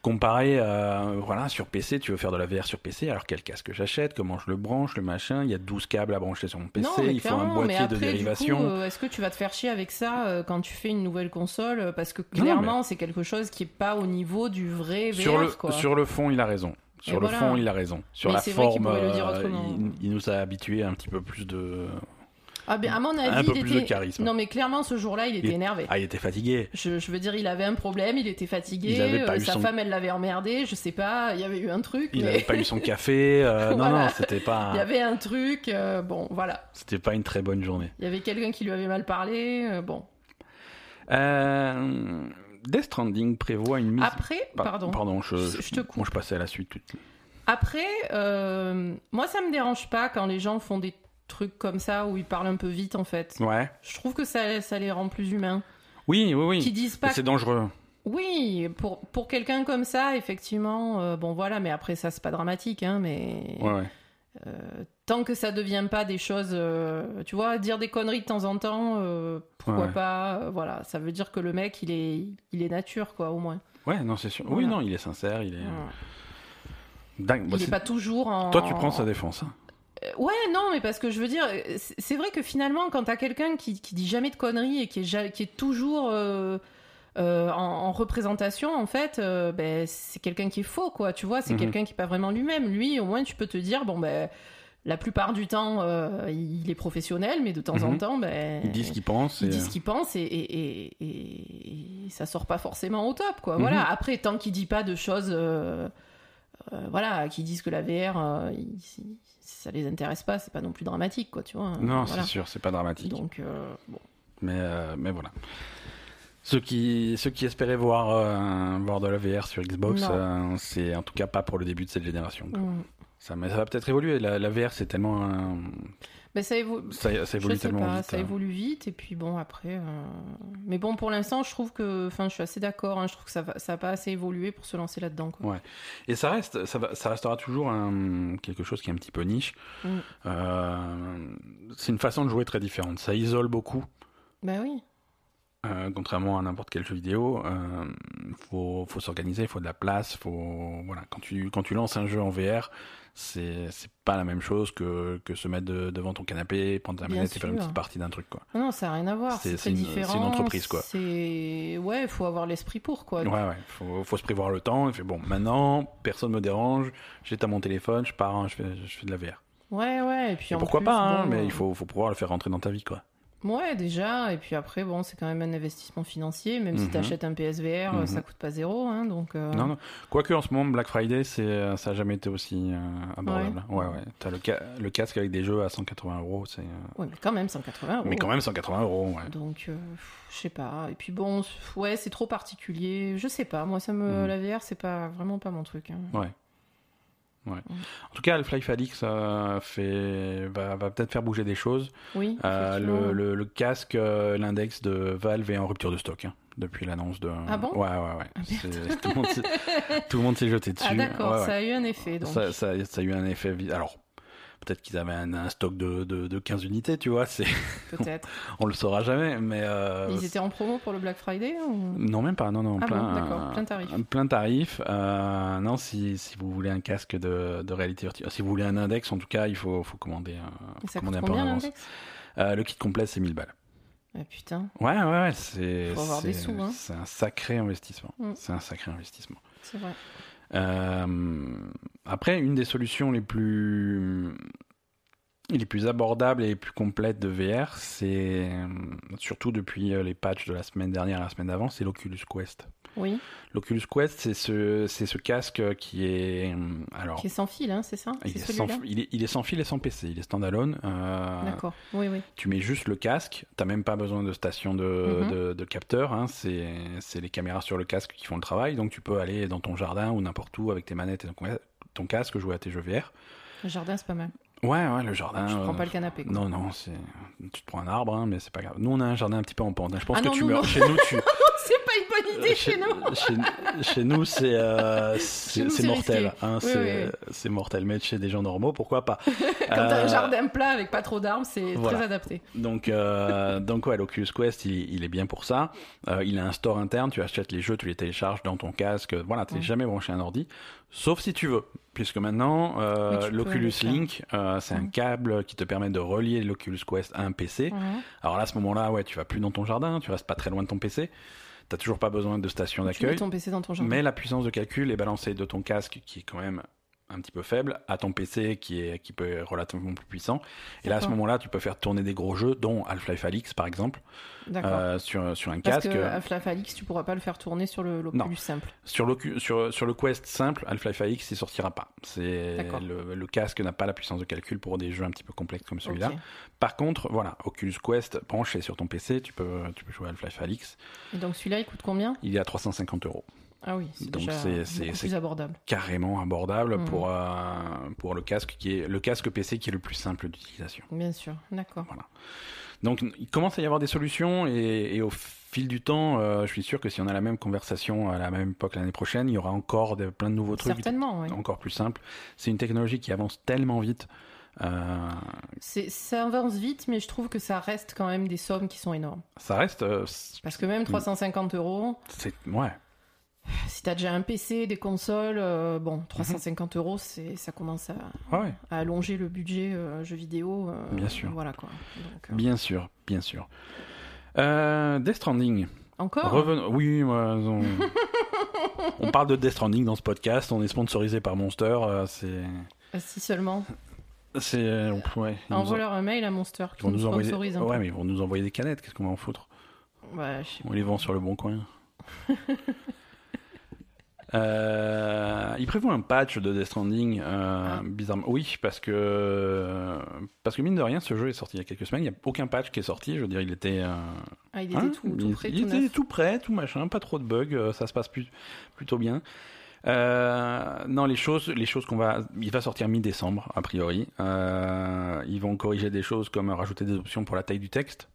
Speaker 1: Comparé, euh, voilà, sur PC, tu veux faire de la VR sur PC, alors quel casque j'achète, comment je le branche, le machin, il y a 12 câbles à brancher sur mon PC,
Speaker 2: non,
Speaker 1: il faut un boîtier
Speaker 2: mais
Speaker 1: de
Speaker 2: après,
Speaker 1: dérivation.
Speaker 2: euh, Est-ce que tu vas te faire chier avec ça euh, quand tu fais une nouvelle console euh, Parce que clairement, c'est quelque chose qui est pas au niveau du vrai VR,
Speaker 1: sur, le,
Speaker 2: quoi.
Speaker 1: sur le fond, il a raison. Sur
Speaker 2: Et
Speaker 1: le
Speaker 2: voilà.
Speaker 1: fond, il a raison. Sur
Speaker 2: Mais
Speaker 1: la forme, il, il nous a habitués à un petit peu plus de,
Speaker 2: Ah ben, à mon avis,
Speaker 1: un peu
Speaker 2: il
Speaker 1: plus
Speaker 2: était...
Speaker 1: de charisme.
Speaker 2: Non, mais clairement, ce jour-là, il était
Speaker 1: Il-
Speaker 2: énervé.
Speaker 1: Ah, il était fatigué.
Speaker 2: Je, je veux dire, il avait un problème, il était fatigué,
Speaker 1: Il avait pas
Speaker 2: euh,
Speaker 1: eu
Speaker 2: sa
Speaker 1: son-
Speaker 2: femme, elle l'avait emmerdé, je sais pas, il y avait eu un truc,
Speaker 1: Il
Speaker 2: mais
Speaker 1: n'avait pas eu son café. euh, Non,
Speaker 2: Voilà.
Speaker 1: non, c'était pas,
Speaker 2: il y avait un truc, euh, bon, voilà.
Speaker 1: c'était pas une très bonne journée.
Speaker 2: Il y avait quelqu'un qui lui avait mal parlé, bon.
Speaker 1: Euh, Death Stranding prévoit une mise.
Speaker 2: Après,
Speaker 1: Pa-
Speaker 2: pardon.
Speaker 1: Pardon, je,
Speaker 2: Je- je te coupe.
Speaker 1: Moi, je passais à la suite.
Speaker 2: Après, euh, moi, ça me dérange pas quand les gens font des trucs comme ça où ils parlent un peu vite, en fait.
Speaker 1: Ouais.
Speaker 2: Je trouve que ça, ça les rend plus humains.
Speaker 1: Oui, oui, oui.
Speaker 2: Qui disent pas
Speaker 1: C'est dangereux.
Speaker 2: Oui, pour, pour quelqu'un comme ça, effectivement, euh, bon voilà, mais après ça c'est pas dramatique, hein, mais
Speaker 1: Ouais, ouais.
Speaker 2: euh, tant que ça devient pas des choses, euh, tu vois, dire des conneries de temps en temps, pourquoi
Speaker 1: Ouais.
Speaker 2: pas, voilà, ça veut dire que le mec il est, il est nature quoi, au moins.
Speaker 1: Ouais, non, c'est sûr. Oui, non, il est sincère, il est. Dingue. Bah,
Speaker 2: il est pas toujours en.
Speaker 1: Toi, tu prends sa défense. hein.
Speaker 2: Euh, Ouais, non, mais parce que je veux dire, euh, c'est vrai que finalement, quand t'as quelqu'un qui, qui dit jamais de conneries et qui est, qui est toujours euh, euh, en, en représentation, en fait, euh, ben, c'est quelqu'un qui est faux, quoi. Tu vois, c'est
Speaker 1: Mhm.
Speaker 2: quelqu'un qui est pas vraiment lui-même. Lui, au moins, tu peux te dire, bon, ben, la plupart du temps, il est professionnel, mais de temps en
Speaker 1: Mhm.
Speaker 2: temps, ben,
Speaker 1: Ils disent ce qu'ils pensent.
Speaker 2: il
Speaker 1: et,
Speaker 2: dit ce qu'il pense et, et, ça sort pas forcément au top quoi
Speaker 1: Mhm.
Speaker 2: voilà après tant qu'il dit pas de choses voilà qui disent que la VR il- si, ça les intéresse pas c'est pas non plus dramatique quoi tu vois
Speaker 1: Non,
Speaker 2: Voilà.
Speaker 1: c'est sûr, c'est pas dramatique.
Speaker 2: donc euh, bon
Speaker 1: Mais, euh, mais voilà. Ceux qui, ceux qui espéraient voir, euh, voir de la VR sur Xbox,
Speaker 2: Non.
Speaker 1: c'est en tout cas pas pour le début de cette génération. quoi.
Speaker 2: mm.
Speaker 1: Ça, mais ça va peut-être évoluer. La, la VR, c'est tellement.
Speaker 2: Mais ça évolue
Speaker 1: ça, évolue tellement
Speaker 2: pas,
Speaker 1: vite.
Speaker 2: ça
Speaker 1: hein.
Speaker 2: évolue vite et puis bon après euh, mais bon pour l'instant je trouve que enfin je suis assez d'accord hein, je trouve que ça va ça a pas assez évolué pour se lancer là-dedans quoi
Speaker 1: Et ça reste, ça, va- ça restera toujours un- quelque chose qui est un petit peu niche.
Speaker 2: Mm.
Speaker 1: Euh, c'est une façon de jouer très différente. Ça isole beaucoup.
Speaker 2: bah oui
Speaker 1: Euh, contrairement à n'importe quel jeu vidéo, euh, faut, faut s'organiser, il faut de la place, faut voilà. Quand tu quand tu lances un jeu en VR, c'est pas la même chose que que se mettre de- devant ton canapé, prendre ta manette et faire une petite partie d'un truc quoi.
Speaker 2: Ah non ça a rien à voir
Speaker 1: C'est- une-
Speaker 2: différent
Speaker 1: c'est une entreprise, quoi.
Speaker 2: c'est ouais faut avoir l'esprit pour quoi
Speaker 1: Ouais ouais, faut faut se prévoir le temps. Et fait bon, maintenant personne me dérange, j'ai à mon téléphone, je pars, hein, je fais je fais de la VR.
Speaker 2: Ouais, ouais, et puis
Speaker 1: Et
Speaker 2: en
Speaker 1: pourquoi
Speaker 2: plus,
Speaker 1: pas, hein,
Speaker 2: bon,
Speaker 1: mais il faut faut pouvoir le faire rentrer dans ta vie quoi.
Speaker 2: Ouais, déjà, et puis après, bon, c'est quand même un investissement financier, même si
Speaker 1: Mhm.
Speaker 2: t'achètes un PSVR,
Speaker 1: Mhm.
Speaker 2: ça coûte pas zéro, hein, donc... euh,
Speaker 1: Non, non. Quoique en ce moment, Black Friday, c'est, ça a jamais été aussi euh, abordable. Ouais, ouais. T'as le, ca- le casque avec des jeux à 180 euros, c'est. euh,
Speaker 2: Ouais, mais quand même, 180 euros.
Speaker 1: Mais quand même 180 euros, ouais.
Speaker 2: Donc, euh, je sais pas. Et puis bon, ouais, c'est trop particulier. Je sais pas. Moi, ça me,
Speaker 1: Mhm.
Speaker 2: la VR, c'est pas vraiment pas mon truc. hein.
Speaker 1: Ouais. Ouais. En tout cas, Half-Life Alix euh, fait, va, va peut-être faire bouger des choses.
Speaker 2: Oui.
Speaker 1: Euh, le, le, le casque, euh, l'index de Valve est en rupture de stock hein, depuis l'annonce de.
Speaker 2: Ah bon?
Speaker 1: Ouais, ouais, ouais.
Speaker 2: Ah,
Speaker 1: tout, le monde s'est- le jeté dessus.
Speaker 2: Ah d'accord,
Speaker 1: Ouais, ouais.
Speaker 2: ça a eu un effet. Donc.
Speaker 1: Ça, ça, ça a eu un effet. Alors, peut-être qu'ils avaient un, un stock de, de, de 15 unités, tu vois. C'est,
Speaker 2: Peut-être.
Speaker 1: on le saura jamais, mais. euh,
Speaker 2: Ils étaient en promo pour le Black Friday ou...
Speaker 1: Non, même pas. Non, non.
Speaker 2: Ah
Speaker 1: plein,
Speaker 2: bon, d'accord, plein tarif.
Speaker 1: un plein tarif. Euh, non, si, si vous voulez un casque de, de réalité virtuelle, si vous voulez un index, en tout cas, il faut, faut commander, un-
Speaker 2: ça
Speaker 1: commander un peu en avance. Euh, le kit complet, c'est 1000 balles.
Speaker 2: Ah putain,
Speaker 1: Ouais, ouais, ouais. C'est,
Speaker 2: Faut avoir des
Speaker 1: c'est-
Speaker 2: sous, hein.
Speaker 1: c'est un sacré investissement.
Speaker 2: Mm.
Speaker 1: C'est un sacré investissement.
Speaker 2: c'est vrai.
Speaker 1: Euh, après, une des solutions les plus les plus abordables et les plus complètes de VR, c'est euh, surtout depuis euh, les patchs de la semaine dernière et la semaine d'avant, c'est l'Oculus Quest.
Speaker 2: Oui,
Speaker 1: L'Oculus Quest, c'est ce, c'est ce casque qui est euh, alors
Speaker 2: qui est sans fil, hein, c'est ça?
Speaker 1: Il est, sans, il, est, il est sans fil et sans PC, il est standalone. Euh,
Speaker 2: D'accord, oui, oui.
Speaker 1: tu mets juste le casque, t'as même pas besoin de station de,
Speaker 2: Mhm.
Speaker 1: de, de capteur, hein, c'est c'est les caméras sur le casque qui font le travail, donc tu peux aller dans ton jardin ou n'importe où avec tes manettes et ton, ton casque jouer à tes jeux VR.
Speaker 2: Le jardin, c'est pas mal.
Speaker 1: Ouais, ouais, le jardin.
Speaker 2: Je prends
Speaker 1: euh,
Speaker 2: pas le canapé. quoi.
Speaker 1: Non, non, c'est tu te prends un arbre, hein, mais c'est pas grave. Nous, on a un jardin un petit peu en pente. hein. Je pense
Speaker 2: Ah
Speaker 1: que
Speaker 2: non,
Speaker 1: tu meurs
Speaker 2: non.
Speaker 1: chez nous. Tu...
Speaker 2: c'est pas une bonne idée chez nous
Speaker 1: chez, chez nous, c'est euh, mortel. hein,
Speaker 2: Oui,
Speaker 1: c'est
Speaker 2: oui,
Speaker 1: mortel. Mais chez des gens normaux, pourquoi pas
Speaker 2: Quand t'as un
Speaker 1: Euh,
Speaker 2: jardin plat avec pas trop d'arbres, c'est
Speaker 1: voilà.
Speaker 2: très adapté.
Speaker 1: Donc, euh, donc ouais, l'Oculus Quest, il, il est bien pour ça. Euh, il a un store interne, tu achètes les jeux, tu les télécharges dans ton casque. Voilà,
Speaker 2: Ouais.
Speaker 1: jamais branché à un ordi, sauf si tu veux. Puisque maintenant, euh, l'Oculus. Link, euh, c'est un câble qui te permet de relier l'Oculus Quest à un PC. Alors là, à ce moment-là, ouais, tu vas plus dans ton jardin, tu restes pas très loin de ton PC. T'as toujours pas besoin de station
Speaker 2: Tu mets
Speaker 1: d'accueil.
Speaker 2: ton PC dans ton jardin.
Speaker 1: Mais la puissance de calcul est balancée de ton casque, qui est quand même un petit peu faible, à ton PC, qui, est, qui peut être relativement plus puissant. Et là, à ce moment-là, tu peux faire tourner des gros jeux, dont Half-Life Alix, par exemple, euh, sur, sur un
Speaker 2: Parce
Speaker 1: casque.
Speaker 2: que Half-Life Alix, tu pourras pas le faire tourner sur le l'Oculus simple.
Speaker 1: Sur, l'Ocu- sur, sur le Quest simple, Half-Life Alix, il sortira pas. C'est le, le casque n'a pas la puissance de calcul pour des jeux un petit peu complexes comme celui-là. Par contre, voilà, Oculus Quest branché sur ton PC, tu peux, tu peux jouer à Half-Life Alix.
Speaker 2: Et donc celui-là, il coûte combien?
Speaker 1: Il est à 350 euros.
Speaker 2: Ah oui, c'est
Speaker 1: Donc c'est-
Speaker 2: plus abordable.
Speaker 1: Carrément abordable
Speaker 2: Mhm.
Speaker 1: pour, euh, pour le casque qui est le casque PC qui est le plus simple d'utilisation.
Speaker 2: Bien sûr, d'accord.
Speaker 1: Donc il commence à y avoir des solutions et, et au fil du temps, euh, je suis sûr que si on a la même conversation à la même époque l'année prochaine, il y aura encore de, plein de nouveaux trucs
Speaker 2: Certainement, oui.
Speaker 1: encore plus simples. C'est une technologie qui avance tellement vite. euh,
Speaker 2: Ça avance vite, mais je trouve que ça reste quand même des sommes qui sont énormes.
Speaker 1: ça reste, euh,
Speaker 2: Parce que même 350 euros,
Speaker 1: c'est ouais.
Speaker 2: Si t'as déjà un PC, des consoles, euh, bon, 350 euros, c'est, ça commence à,
Speaker 1: Ah ouais.
Speaker 2: à allonger le budget euh, jeu vidéo. euh,
Speaker 1: Bien sûr.
Speaker 2: Voilà quoi. Donc, euh,
Speaker 1: Bien sûr, bien sûr. Death Stranding.
Speaker 2: Encore?
Speaker 1: Revenons. Oui, ouais, on... on parle de Death Stranding dans ce podcast. On est sponsorisé par Monster. c'est,
Speaker 2: Ah, Si seulement.
Speaker 1: c'est, ouais.
Speaker 2: Envoie-leur un mail à Monster
Speaker 1: ils
Speaker 2: qui
Speaker 1: vont
Speaker 2: nous
Speaker 1: nous envoyer.
Speaker 2: sponsorise
Speaker 1: Ouais, mais ils vont nous envoyer des canettes. Qu'est-ce qu'on va en foutre?
Speaker 2: Ouais,
Speaker 1: On les vend sur le bon coin. Euh, il prévoit un patch de Death Stranding, euh,
Speaker 2: Ah.
Speaker 1: bizarrement. Oui, parce que parce que mine de rien, ce jeu est sorti il y a quelques semaines. Il n'y a aucun patch qui est sorti. Je veux dire, il était, euh,
Speaker 2: Ah, il était
Speaker 1: hein,
Speaker 2: tout, prêt,
Speaker 1: il
Speaker 2: tout
Speaker 1: était tout prêt, tout machin, pas trop de bugs, ça se passe plus- plutôt bien. Euh, non, les choses, les choses qu'on va, il va sortir mi-décembre a priori. Euh, ils vont corriger des choses comme rajouter des options pour la taille du texte.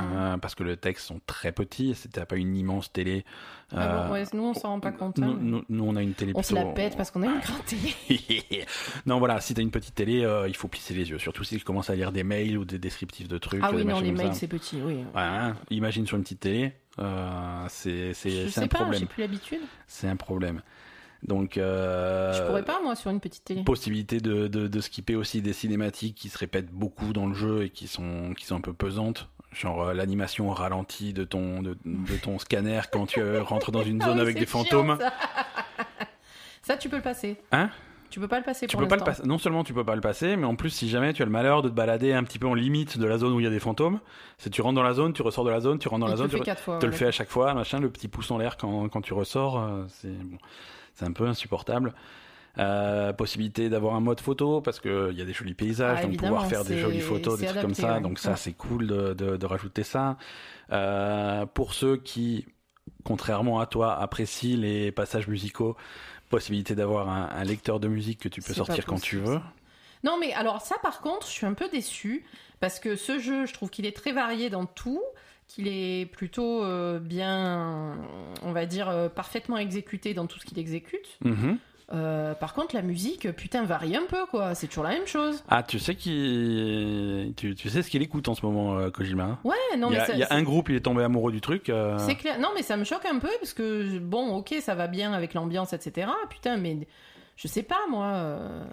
Speaker 1: Euh, parce que les textes sont très petits et c'était pas une immense télé.
Speaker 2: Ah bon,
Speaker 1: Euh,
Speaker 2: ouais, nous, on s'en rend pas compte.
Speaker 1: nous,
Speaker 2: hein, mais
Speaker 1: nous- nous, on a une télé
Speaker 2: on se la pète parce qu'on a une grande télé.
Speaker 1: non, voilà, si t'as une petite télé, euh, il faut plisser les yeux. Surtout si tu commences à lire des mails ou des descriptifs de trucs.
Speaker 2: Ah oui, non, les mails, c'est petit, oui.
Speaker 1: Ouais, hein, imagine sur une petite télé, euh, c'est un
Speaker 2: pas,
Speaker 1: problème.
Speaker 2: j'ai plus l'habitude.
Speaker 1: C'est un problème. Donc, euh,
Speaker 2: Je pourrais pas, moi, sur une petite télé.
Speaker 1: possibilité de, de, de skipper aussi des cinématiques qui se répètent beaucoup dans le jeu et qui sont, qui sont un peu pesantes. Genre euh, l'animation au ralenti de ton, de, de ton scanner quand tu euh, rentres dans une
Speaker 2: Ah
Speaker 1: zone avec des
Speaker 2: chiant,
Speaker 1: fantômes.
Speaker 2: ça. Ça, tu peux le passer.
Speaker 1: Hein?
Speaker 2: Tu peux pas le passer
Speaker 1: Tu
Speaker 2: pour
Speaker 1: peux pas le passer. Non seulement tu peux pas le passer, mais en plus si jamais tu as le malheur de te balader un petit peu en limite de la zone où il y a des fantômes, c'est tu rentres dans la zone, tu ressors de la zone, tu rentres dans la zone, tu te le fais à chaque fois, machin, le petit pouce en l'air quand, quand tu ressors, euh, c'est bon, c'est un peu insupportable. Euh, possibilité d'avoir un mode photo parce que il y a des jolis paysages,
Speaker 2: Ah,
Speaker 1: donc pouvoir faire des jolies photos, des trucs comme ça.
Speaker 2: ouais.
Speaker 1: Donc ça
Speaker 2: Ouais.
Speaker 1: c'est cool de, de, de rajouter ça. Euh, pour ceux qui, contrairement à toi, apprécient les passages musicaux, possibilité d'avoir un, un lecteur de musique que tu peux sortir quand tu veux.
Speaker 2: Non, mais alors ça, par contre, je suis un peu déçue parce que ce jeu, je trouve qu'il est très varié dans tout, qu'il est plutôt euh, bien, on va dire, parfaitement exécuté dans tout ce qu'il exécute.
Speaker 1: Mhm.
Speaker 2: Euh, par contre, la musique, putain, varie un peu, quoi. C'est toujours la même chose.
Speaker 1: Ah, tu sais qui, tu, tu sais ce qu'il écoute en ce moment, euh, Kojima. hein?
Speaker 2: Ouais, non,
Speaker 1: il y
Speaker 2: mais
Speaker 1: a,
Speaker 2: ça-
Speaker 1: il y a un groupe, il est tombé amoureux du truc. euh,
Speaker 2: C'est clair. Non, mais ça me choque un peu parce que bon, ok, ça va bien avec l'ambiance, etc. Putain, mais je sais pas moi, euh,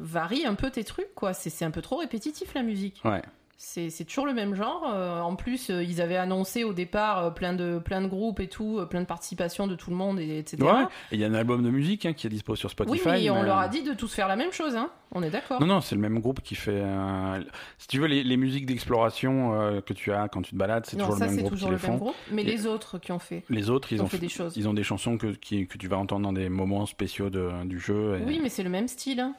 Speaker 2: varie un peu tes trucs, quoi. C'est un peu trop répétitif la musique.
Speaker 1: Ouais.
Speaker 2: C'est toujours le même genre. euh, en plus, euh, ils avaient annoncé au départ euh, plein de plein de groupes et tout, plein de participations de tout le monde, et, etc.
Speaker 1: Ouais. Et il y a un album de musique hein, qui est dispo sur Spotify.
Speaker 2: oui, mais on leur a dit de tous faire la même chose, hein. On est d'accord.
Speaker 1: Non, non, c'est le même groupe qui fait. euh, Si tu veux, les, les musiques d'exploration euh, que tu as quand tu te balades, c'est toujours
Speaker 2: ça
Speaker 1: le même groupe
Speaker 2: toujours
Speaker 1: qui
Speaker 2: le
Speaker 1: les font.
Speaker 2: groupe. Mais
Speaker 1: Et-
Speaker 2: les autres qui ont fait,
Speaker 1: Les autres, ils
Speaker 2: ils ont
Speaker 1: ont,
Speaker 2: fait des choses.
Speaker 1: ils ont des chansons que, qui- que tu vas entendre dans des moments spéciaux de, du jeu. et-
Speaker 2: Oui, mais c'est le même style. hein.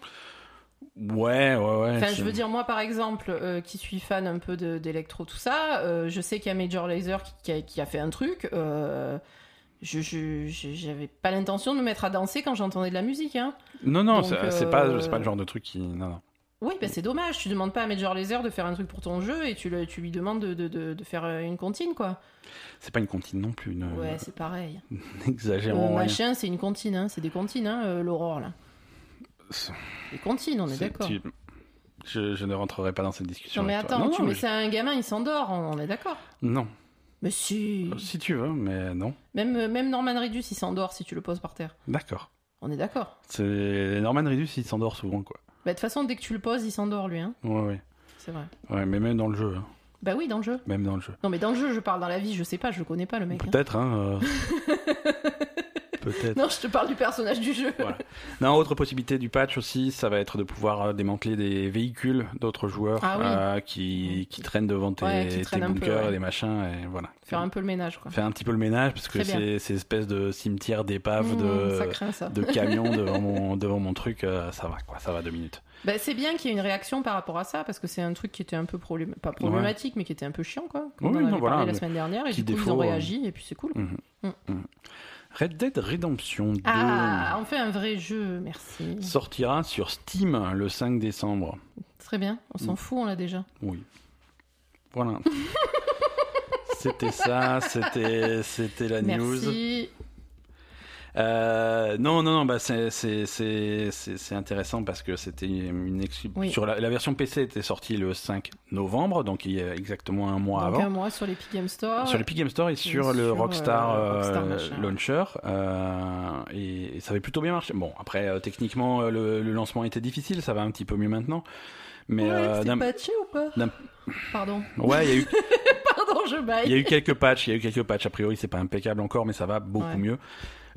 Speaker 1: Ouais, ouais, ouais.
Speaker 2: Enfin, je veux dire, moi, par exemple, euh, qui suis fan un peu d'électro, tout ça, euh, je sais qu'il y a Major Lazer qui, qui a, qui a fait un truc. euh, je j'avais pas l'intention de me mettre à danser quand j'entendais de la musique. Hein.
Speaker 1: Non, non, c'est pas, pas le genre de truc qui. Non, non.
Speaker 2: Oui, bah, c'est dommage. Tu demandes pas à Major Lazer de faire un truc pour ton jeu et tu, le- tu lui demandes de, de, de- de faire une comptine, quoi.
Speaker 1: C'est pas une comptine non plus. Ne...
Speaker 2: Ouais, c'est pareil.
Speaker 1: N'exagérons
Speaker 2: Euh,
Speaker 1: rien.
Speaker 2: machin, c'est une comptine, hein. c'est des comptines, hein, l'Aurore, là. Des comptines, on est, d'accord.
Speaker 1: tu- Je, je ne rentrerai pas dans cette discussion.
Speaker 2: Non, mais attends,
Speaker 1: non,
Speaker 2: tu
Speaker 1: non,
Speaker 2: mets
Speaker 1: mais
Speaker 2: ça à un gamin, il s'endort, on, on est d'accord.
Speaker 1: Non,
Speaker 2: Mais si.
Speaker 1: si tu veux, mais non.
Speaker 2: Même, euh, même Norman Reedus, il s'endort si tu le poses par terre.
Speaker 1: D'accord.
Speaker 2: On est d'accord.
Speaker 1: C'est Norman Reedus, il s'endort souvent, quoi.
Speaker 2: Bah, de toute façon, dès que tu le poses, il s'endort, lui. Hein.
Speaker 1: Ouais, ouais.
Speaker 2: C'est vrai.
Speaker 1: Ouais, mais même dans le jeu. hein.
Speaker 2: Bah oui, dans le jeu.
Speaker 1: Même dans le jeu.
Speaker 2: Non, mais dans le jeu, je parle dans la vie, je sais pas, je le connais pas, le mec. hein.
Speaker 1: Peut-être, hein. euh, Peut-être.
Speaker 2: Non, je te parle du personnage du jeu.
Speaker 1: Voilà. Non, autre possibilité du patch aussi, ça va être de pouvoir euh, démanteler des véhicules d'autres joueurs
Speaker 2: Ah oui.
Speaker 1: euh, qui, qui traînent devant tes,
Speaker 2: Ouais,
Speaker 1: tes
Speaker 2: traînent peu,
Speaker 1: bunkers
Speaker 2: ouais.
Speaker 1: et des machins. Et voilà.
Speaker 2: Faire un peu le ménage, quoi.
Speaker 1: Faire un petit peu le ménage parce que
Speaker 2: bien.
Speaker 1: ces, ces espèces de cimetières d'épaves
Speaker 2: Mmh,
Speaker 1: de, camions devant mon, devant mon truc, euh, ça va quoi, ça va deux minutes.
Speaker 2: Bah, c'est bien qu'il y ait une réaction par rapport à ça, parce que c'est un truc qui était un peu problém- pas problématique, mais qui était un peu chiant, quoi.
Speaker 1: Oui,
Speaker 2: on en
Speaker 1: non,
Speaker 2: avait
Speaker 1: voilà,
Speaker 2: la semaine dernière, et du coup, ils
Speaker 1: défaut,
Speaker 2: ont
Speaker 1: euh,
Speaker 2: réagi, et puis c'est cool.
Speaker 1: Mhm.
Speaker 2: Mm.
Speaker 1: Red Dead Redemption 2
Speaker 2: Ah, on fait un vrai jeu, merci.
Speaker 1: sortira sur Steam le 5 décembre.
Speaker 2: Très bien, on s'en
Speaker 1: Mm.
Speaker 2: fout, on l'a déjà.
Speaker 1: Oui. Voilà. c'était ça, c'était c'était la news. Euh, non, non, non, bah c'est intéressant parce que c'était une
Speaker 2: Oui.
Speaker 1: sur la, la version PC était sortie le 5 novembre, donc il y a exactement un mois
Speaker 2: Donc
Speaker 1: avant.
Speaker 2: un mois sur l'Epic Game Store.
Speaker 1: Sur l'Epic Game Store et sur
Speaker 2: sur,
Speaker 1: le
Speaker 2: euh,
Speaker 1: Rockstar, euh,
Speaker 2: Rockstar machin.
Speaker 1: Launcher. euh, et, et ça avait plutôt bien marché. Bon, après, euh, techniquement, euh, le, le lancement était difficile, ça va un petit peu mieux maintenant. Mais
Speaker 2: Ouais,
Speaker 1: euh, d'un-
Speaker 2: patché ou pas? Pardon.
Speaker 1: ouais, il y a eu
Speaker 2: Pardon, je baille.
Speaker 1: il y a eu quelques patchs, il y a eu quelques patchs. A priori, c'est pas impeccable encore, mais ça va beaucoup
Speaker 2: Ouais.
Speaker 1: mieux.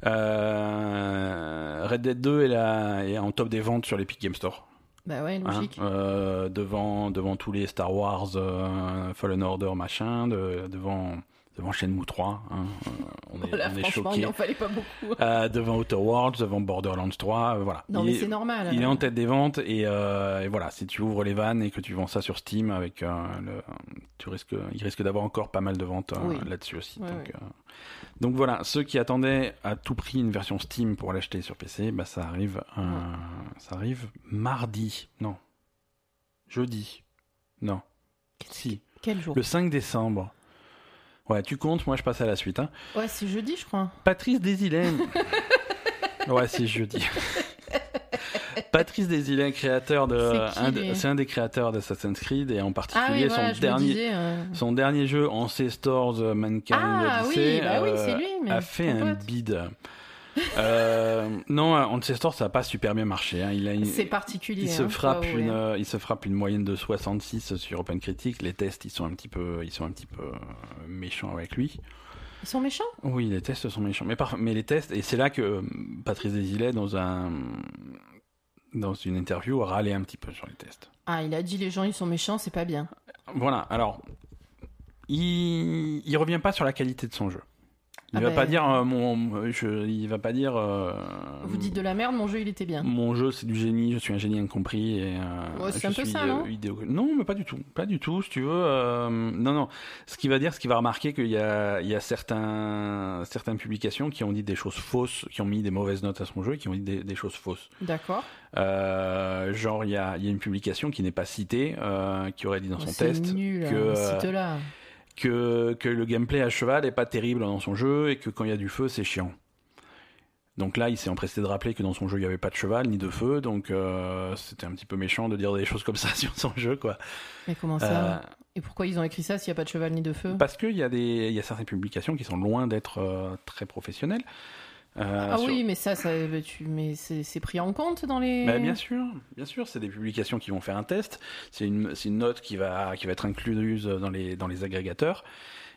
Speaker 1: Euh, Red Dead 2 est, là, est en top des ventes sur l'Epic Game Store.
Speaker 2: Bah ouais,
Speaker 1: hein,
Speaker 2: logique.
Speaker 1: euh, devant, devant tous les Star Wars, euh, Fallen Order, machin, de- devant, devant Shenmue 3. hein, euh, on est,
Speaker 2: Voilà,
Speaker 1: on est
Speaker 2: franchement,
Speaker 1: choqués.
Speaker 2: il en fallait pas beaucoup.
Speaker 1: Euh, devant Outer Worlds, devant Borderlands 3, euh, voilà.
Speaker 2: Non,
Speaker 1: il,
Speaker 2: mais
Speaker 1: est,
Speaker 2: c'est normal.
Speaker 1: il est en tête des ventes et, euh, et voilà, si tu ouvres les vannes et que tu vends ça sur Steam, avec, le, tu risques, il risque d'avoir encore pas mal de ventes
Speaker 2: Oui.
Speaker 1: là-dessus aussi.
Speaker 2: Ouais,
Speaker 1: donc,
Speaker 2: ouais.
Speaker 1: donc voilà, ceux qui attendaient à tout prix une version Steam pour l'acheter sur PC, bah ça arrive, ça arrive mardi, non, jeudi, non, si,
Speaker 2: Quel jour?
Speaker 1: Le 5 décembre. Ouais, tu comptes, moi je passe à la suite. Hein.
Speaker 2: Ouais, c'est jeudi, je crois.
Speaker 1: Patrice Desilets. ouais, c'est jeudi. Patrice Desilets, créateur de,
Speaker 2: C'est
Speaker 1: un des créateurs d'Assassin's Creed et en particulier
Speaker 2: Ah oui, voilà,
Speaker 1: son dernier,
Speaker 2: disais. euh,
Speaker 1: son dernier jeu, Ancestors euh, Mankind
Speaker 2: Ah
Speaker 1: Odyssey,
Speaker 2: oui, bah oui,
Speaker 1: euh,
Speaker 2: c'est lui.
Speaker 1: A fait un bide. Euh, non, Ancestors, ça n'a pas super bien marché. hein. Il, a une-
Speaker 2: C'est particulier.
Speaker 1: il se
Speaker 2: hein,
Speaker 1: frappe une, euh, il se frappe une moyenne de 66 sur OpenCritic. Les tests, ils sont un petit peu, ils sont un petit peu euh, méchants avec lui.
Speaker 2: Ils sont méchants?
Speaker 1: Oui, les tests sont méchants. Mais, par- mais les tests, et c'est là que euh, Patrice Desilets, dans, un, dans une interview, a râlé un petit peu sur les tests.
Speaker 2: Ah, il a dit les gens ils sont méchants, c'est pas bien.
Speaker 1: Voilà, alors, il, il revient pas sur la qualité de son jeu. Il
Speaker 2: Ah
Speaker 1: va
Speaker 2: ben.
Speaker 1: pas dire, euh, mon, je, il va pas dire. euh,
Speaker 2: Vous dites de la merde, mon jeu il était bien.
Speaker 1: Mon jeu, c'est du génie, je suis un génie incompris. Et, euh,
Speaker 2: Ouais, c'est un peu ça, non
Speaker 1: idéo- Non, mais pas du tout. Pas du tout, si tu veux. euh, non, non. Ce qu'il va dire, ce qu'il va remarquer, qu'il y a, il y a certains, certaines publications qui ont dit des choses fausses, qui ont mis des mauvaises notes à son jeu, et qui ont dit des, des choses fausses.
Speaker 2: D'accord.
Speaker 1: Euh, genre, il y a, il y a une publication qui n'est pas citée, euh, qui aurait dit dans son
Speaker 2: Oh,
Speaker 1: test
Speaker 2: nul,
Speaker 1: que,
Speaker 2: hein,
Speaker 1: euh,
Speaker 2: cite-la.
Speaker 1: Que, que le gameplay à cheval est pas terrible dans son jeu et que quand il y a du feu, c'est chiant. Donc là, il s'est empressé de rappeler que dans son jeu, il n'y avait pas de cheval ni de feu, donc euh, c'était un petit peu méchant de dire des choses comme ça sur son jeu, quoi.
Speaker 2: Mais comment ça
Speaker 1: Euh,
Speaker 2: Et pourquoi ils ont écrit ça s'il n'y a pas de cheval ni de feu?
Speaker 1: parce qu'il y, a des- y a certaines publications qui sont loin d'être euh, très professionnelles. Euh,
Speaker 2: Ah
Speaker 1: sur-
Speaker 2: oui, mais ça, ça tu... mais c'est pris en compte dans les.
Speaker 1: Bah, bien sûr, bien sûr, c'est des publications qui vont faire un test. C'est une, une note qui va, qui va être incluse dans les, dans les agrégateurs.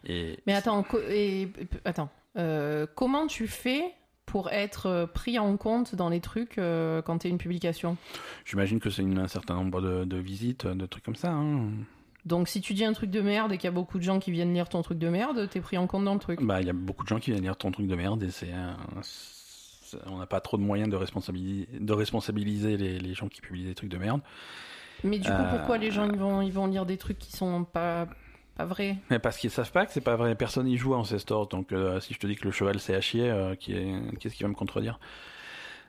Speaker 1: Et
Speaker 2: Mais attends, et... attends. Euh, comment tu fais pour être euh, pris en compte dans les trucs euh, quand t'es une publication?
Speaker 1: J'imagine que c'est un certain nombre de, de visites, de trucs comme ça. hein.
Speaker 2: Donc si tu dis un truc de merde et qu'il y a beaucoup de gens qui viennent lire ton truc de merde, t'es pris en compte dans le truc.
Speaker 1: Bah, il y a beaucoup de gens qui viennent lire ton truc de merde et c'est, un- on n'a pas trop de moyens de responsabiliser, de responsabiliser les, les gens qui publient des trucs de merde.
Speaker 2: Mais du coup,
Speaker 1: Euh,
Speaker 2: pourquoi les gens ils vont, ils vont lire des trucs qui sont pas, pas vrais?
Speaker 1: Mais parce qu'ils savent pas que c'est pas vrai. Personne y joue à Ancestors. Donc, euh, si je te dis que le cheval c'est à chier, euh, qui est, qu'est-ce qui va me contredire?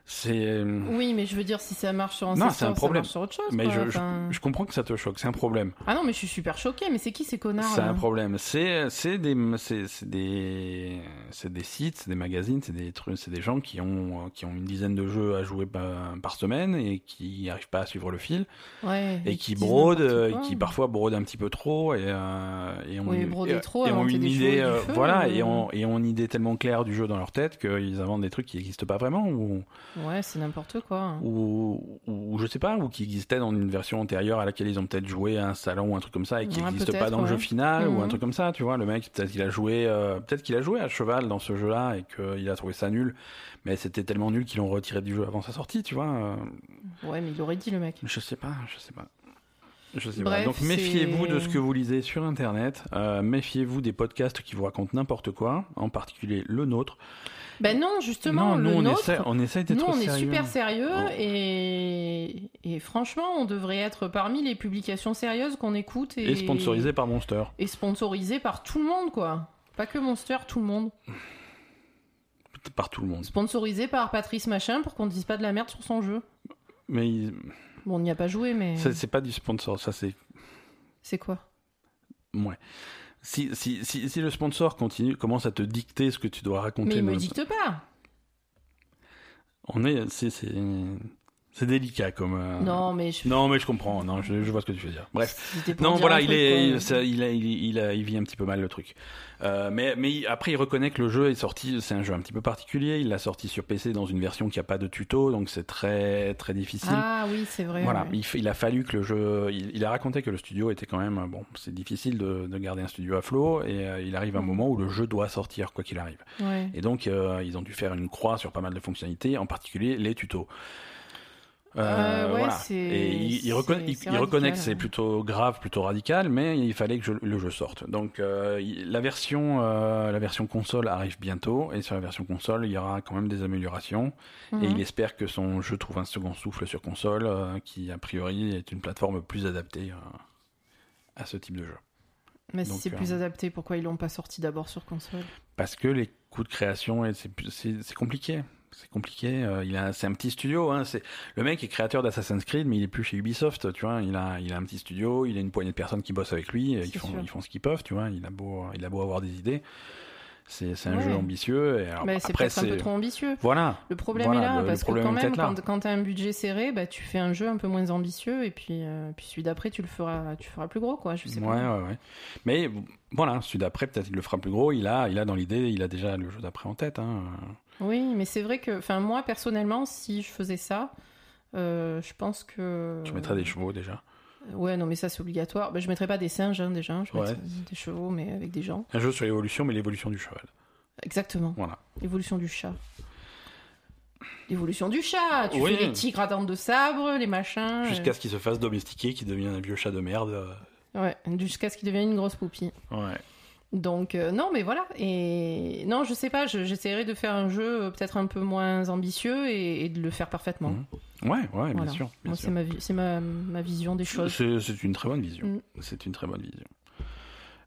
Speaker 1: C'est.
Speaker 2: Oui, mais je veux dire, si ça marche sur un
Speaker 1: Non, c'est un problème.
Speaker 2: sur autre chose.
Speaker 1: Mais
Speaker 2: quoi,
Speaker 1: je, je,
Speaker 2: enfin.
Speaker 1: je comprends que ça te choque. C'est un problème.
Speaker 2: Ah non, mais je suis super choquée. Mais c'est qui ces connards
Speaker 1: C'est un problème. C'est c'est des c'est des c'est des sites, c'est des magazines, c'est des trucs, c'est des gens qui ont qui ont une dizaine de jeux à jouer par, par semaine et qui n'arrivent pas à suivre le fil
Speaker 2: Ouais,
Speaker 1: et qui
Speaker 2: disent
Speaker 1: brodent, euh, et qui parfois brodent un petit peu trop et euh, et ont
Speaker 2: Oui,
Speaker 1: une-
Speaker 2: broder
Speaker 1: et-
Speaker 2: trop,
Speaker 1: et ont
Speaker 2: inventer
Speaker 1: une
Speaker 2: des choses
Speaker 1: idée euh,
Speaker 2: feu,
Speaker 1: voilà
Speaker 2: euh.
Speaker 1: et ont et ont une idée tellement claire du jeu dans leur tête qu'ils inventent des trucs qui n'existent pas vraiment ou
Speaker 2: Ouais, c'est n'importe quoi.
Speaker 1: ou, ou je sais pas, ou qui existaient dans une version antérieure à laquelle ils ont peut-être joué à un salon ou un truc comme ça et qui
Speaker 2: Ouais,
Speaker 1: n'existe pas dans le jeu final ou un
Speaker 2: Mhm.
Speaker 1: truc comme ça, tu vois. Le mec, peut-être qu'il a joué, euh, peut-être qu'il a joué à cheval dans ce jeu-là et qu'il a trouvé ça nul, mais c'était tellement nul qu'ils l'ont retiré du jeu avant sa sortie, tu vois. euh,
Speaker 2: Ouais, mais il aurait dit le mec.
Speaker 1: je sais pas, je sais pas. Je sais
Speaker 2: Bref,
Speaker 1: pas. Donc méfiez-vous de ce que vous lisez sur Internet. euh, méfiez-vous des podcasts qui vous racontent n'importe quoi, en particulier le nôtre.
Speaker 2: Ben non, justement,
Speaker 1: non, nous
Speaker 2: le
Speaker 1: on
Speaker 2: nôtre.
Speaker 1: essaie, on essaie d'être
Speaker 2: Nous, on est
Speaker 1: sérieux.
Speaker 2: super sérieux
Speaker 1: Oh.
Speaker 2: et... et franchement, on devrait être parmi les publications sérieuses qu'on écoute et...
Speaker 1: et sponsorisé par Monster.
Speaker 2: et sponsorisé par tout le monde, quoi. Pas que Monster, tout le monde.
Speaker 1: Par tout le monde.
Speaker 2: Sponsorisé par Patrice Machin pour qu'on dise pas de la merde sur son jeu.
Speaker 1: Mais il-
Speaker 2: Bon, on n'y a pas joué, mais
Speaker 1: ça, c'est pas du sponsor, ça c'est
Speaker 2: c'est quoi?
Speaker 1: Ouais si, si, si, le sponsor continue, commence à te dicter ce que tu dois raconter.
Speaker 2: Mais il ne
Speaker 1: me
Speaker 2: dicte pas.
Speaker 1: On est, c'est, c'est, délicat comme. euh,
Speaker 2: Non, mais je...
Speaker 1: Non, mais je comprends. Non, je, je vois ce que tu veux dire. Bref. Non, voilà, il est,
Speaker 2: quoi.
Speaker 1: il, ça- il, a- il, il, a- il vit un petit peu mal le truc. Euh, mais, mais après, il reconnaît que le jeu est sorti. C'est un jeu un petit peu particulier. Il l'a sorti sur PC dans une version qui a pas de tuto, donc c'est très très difficile.
Speaker 2: Ah oui, c'est vrai.
Speaker 1: Voilà, il, a fallu que le jeu. Il, a raconté que le studio était quand même. Bon, c'est difficile de, de garder un studio à flot, et euh, il arrive un
Speaker 2: Mhm.
Speaker 1: moment où le jeu doit sortir, quoi qu'il arrive.
Speaker 2: Ouais.
Speaker 1: Et donc, euh, ils ont dû faire une croix sur pas mal de fonctionnalités, en particulier les tutos. Euh,
Speaker 2: ouais,
Speaker 1: voilà.
Speaker 2: c'est-
Speaker 1: Et il, il reconna-
Speaker 2: c'est-
Speaker 1: il-
Speaker 2: c'est
Speaker 1: il reconnaît que c'est plutôt grave, plutôt radical, mais il fallait que je- le jeu sorte. Donc, euh, la version, euh, la version console arrive bientôt, et sur la version console, il y aura quand même des améliorations. Et
Speaker 2: Mhm.
Speaker 1: il espère que son jeu trouve un second souffle sur console, euh, qui a priori est une plateforme plus adaptée à ce type de jeu.
Speaker 2: Mais si c'est
Speaker 1: euh,
Speaker 2: plus adapté, pourquoi ils l'ont pas sorti d'abord sur console?
Speaker 1: Parce que les coûts de création, c'est compliqué. C'est compliqué. euh, il a, c'est un petit studio. Hein, c'est le mec est créateur d'Assassin's Creed, mais il est plus chez Ubisoft. Tu vois, il a, il a un petit studio. Il a une poignée de personnes qui bossent avec lui. et Ils font,
Speaker 2: sûr.
Speaker 1: ils font ce qu'ils peuvent. Tu vois, il a beau, il a beau avoir des idées. C'est, c'est un
Speaker 2: Ouais.
Speaker 1: jeu ambitieux. Et alors,
Speaker 2: Mais c'est
Speaker 1: après,
Speaker 2: peut-être un peu trop ambitieux.
Speaker 1: voilà.
Speaker 2: Le problème
Speaker 1: Voilà,
Speaker 2: est là,
Speaker 1: le- le
Speaker 2: parce que quand même, quand, quand t'as un budget serré, bah, tu fais un jeu un peu moins ambitieux, et puis, euh, puis celui d'après, tu le feras, tu feras plus gros, quoi. Je sais
Speaker 1: Ouais,
Speaker 2: pas.
Speaker 1: ouais. Mais voilà, celui d'après, peut-être il le fera plus gros. Il a, il a dans l'idée, il a déjà le jeu d'après en tête. Hein.
Speaker 2: Oui, mais c'est vrai que, enfin, moi, personnellement, si je faisais ça, euh, je pense que.
Speaker 1: Tu mettrais des chevaux déjà.
Speaker 2: Ouais, non, mais ça, c'est obligatoire. Bah, je mettrais pas des singes, hein, déjà. Je
Speaker 1: Ouais.
Speaker 2: mettrais des chevaux, mais avec des gens.
Speaker 1: Un jeu sur l'évolution, mais l'évolution du cheval.
Speaker 2: Exactement.
Speaker 1: Voilà.
Speaker 2: L'évolution du chat. L'évolution du chat Tu
Speaker 1: Oui.
Speaker 2: fais les tigres à dents de sabre, les machins.
Speaker 1: Jusqu'à ce qu'il se fasse domestiquer, qu'il devienne un vieux chat de merde. euh,
Speaker 2: euh, Ouais, jusqu'à ce qu'il devienne une grosse poupie.
Speaker 1: Ouais.
Speaker 2: Donc, euh, non, mais voilà. Et non, je sais pas, je- j'essaierai de faire un jeu euh, peut-être un peu moins ambitieux et, et de le faire parfaitement.
Speaker 1: Mhm. Ouais, ouais, bien sûr. bien
Speaker 2: Moi, c'est ma, c'est ma, ma vision des choses.
Speaker 1: C'est une très bonne vision.
Speaker 2: Mm.
Speaker 1: C'est une très bonne vision.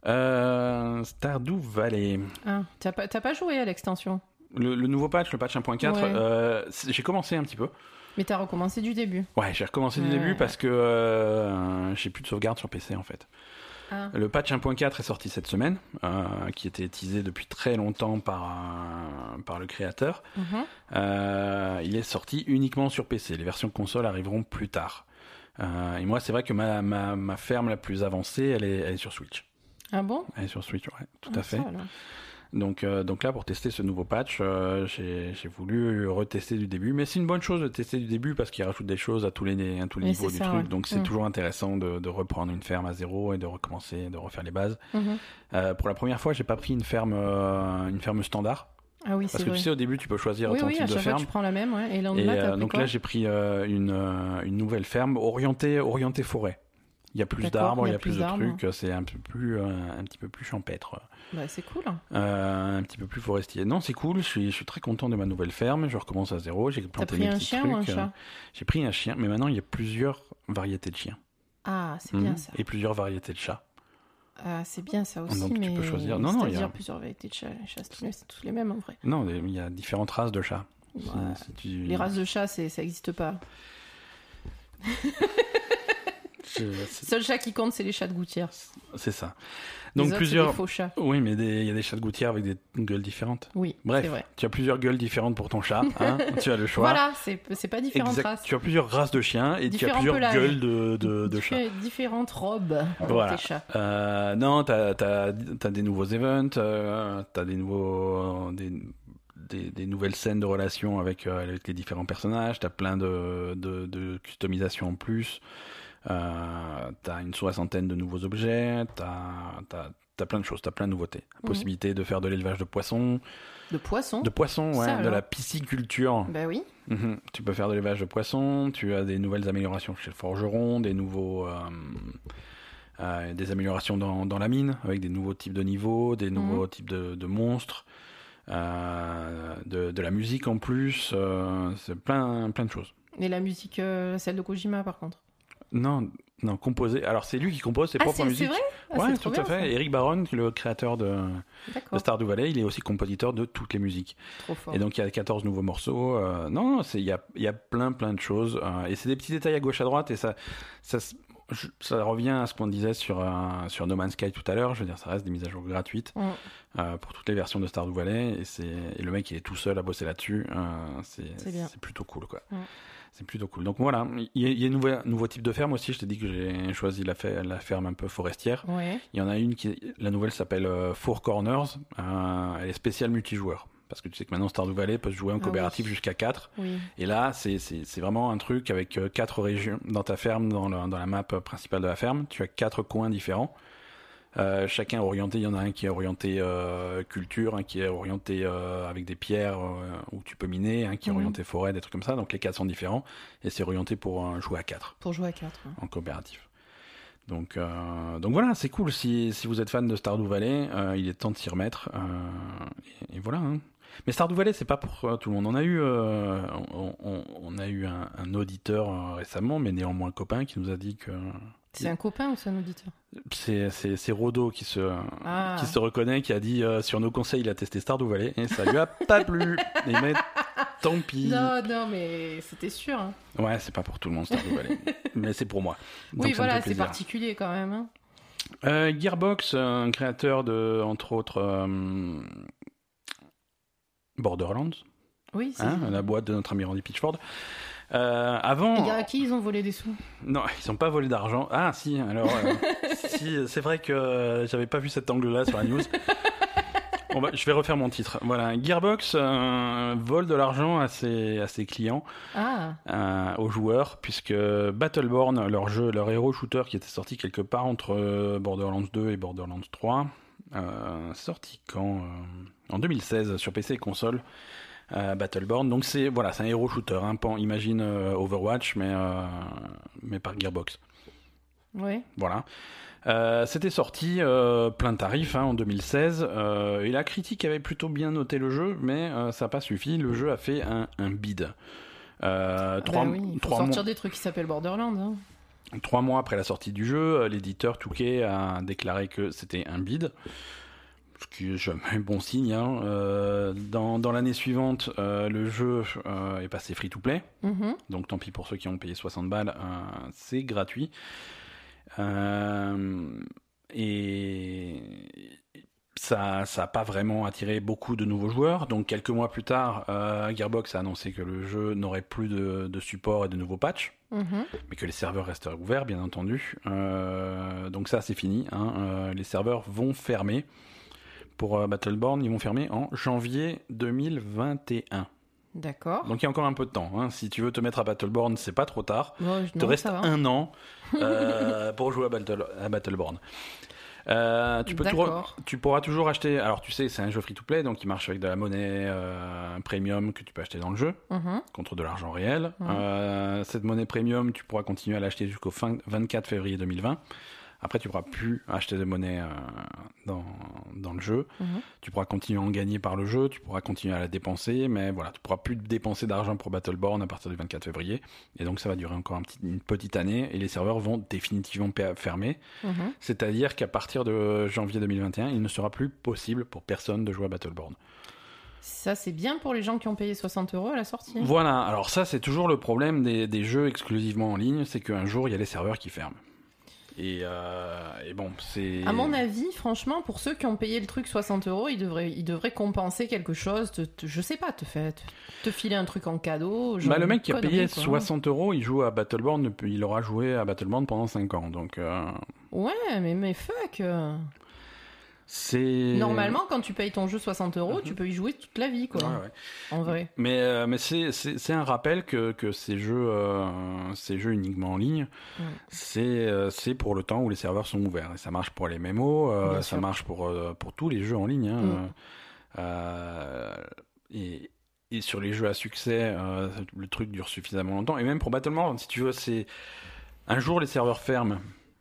Speaker 1: Euh, Stardew Valley.
Speaker 2: Ah, t'as pas, pas joué à l'extension,
Speaker 1: Le, le nouveau patch, le patch 1.4,
Speaker 2: Ouais.
Speaker 1: euh, c'est- j'ai commencé un petit peu.
Speaker 2: mais t'as recommencé du début.
Speaker 1: Ouais, j'ai recommencé du
Speaker 2: Ouais.
Speaker 1: début parce que euh, j'ai plus de sauvegarde sur PC en fait.
Speaker 2: Ah,
Speaker 1: Le patch 1.4 est sorti cette semaine, euh, qui était teasé depuis très longtemps par, par le créateur.
Speaker 2: mhm.
Speaker 1: Euh, il est sorti uniquement sur PC. Les versions console arriveront plus tard. Euh, et moi, c'est vrai que ma, ma, ma ferme la plus avancée, elle est, elle est sur Switch.
Speaker 2: ah bon?
Speaker 1: Elle est sur Switch, ouais, tout
Speaker 2: Ah,
Speaker 1: à fait.
Speaker 2: ça.
Speaker 1: Donc, euh, donc là, pour tester ce nouveau patch, euh, j'ai voulu retester du début. Mais c'est une bonne chose de tester du début parce qu'il rajoute des choses à tous les, à tous les
Speaker 2: Oui,
Speaker 1: niveaux du
Speaker 2: ça,
Speaker 1: truc.
Speaker 2: ouais.
Speaker 1: Donc c'est
Speaker 2: Mm.
Speaker 1: toujours intéressant de, de reprendre une ferme à zéro et de recommencer, de refaire les bases.
Speaker 2: Mhm.
Speaker 1: Euh, pour la première fois, j'ai pas pris une ferme, une ferme standard.
Speaker 2: Ah oui,
Speaker 1: Parce
Speaker 2: c'est
Speaker 1: que
Speaker 2: vrai.
Speaker 1: tu sais, au début, tu peux choisir
Speaker 2: oui,
Speaker 1: ton
Speaker 2: oui,
Speaker 1: type
Speaker 2: à
Speaker 1: de
Speaker 2: chaque fois,
Speaker 1: ferme.
Speaker 2: tu prends la même, ouais. Et
Speaker 1: Et euh, donc là, j'ai pris euh, une, euh, une nouvelle ferme orientée, orientée forêt. Il y a plus d'arbres,
Speaker 2: il y a
Speaker 1: plus,
Speaker 2: plus
Speaker 1: de trucs, c'est un peu plus, euh, un petit peu plus champêtre,
Speaker 2: Bah, c'est cool.
Speaker 1: euh, un petit peu plus forestier. Non, c'est cool. Je suis, je suis très content de ma nouvelle ferme. Je recommence à zéro. J'ai planté
Speaker 2: pris
Speaker 1: mes
Speaker 2: un
Speaker 1: petits
Speaker 2: chien
Speaker 1: trucs.
Speaker 2: ou un
Speaker 1: euh,
Speaker 2: chat?
Speaker 1: J'ai pris un chien, mais maintenant il y a plusieurs variétés de chiens
Speaker 2: Ah, c'est bien ça.
Speaker 1: et plusieurs variétés de chats.
Speaker 2: Ah, c'est bien ça aussi,
Speaker 1: Donc, tu
Speaker 2: mais
Speaker 1: peux choisir. Non, non, il y a-
Speaker 2: plusieurs variétés de chats. Les chats, c'est tous les- mêmes en vrai.
Speaker 1: Non, il y a différentes races de chats. Tu-
Speaker 2: Les races de chats, ça n'existe pas. Seul chat qui compte, c'est les chats de gouttière.
Speaker 1: C'est ça. Donc
Speaker 2: autres,
Speaker 1: plusieurs.
Speaker 2: des faux chats.
Speaker 1: Oui, mais il y a des chats de gouttière avec des gueules différentes.
Speaker 2: Oui,
Speaker 1: Bref,
Speaker 2: vrai.
Speaker 1: tu as plusieurs gueules différentes pour ton chat. hein. tu as le choix.
Speaker 2: Voilà, c'est pas différentes
Speaker 1: Exact.
Speaker 2: races.
Speaker 1: Tu as plusieurs races de chiens et tu as plusieurs gueules de, de, de chats.
Speaker 2: Diffé- Différentes robes pour
Speaker 1: Voilà.
Speaker 2: tes chats.
Speaker 1: Euh, non, t'as as, des nouveaux events, euh, t'as des nouveaux des, des, des nouvelles scènes de relations avec, euh, avec les différents personnages, t'as plein de, de, de customisation en plus, euh, t'as une soixantaine de nouveaux objets, t'as as, plein de choses, t'as plein de nouveautés.
Speaker 2: Mhm.
Speaker 1: Possibilité de faire de l'élevage de poissons,
Speaker 2: De poissons
Speaker 1: de poissons, ouais,
Speaker 2: Ça,
Speaker 1: de la pisciculture.
Speaker 2: Bah oui.
Speaker 1: Mhm. Tu peux faire de l'élevage de poissons, tu as des nouvelles améliorations chez le forgeron, des nouveaux. euh, euh, des améliorations dans, dans la mine, avec des nouveaux types de niveaux, des nouveaux types de, de monstres, euh, de, de la musique en plus, c'est plein, plein de choses.
Speaker 2: Et la musique, celle de Kojima par contre.
Speaker 1: Non, non, composer. Alors c'est lui qui compose ses
Speaker 2: Ah,
Speaker 1: propres
Speaker 2: c'est c'est
Speaker 1: musiques.
Speaker 2: vrai? Ah,
Speaker 1: ouais, tout à fait.
Speaker 2: ça.
Speaker 1: Eric Baron, le créateur de, de Stardew Valley, il est aussi compositeur de toutes les musiques.
Speaker 2: trop fort.
Speaker 1: Et donc il y a 14 nouveaux morceaux. euh, non, il y a, y a plein plein de choses. euh, et c'est des petits détails à gauche à droite. Et ça, ça, revient à ce qu'on disait sur, euh, sur No Man's Sky tout à l'heure. Je veux dire, ça reste des mises à jour gratuites
Speaker 2: Mm.
Speaker 1: euh, pour toutes les versions de Stardew Valley. Et, et le mec, il est tout seul à bosser là-dessus. euh, c'est, plutôt cool, quoi.
Speaker 2: Mm.
Speaker 1: C'est plutôt cool. Donc voilà, il y a, il y a un nouveau, nouveau type de ferme aussi. Je t'ai dit que j'ai choisi la, fe- la ferme un peu forestière.
Speaker 2: Ouais.
Speaker 1: Il y en a une qui, la nouvelle s'appelle euh, Four Corners. Euh, elle est spéciale multijoueur. Parce que tu sais que maintenant Stardew Valley peut se jouer en
Speaker 2: Ah
Speaker 1: coopératif
Speaker 2: oui.
Speaker 1: jusqu'à 4.
Speaker 2: Oui.
Speaker 1: Et là, c'est- vraiment un truc avec euh, quatre régions dans ta ferme, dans, le- dans la map principale de la ferme. Tu as quatre coins différents. Euh, chacun orienté, il y en a un qui est orienté euh, culture, un qui est orienté euh, avec des pierres où tu peux miner, un qui est
Speaker 2: Mhm.
Speaker 1: orienté forêt, des trucs comme ça. Donc les quatre sont différents et c'est orienté pour jouer à quatre
Speaker 2: Pour jouer à 4.
Speaker 1: en coopératif. Donc, donc voilà, c'est cool. Si, si vous êtes fan de Stardew Valley, il est temps de s'y remettre. et, et voilà. hein. Mais Stardew Valley, c'est pas pour tout le monde. On a eu, euh, on, on- on a eu un, un auditeur euh, récemment, mais néanmoins copain, qui nous a dit que
Speaker 2: C'est un copain ou c'est un auditeur
Speaker 1: c'est c'est- c'est Rodo qui se,
Speaker 2: Ah.
Speaker 1: qui se reconnaît, qui a dit euh, sur nos conseils, il a testé Stardew Valley et ça lui a pas plu. Et mais tant pis.
Speaker 2: Non, non, mais c'était sûr. hein.
Speaker 1: Ouais, c'est pas pour tout le monde Stardew Valley, mais c'est pour moi. Donc
Speaker 2: oui, voilà, c'est particulier quand même. hein.
Speaker 1: Euh, Gearbox, un créateur de, entre autres, euh, Borderlands,
Speaker 2: Oui, c'est.
Speaker 1: hein, la boîte de notre ami Randy Pitchford. Euh, avant,
Speaker 2: Et à qui ils ont volé des sous?
Speaker 1: Non, ils n'ont pas volé d'argent. Ah, si, alors, euh, si, c'est vrai que j'avais pas vu cet angle-là sur la news. Bah, je vais refaire mon titre. Voilà, Gearbox euh, vole de l'argent à ses, à ses clients,
Speaker 2: Ah,
Speaker 1: euh, aux joueurs, puisque Battleborn, leur jeu, leur héros shooter qui était sorti quelque part entre Borderlands 2 et Borderlands 3, euh, sorti quand En 2016 sur PC et console. Euh, Battleborn, donc c'est voilà, c'est un héros shooter, hein, pan- imagine euh, Overwatch, mais euh, mais par Gearbox.
Speaker 2: ouais.
Speaker 1: Voilà. Euh, C'était sorti euh, plein de tarifs hein, en 2016 euh, et la critique avait plutôt bien noté le jeu, mais ça n'a pas suffi. Le jeu a fait un, un bid.
Speaker 2: Ah
Speaker 1: trois,
Speaker 2: bah oui, il faut
Speaker 1: trois
Speaker 2: sortir
Speaker 1: mois,
Speaker 2: des trucs qui s'appellent Borderlands. hein.
Speaker 1: trois mois après la sortie du jeu, l'éditeur Touquet a déclaré que c'était un bid. Ce qui est jamais bon signe. hein. Euh, dans dans l'année suivante, euh, le jeu euh, est passé free to play.
Speaker 2: Mhm.
Speaker 1: Donc tant pis pour ceux qui ont payé 60 balles, c'est gratuit. Et ça n'a pas vraiment attiré beaucoup de nouveaux joueurs. Donc quelques mois plus tard, Gearbox a annoncé que le jeu n'aurait plus de, de support et de nouveaux patchs,
Speaker 2: Mhm.
Speaker 1: mais que les serveurs resteraient ouverts, bien entendu. Donc ça, c'est fini. hein. Les serveurs vont fermer. Pour euh, Battleborn, ils vont fermer en janvier 2021.
Speaker 2: D'accord.
Speaker 1: Donc il y a encore un peu de temps. hein. Si tu veux te mettre à Battleborn, c'est pas trop tard.
Speaker 2: Bon,
Speaker 1: Il te
Speaker 2: non,
Speaker 1: reste un an euh, pour jouer à, Battle, à Battleborn. Euh, tu, peux pourras toujours acheter. Alors tu sais, c'est un jeu free-to-play, donc il marche avec de la monnaie euh, premium que tu peux acheter dans le jeu
Speaker 2: Mhm.
Speaker 1: contre de l'argent réel.
Speaker 2: Mhm.
Speaker 1: Cette monnaie premium, tu pourras continuer à l'acheter jusqu'au fin- 24 février 2020. Après, tu pourras plus acheter de monnaie euh, dans, dans le jeu.
Speaker 2: Mhm.
Speaker 1: Tu pourras continuer à en gagner par le jeu, tu pourras continuer à la dépenser, mais voilà, tu pourras plus dépenser d'argent pour Battleborn à partir du 24 février. Et donc, ça va durer encore un petit- une petite année et les serveurs vont définitivement fermer.
Speaker 2: Mhm.
Speaker 1: C'est-à-dire qu'à partir de janvier 2021, il ne sera plus possible pour personne de jouer à Battleborn.
Speaker 2: Ça, c'est bien pour les gens qui ont payé 60 euros à la sortie.
Speaker 1: Voilà, alors ça c'est toujours le problème des, des jeux exclusivement en ligne, c'est qu'un jour il y a les serveurs qui ferment. Et, euh, et bon, c'est...
Speaker 2: À mon avis, franchement, pour ceux qui ont payé le truc 60 euros, ils devraient, ils devraient compenser quelque chose. Te, te- je sais pas, te, fait, te, te filer un truc en cadeau. genre
Speaker 1: Bah, le mec qui a payé
Speaker 2: quoi.
Speaker 1: 60 euros, il joue à Battleborn, il aura joué à Battleborn pendant 5 ans. Donc euh,
Speaker 2: Ouais, mais, mais fuck.
Speaker 1: C'est...
Speaker 2: Normalement, quand tu payes ton jeu 60 euros,
Speaker 1: Mhm.
Speaker 2: tu peux y jouer toute la vie, quoi.
Speaker 1: Ouais, ouais.
Speaker 2: En vrai.
Speaker 1: Mais, euh, mais c'est, un rappel que, que ces, jeux, euh, ces jeux uniquement en ligne, c'est, euh, c'est pour le temps où les serveurs sont ouverts. Et ça marche pour les MMO,
Speaker 2: Bien
Speaker 1: ça
Speaker 2: sûr.
Speaker 1: marche pour, pour tous les jeux en ligne. hein.
Speaker 2: Mm.
Speaker 1: Et, et sur les jeux à succès, le truc dure suffisamment longtemps. Et même pour Battleborn, si tu veux, c'est... Un jour, les serveurs ferment.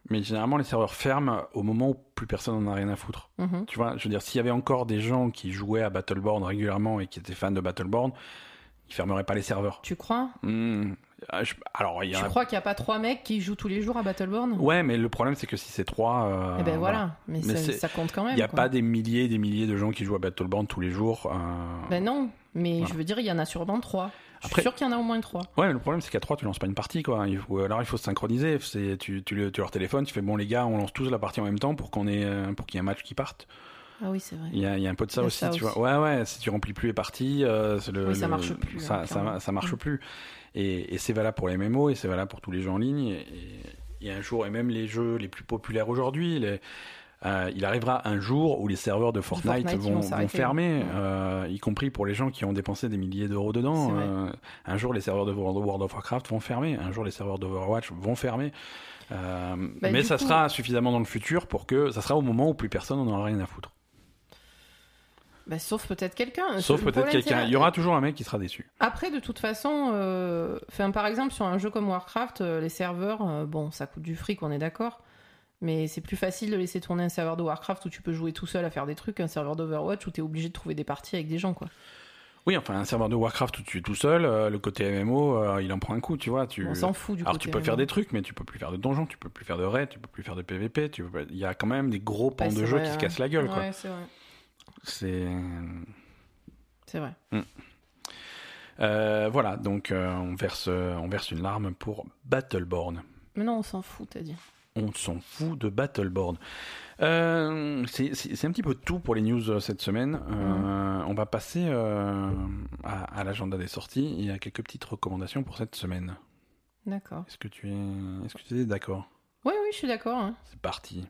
Speaker 1: Mais généralement, les serveurs ferment au moment où plus personne n'en a rien à foutre.
Speaker 2: Mhm.
Speaker 1: Tu vois, je veux dire, s'il y avait encore des gens qui jouaient à Battleborn régulièrement et qui étaient fans de Battleborn, ils fermeraient pas les serveurs.
Speaker 2: Tu crois?
Speaker 1: Je- Alors, il y
Speaker 2: Tu
Speaker 1: a.
Speaker 2: crois qu'il n'y a pas trois mecs qui jouent tous les jours à Battleborn?
Speaker 1: Ouais, mais le problème, c'est que si c'est trois. euh,
Speaker 2: Eh ben voilà, mais,
Speaker 1: Mais
Speaker 2: ça, compte quand même.
Speaker 1: Il n'y a
Speaker 2: quoi.
Speaker 1: pas des milliers et des milliers de gens qui jouent à Battleborn tous les jours. euh,
Speaker 2: Ben non, mais
Speaker 1: Voilà.
Speaker 2: je veux dire, il y en a sûrement trois. Je
Speaker 1: Après-
Speaker 2: suis sûr qu'il y en a au moins trois.
Speaker 1: Ouais, mais le problème c'est qu'à 3 tu lances pas une partie quoi. Il faut, alors il faut se synchroniser. C'est, tu, tu, le- tu leur téléphones, tu fais bon les gars, on lance tous la partie en même temps pour qu'on ait, euh, pour qu'il y ait un match qui parte.
Speaker 2: Ah oui, c'est vrai.
Speaker 1: Il y a, il y a un peu de ça aussi,
Speaker 2: ça
Speaker 1: tu
Speaker 2: aussi.
Speaker 1: vois. Ouais, ouais, si tu remplis plus les parties, euh, le,
Speaker 2: Oui, ça
Speaker 1: le-
Speaker 2: marche plus,
Speaker 1: Ça,
Speaker 2: hein,
Speaker 1: ça, ça marche
Speaker 2: Mm.
Speaker 1: plus. Et, et c'est valable pour les MMO et c'est valable pour tous les jeux en ligne. Et, et un jour, et même les jeux les plus populaires aujourd'hui, les- euh, il arrivera un jour où les serveurs de Fortnite, vont,
Speaker 2: vont
Speaker 1: vont
Speaker 2: s'arrêter.
Speaker 1: fermer, euh, y compris pour les gens qui ont dépensé des milliers d'euros dedans. Euh, un jour, les serveurs de World of Warcraft vont fermer. Un jour, les serveurs d'Overwatch vont fermer.
Speaker 2: Bah,
Speaker 1: mais ça
Speaker 2: coup-
Speaker 1: sera suffisamment dans le futur pour que ça sera au moment où plus personne n'en aura rien à foutre.
Speaker 2: Bah, sauf peut-être quelqu'un.
Speaker 1: Sauf
Speaker 2: Le
Speaker 1: peut-être quelqu'un. Il y aura toujours un mec qui sera déçu.
Speaker 2: Après, de toute façon, euh, par exemple, sur un jeu comme Warcraft, euh, les serveurs, euh, bon, ça coûte du fric, on est d'accord. Mais c'est plus facile de laisser tourner un serveur de Warcraft où tu peux jouer tout seul à faire des trucs qu'un serveur d'Overwatch où t'es obligé de trouver des parties avec des gens, quoi.
Speaker 1: Oui, enfin, un serveur de Warcraft où tu es tout seul, euh, le côté MMO, euh, il en prend un coup, tu vois. Tu...
Speaker 2: On s'en fout du
Speaker 1: Alors
Speaker 2: côté
Speaker 1: tu peux faire des trucs, mais tu peux plus faire de donjons, tu peux plus faire de raids, tu peux plus faire de PVP. Tu peux Il y a quand même des gros pans
Speaker 2: Ouais,
Speaker 1: de
Speaker 2: vrai,
Speaker 1: qui se
Speaker 2: ouais.
Speaker 1: cassent la gueule, quoi.
Speaker 2: Ouais, c'est vrai.
Speaker 1: C'est
Speaker 2: C'est vrai.
Speaker 1: Euh, voilà. Donc on verse, on verse une larme pour Battleborn.
Speaker 2: Mais non, on s'en fout, t'as dit.
Speaker 1: On s'en fout de Battleborn. Euh, c'est un petit peu tout pour les news cette semaine. Euh, On va passer euh, à, à l'agenda des sorties et à quelques petites recommandations pour cette semaine.
Speaker 2: D'accord.
Speaker 1: Est-ce que tu es, est-ce que tu es d'accord?
Speaker 2: Oui, oui, je suis d'accord. hein.
Speaker 1: C'est parti.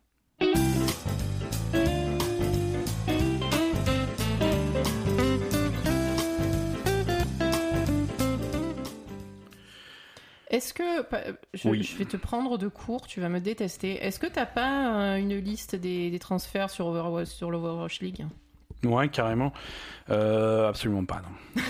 Speaker 2: Est-ce que. Je,
Speaker 1: Oui.
Speaker 2: je vais te prendre de court, tu vas me détester. Est-ce que t'as pas euh, une liste des, des transferts sur Overwatch, sur l'Overwatch League?
Speaker 1: Ouais, carrément. Euh, absolument pas, non.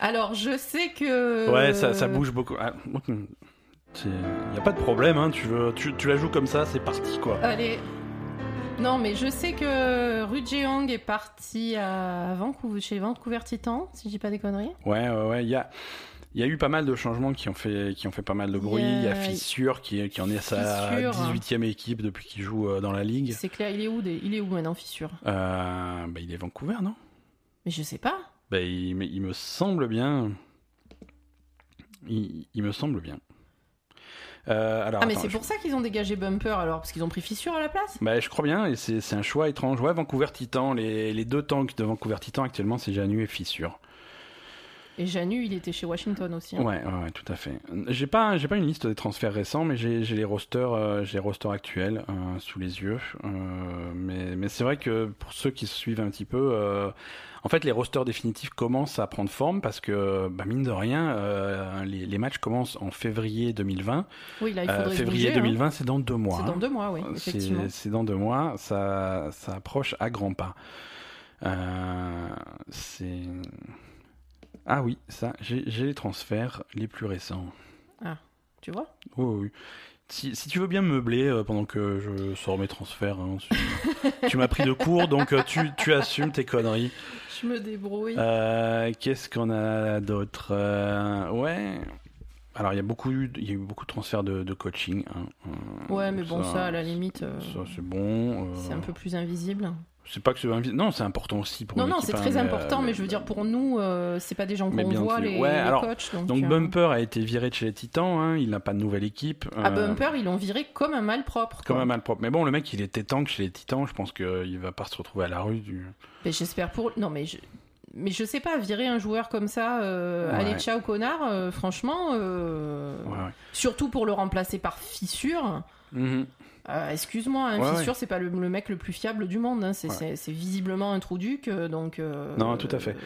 Speaker 2: Alors, je sais que.
Speaker 1: Ouais, ça, ça bouge beaucoup. Ah, Il n'y a pas de problème, hein. tu, veux, tu, tu la joues comme ça, c'est parti, quoi.
Speaker 2: Allez. Non, mais je sais que Ru Jeong est parti à Vancouver, chez Vancouver Titan, si je dis pas des conneries.
Speaker 1: Ouais, ouais, ouais. Il y a, il y a eu pas mal de changements qui ont fait, qui ont fait pas mal de bruit. Il y a, Fissure qui, qui en est sa
Speaker 2: Fissure.
Speaker 1: 18e équipe depuis qu'il joue euh, dans la ligue.
Speaker 2: C'est clair, il est où, des- il est où maintenant, Fissure?
Speaker 1: Euh, bah, il est Vancouver, non?
Speaker 2: Mais je sais pas.
Speaker 1: bah, il, me semble bien. Il, il me semble bien. Euh, alors,
Speaker 2: Ah, mais c'est
Speaker 1: je-
Speaker 2: pour ça qu'ils ont dégagé Bumper alors, parce qu'ils ont pris Fissure à la place?
Speaker 1: Bah, je crois bien, et c'est c'est un choix étrange. Ouais, Vancouver Titan, les, les deux tanks de Vancouver Titan actuellement, c'est Janu et Fissure.
Speaker 2: Et Janu, il était chez Washington aussi. hein.
Speaker 1: Ouais, ouais, tout à fait. J'ai pas, j'ai pas une liste des transferts récents, mais j'ai les rosters, euh, j'ai les rosters actuels euh, sous les yeux. Euh, mais mais c'est vrai que pour ceux qui suivent un petit peu, euh, en fait, les rosters définitifs commencent à prendre forme parce que, bah, mine de rien, les, les matchs commencent en février 2020.
Speaker 2: Oui, là, il faudrait
Speaker 1: février
Speaker 2: bouger, hein.
Speaker 1: 2020, c'est dans deux mois.
Speaker 2: C'est dans
Speaker 1: hein.
Speaker 2: deux mois, oui,
Speaker 1: C'est-
Speaker 2: effectivement.
Speaker 1: C'est dans deux mois, ça, ça approche à grands pas. C'est. Ah oui, ça, j'ai les transferts les plus récents.
Speaker 2: Tu vois?
Speaker 1: Oui, oui, oui. Si, si tu veux bien me meubler euh, pendant que je sors mes transferts, hein, tu, tu m'as pris de court, donc euh, tu, tu assumes tes conneries.
Speaker 2: Je me débrouille.
Speaker 1: Euh, Qu'est-ce qu'on a d'autre? Ouais. Alors il y a beaucoup, il y a eu beaucoup de transferts de, de coaching. hein.
Speaker 2: Ouais, mais bon, ça, à la limite,
Speaker 1: ça, c'est bon.
Speaker 2: c'est un peu plus invisible.
Speaker 1: C'est pas que c'est non, c'est important aussi pour
Speaker 2: Non, non, c'est
Speaker 1: hein,
Speaker 2: très
Speaker 1: mais,
Speaker 2: important,
Speaker 1: euh,
Speaker 2: mais je veux dire, pour nous, euh, c'est pas des gens qu'on voit, les,
Speaker 1: Ouais,
Speaker 2: les
Speaker 1: alors,
Speaker 2: coachs. Donc,
Speaker 1: Donc
Speaker 2: euh,
Speaker 1: Bumper a été viré de chez les Titans, hein, il n'a pas de nouvelle équipe.
Speaker 2: À
Speaker 1: euh,
Speaker 2: Bumper, ils l'ont viré comme un malpropre.
Speaker 1: Comme un malpropre. Mais bon, le mec, il était tank chez les Titans, je pense qu'il va pas se retrouver à la rue du.
Speaker 2: Mais j'espère pour. Non, mais je. Mais je sais pas, virer un joueur comme ça, euh,
Speaker 1: Ouais.
Speaker 2: allez ciao connard, euh, franchement, euh,
Speaker 1: Ouais, ouais.
Speaker 2: surtout pour le remplacer par Fissure,
Speaker 1: Mhm.
Speaker 2: Euh, excuse-moi, hein,
Speaker 1: Ouais,
Speaker 2: Fissure c'est pas le, le mec le plus fiable du monde, hein, c'est
Speaker 1: Ouais.
Speaker 2: visiblement un trou duc, euh, donc... euh,
Speaker 1: Non, tout à fait.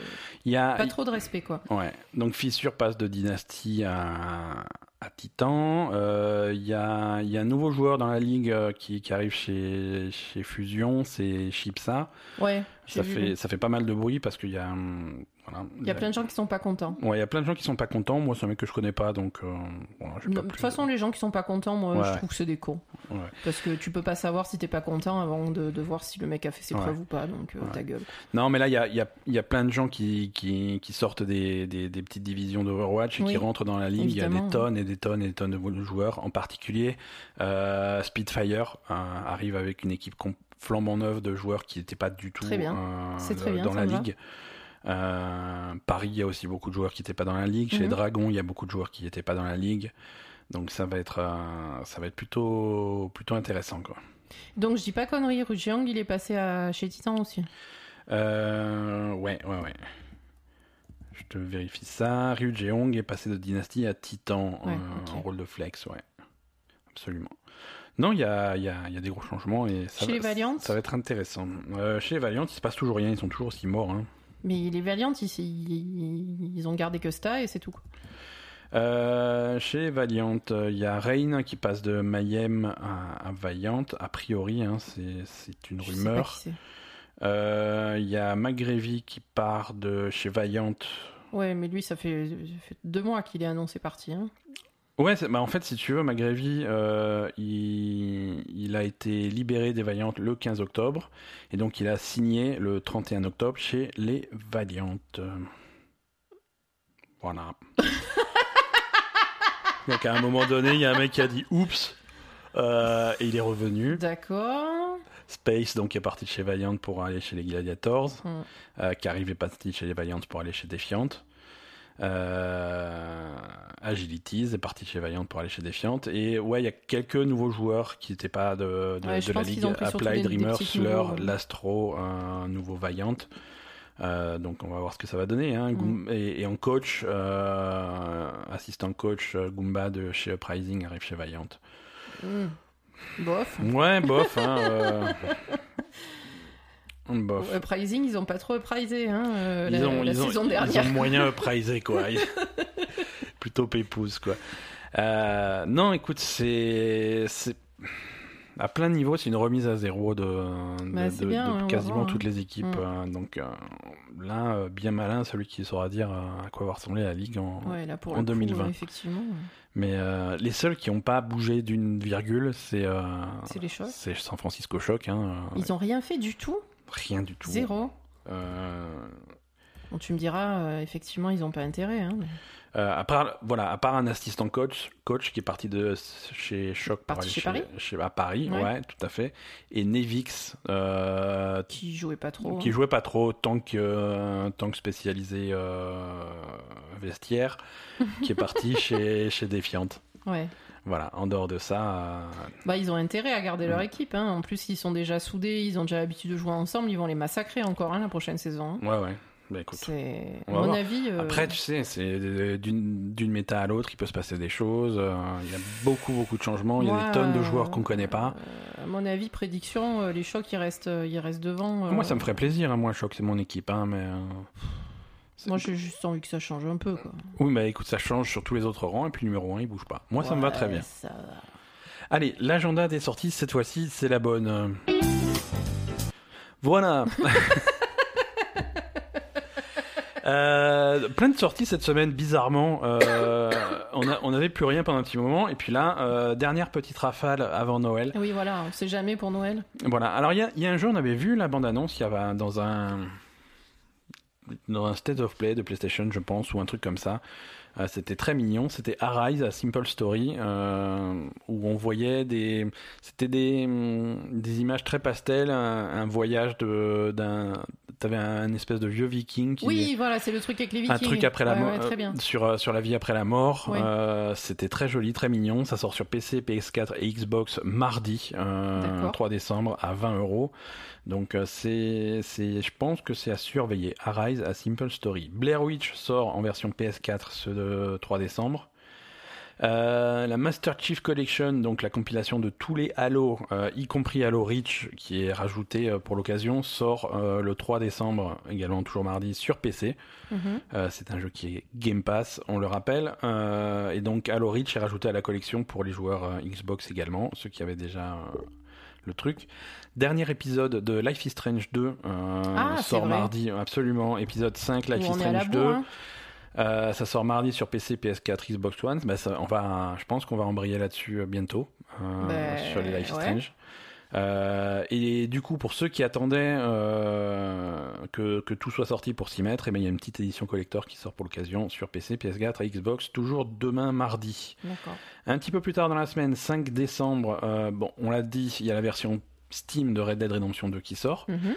Speaker 1: Il y a.
Speaker 2: Pas trop de respect quoi.
Speaker 1: Ouais. Donc Fissure passe de dynastie à, à Titan. Euh, Il y, a, y a un nouveau joueur dans la ligue euh, qui, qui arrive chez, chez Fusion, c'est Chipsa.
Speaker 2: Ouais,
Speaker 1: Ça
Speaker 2: vu.
Speaker 1: fait, ça fait pas mal de bruit parce qu'il y a. hum, Voilà,
Speaker 2: Il y a plein de gens qui sont pas contents.
Speaker 1: Ouais, il y a plein de gens qui sont pas contents. Moi, c'est un mec que je connais pas, donc. euh, voilà, j'ai
Speaker 2: Non,
Speaker 1: pas
Speaker 2: De toute façon, les gens qui sont pas contents, moi,
Speaker 1: Ouais.
Speaker 2: je trouve que c'est des cons.
Speaker 1: Ouais.
Speaker 2: Parce que tu peux pas savoir si t'es pas content avant de, de voir si le mec a fait ses
Speaker 1: Ouais.
Speaker 2: preuves ou pas, donc euh, ta gueule.
Speaker 1: Non, mais là, il y a, il y, a, il y a plein de gens qui, qui, qui sortent des, des, des petites divisions d'Overwatch et
Speaker 2: Oui,
Speaker 1: qui rentrent dans la ligue. Il y a des tonnes et des tonnes et des tonnes de joueurs. En particulier, euh, Speedfire euh, arrive avec une équipe flambant neuve de joueurs qui n'étaient pas du tout
Speaker 2: Très bien. très bien,
Speaker 1: dans la
Speaker 2: va.
Speaker 1: Euh, Paris, il y a aussi beaucoup de joueurs qui n'étaient pas dans la ligue. Chez
Speaker 2: Mhm.
Speaker 1: Dragon, il y a beaucoup de joueurs qui n'étaient pas dans la ligue. Donc ça va être, euh, ça va être plutôt, plutôt intéressant. Quoi.
Speaker 2: Donc je dis pas connerie, Rujiang, il est passé à... chez Titan aussi.
Speaker 1: Euh, ouais, ouais, ouais. Je te vérifie ça. Ryu Jeong est passé de Dynasty à Titan
Speaker 2: Ouais,
Speaker 1: euh, en rôle de flex, ouais. Absolument. Non, il y a, y, a, y a des gros changements et ça,
Speaker 2: Chez
Speaker 1: va,
Speaker 2: les Valiant
Speaker 1: ça va être intéressant. Euh, chez les Valiant, il se passe toujours rien, ils sont toujours aussi morts. Hein.
Speaker 2: Mais les Valiant, ils, ils, ils ont gardé que ça et c'est tout. quoi.
Speaker 1: Euh, chez Valiant, euh, il y a Rain qui passe de Mayhem à, à Valiant, a priori, hein, c'est une
Speaker 2: Je
Speaker 1: rumeur. Euh, Il y a McGravy qui part de chez Valiant.
Speaker 2: Ouais, mais lui, ça fait, ça fait deux mois qu'il est annoncé parti. Hein.
Speaker 1: Ouais, bah en fait, si tu veux, McGravy, euh, il, il a été libéré des Valiant le 15 octobre, et donc il a signé le 31 octobre chez les Valiant. Voilà. donc à un moment donné, il y a un mec qui a dit oups, euh, et il est revenu.
Speaker 2: D'accord.
Speaker 1: Space, donc, est parti de chez Valiant pour aller chez les Gladiators.
Speaker 2: Mm.
Speaker 1: Euh, Carrive est parti chez les Valiant pour aller chez Defiant. Euh, Agilities est parti chez Valiant pour aller chez Defiant. Et ouais, il y a quelques nouveaux joueurs qui n'étaient pas de, de,
Speaker 2: Ouais, je
Speaker 1: de la ligue. Apply, Dreamer, Slur,
Speaker 2: ouais.
Speaker 1: Lastro, un nouveau Valiant. Euh, donc on va voir ce que ça va donner. Hein.
Speaker 2: Mm.
Speaker 1: Et, et en coach, euh, assistant coach, euh, Goomba de chez Uprising arrive chez Valiant.
Speaker 2: Hmm. Bof.
Speaker 1: Ouais, bof. Hein, euh, Bof.
Speaker 2: Uprising, ils ont pas trop uprisé hein, euh,
Speaker 1: ils
Speaker 2: la,
Speaker 1: ont,
Speaker 2: la
Speaker 1: ils ont,
Speaker 2: saison
Speaker 1: ils
Speaker 2: dernière.
Speaker 1: ont moyen uprisé, quoi. Ils- Plutôt pépouze, quoi. Euh, non, écoute, c'est. À plein de niveaux, c'est une remise à zéro de, de-
Speaker 2: Bah, c'est
Speaker 1: de-
Speaker 2: bien,
Speaker 1: de
Speaker 2: hein,
Speaker 1: quasiment
Speaker 2: voir, hein.
Speaker 1: toutes les équipes.
Speaker 2: Mm.
Speaker 1: euh, donc euh, là, bien malin, celui qui saura dire à quoi va ressembler la Ligue en,
Speaker 2: Ouais, là, pour
Speaker 1: en
Speaker 2: le coup,
Speaker 1: 2020.
Speaker 2: euh, effectivement,
Speaker 1: Mais euh, les seuls qui n'ont pas bougé d'une virgule, c'est euh,
Speaker 2: c'est
Speaker 1: San Francisco Shock. Hein,
Speaker 2: Ils ont rien fait du tout.
Speaker 1: Rien du tout.
Speaker 2: Zéro.
Speaker 1: Euh,
Speaker 2: Bon, tu me diras, euh, effectivement, ils ont pas intérêt. Hein, mais-
Speaker 1: Euh, à part voilà, à part un assistant coach, coach qui est parti de chez Choc
Speaker 2: Parti
Speaker 1: aller
Speaker 2: chez Paris
Speaker 1: chez- à Paris,
Speaker 2: Ouais.
Speaker 1: ouais. tout à fait. Et Nevix, euh,
Speaker 2: Qui jouait pas trop.
Speaker 1: qui
Speaker 2: hein.
Speaker 1: jouait pas trop tant que euh, tant que spécialisé vestiaire, qui est parti chez chez Defiant.
Speaker 2: Ouais.
Speaker 1: Voilà. En dehors de ça, euh,
Speaker 2: Bah, ils ont intérêt à garder leur
Speaker 1: Mm.
Speaker 2: équipe. Hein. En plus, ils sont déjà soudés, ils ont déjà l'habitude de jouer ensemble. Ils vont les massacrer encore hein, la prochaine saison. hein.
Speaker 1: ouais, ouais. Bah, écoute.
Speaker 2: C'est, mon
Speaker 1: voir.
Speaker 2: avis. euh,
Speaker 1: Après, tu sais, c'est d'une d'une méta à l'autre, il peut se passer des choses. euh, Il y a beaucoup, beaucoup de changements. Il y a des tonnes de
Speaker 2: euh,
Speaker 1: joueurs qu'on connaît pas.
Speaker 2: euh, à mon avis, prédiction, euh, les chocs, ils restent, euh, ils restent devant. euh.
Speaker 1: Moi, ça me ferait plaisir. Hein. Moi, Choc, c'est mon équipe, hein, mais.
Speaker 2: Moi, j'ai juste envie que ça change un peu. Quoi.
Speaker 1: Oui, mais écoute, ça change sur tous les autres rangs, et puis le numéro 1, il bouge pas. Moi, ça me va très bien.
Speaker 2: ça va.
Speaker 1: Allez, l'agenda des sorties, cette fois-ci, c'est la bonne. Voilà. Euh, plein de sorties cette semaine, bizarrement. Euh, on a- on n'avait plus rien pendant un petit moment. Et puis là, euh, dernière petite rafale avant Noël.
Speaker 2: Oui, voilà, on sait jamais pour Noël.
Speaker 1: Voilà. Alors, il y a, y a un jeu, on avait vu la bande-annonce, il y avait dans un dans un State of Play de PlayStation, je pense, ou un truc comme ça. Euh, c'était très mignon. C'était Arise, a Simple Story, euh, où on voyait des, c'était des, hum, des images très pastel, un, un voyage de, d'un, t'avais un espèce de vieux viking qui,
Speaker 2: Oui, voilà, c'est le truc avec les vikings.
Speaker 1: un truc après la mort,
Speaker 2: ouais, très bien.
Speaker 1: sur euh, sur la vie après la mort.
Speaker 2: Ouais.
Speaker 1: Euh, C'était très joli, très mignon. Ça sort sur PC, PS4 et Xbox mardi, euh,
Speaker 2: D'accord.
Speaker 1: 3 décembre à 20 euros. Donc euh, c'est c'est, je pense que c'est à surveiller. Arise, a Simple Story. Blair Witch sort en version PS4 ce de 3 décembre. Euh, la Master Chief Collection, donc la compilation de tous les Halo, euh, y compris Halo Reach, qui est rajouté euh, pour l'occasion, sort le 3 décembre, également toujours mardi, sur PC.
Speaker 2: Mhm.
Speaker 1: C'est un jeu qui est Game Pass, on le rappelle. Et donc Halo Reach est rajouté à la collection pour les joueurs Xbox également, ceux qui avaient déjà le truc. Dernier épisode de Life is Strange 2 euh,
Speaker 2: Ah,
Speaker 1: sort mardi, absolument. Épisode 5, Life
Speaker 2: Où
Speaker 1: is Strange 2.
Speaker 2: bourre. hein.
Speaker 1: Euh, ça sort mardi sur PC, PS4, Xbox One. Bah, ça, on va, je pense qu'on va embrayer là-dessus euh, bientôt euh,
Speaker 2: Ben,
Speaker 1: sur les Life is
Speaker 2: ouais.
Speaker 1: Strange. Euh, et du coup, pour ceux qui attendaient euh, que, que tout soit sorti pour s'y mettre, eh ben, il y a une petite édition collector qui sort pour l'occasion sur PC, PS4 et Xbox, toujours demain mardi. Un petit peu plus tard dans la semaine, 5 décembre, euh, bon, on l'a dit, il y a la version Steam de Red Dead Redemption 2 qui sort.
Speaker 2: Mhm.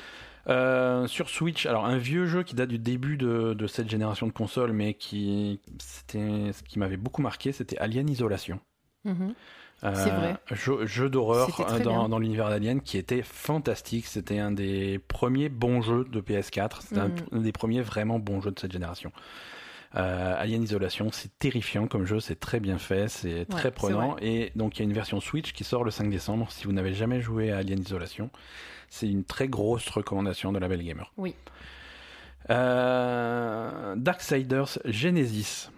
Speaker 1: Euh, sur Switch, alors un vieux jeu qui date du début de, de cette génération de consoles, mais qui c'était ce qui m'avait beaucoup marqué, c'était Alien Isolation.
Speaker 2: Mhm.
Speaker 1: Euh,
Speaker 2: C'est vrai.
Speaker 1: Jeu, jeu d'horreur euh, dans, l'univers d'Alien qui était fantastique. C'était un des premiers bons jeux de PS4. C'était un,
Speaker 2: Mhm.
Speaker 1: un des premiers vraiment bons jeux de cette génération. Euh, Alien Isolation, c'est terrifiant comme jeu, c'est très bien fait, c'est très prenant. Et donc il y a une version Switch qui sort le 5 décembre. Si vous n'avez jamais joué à Alien Isolation, c'est une très grosse recommandation de la Belle Gamer.
Speaker 2: Oui.
Speaker 1: Euh, Darksiders Genesis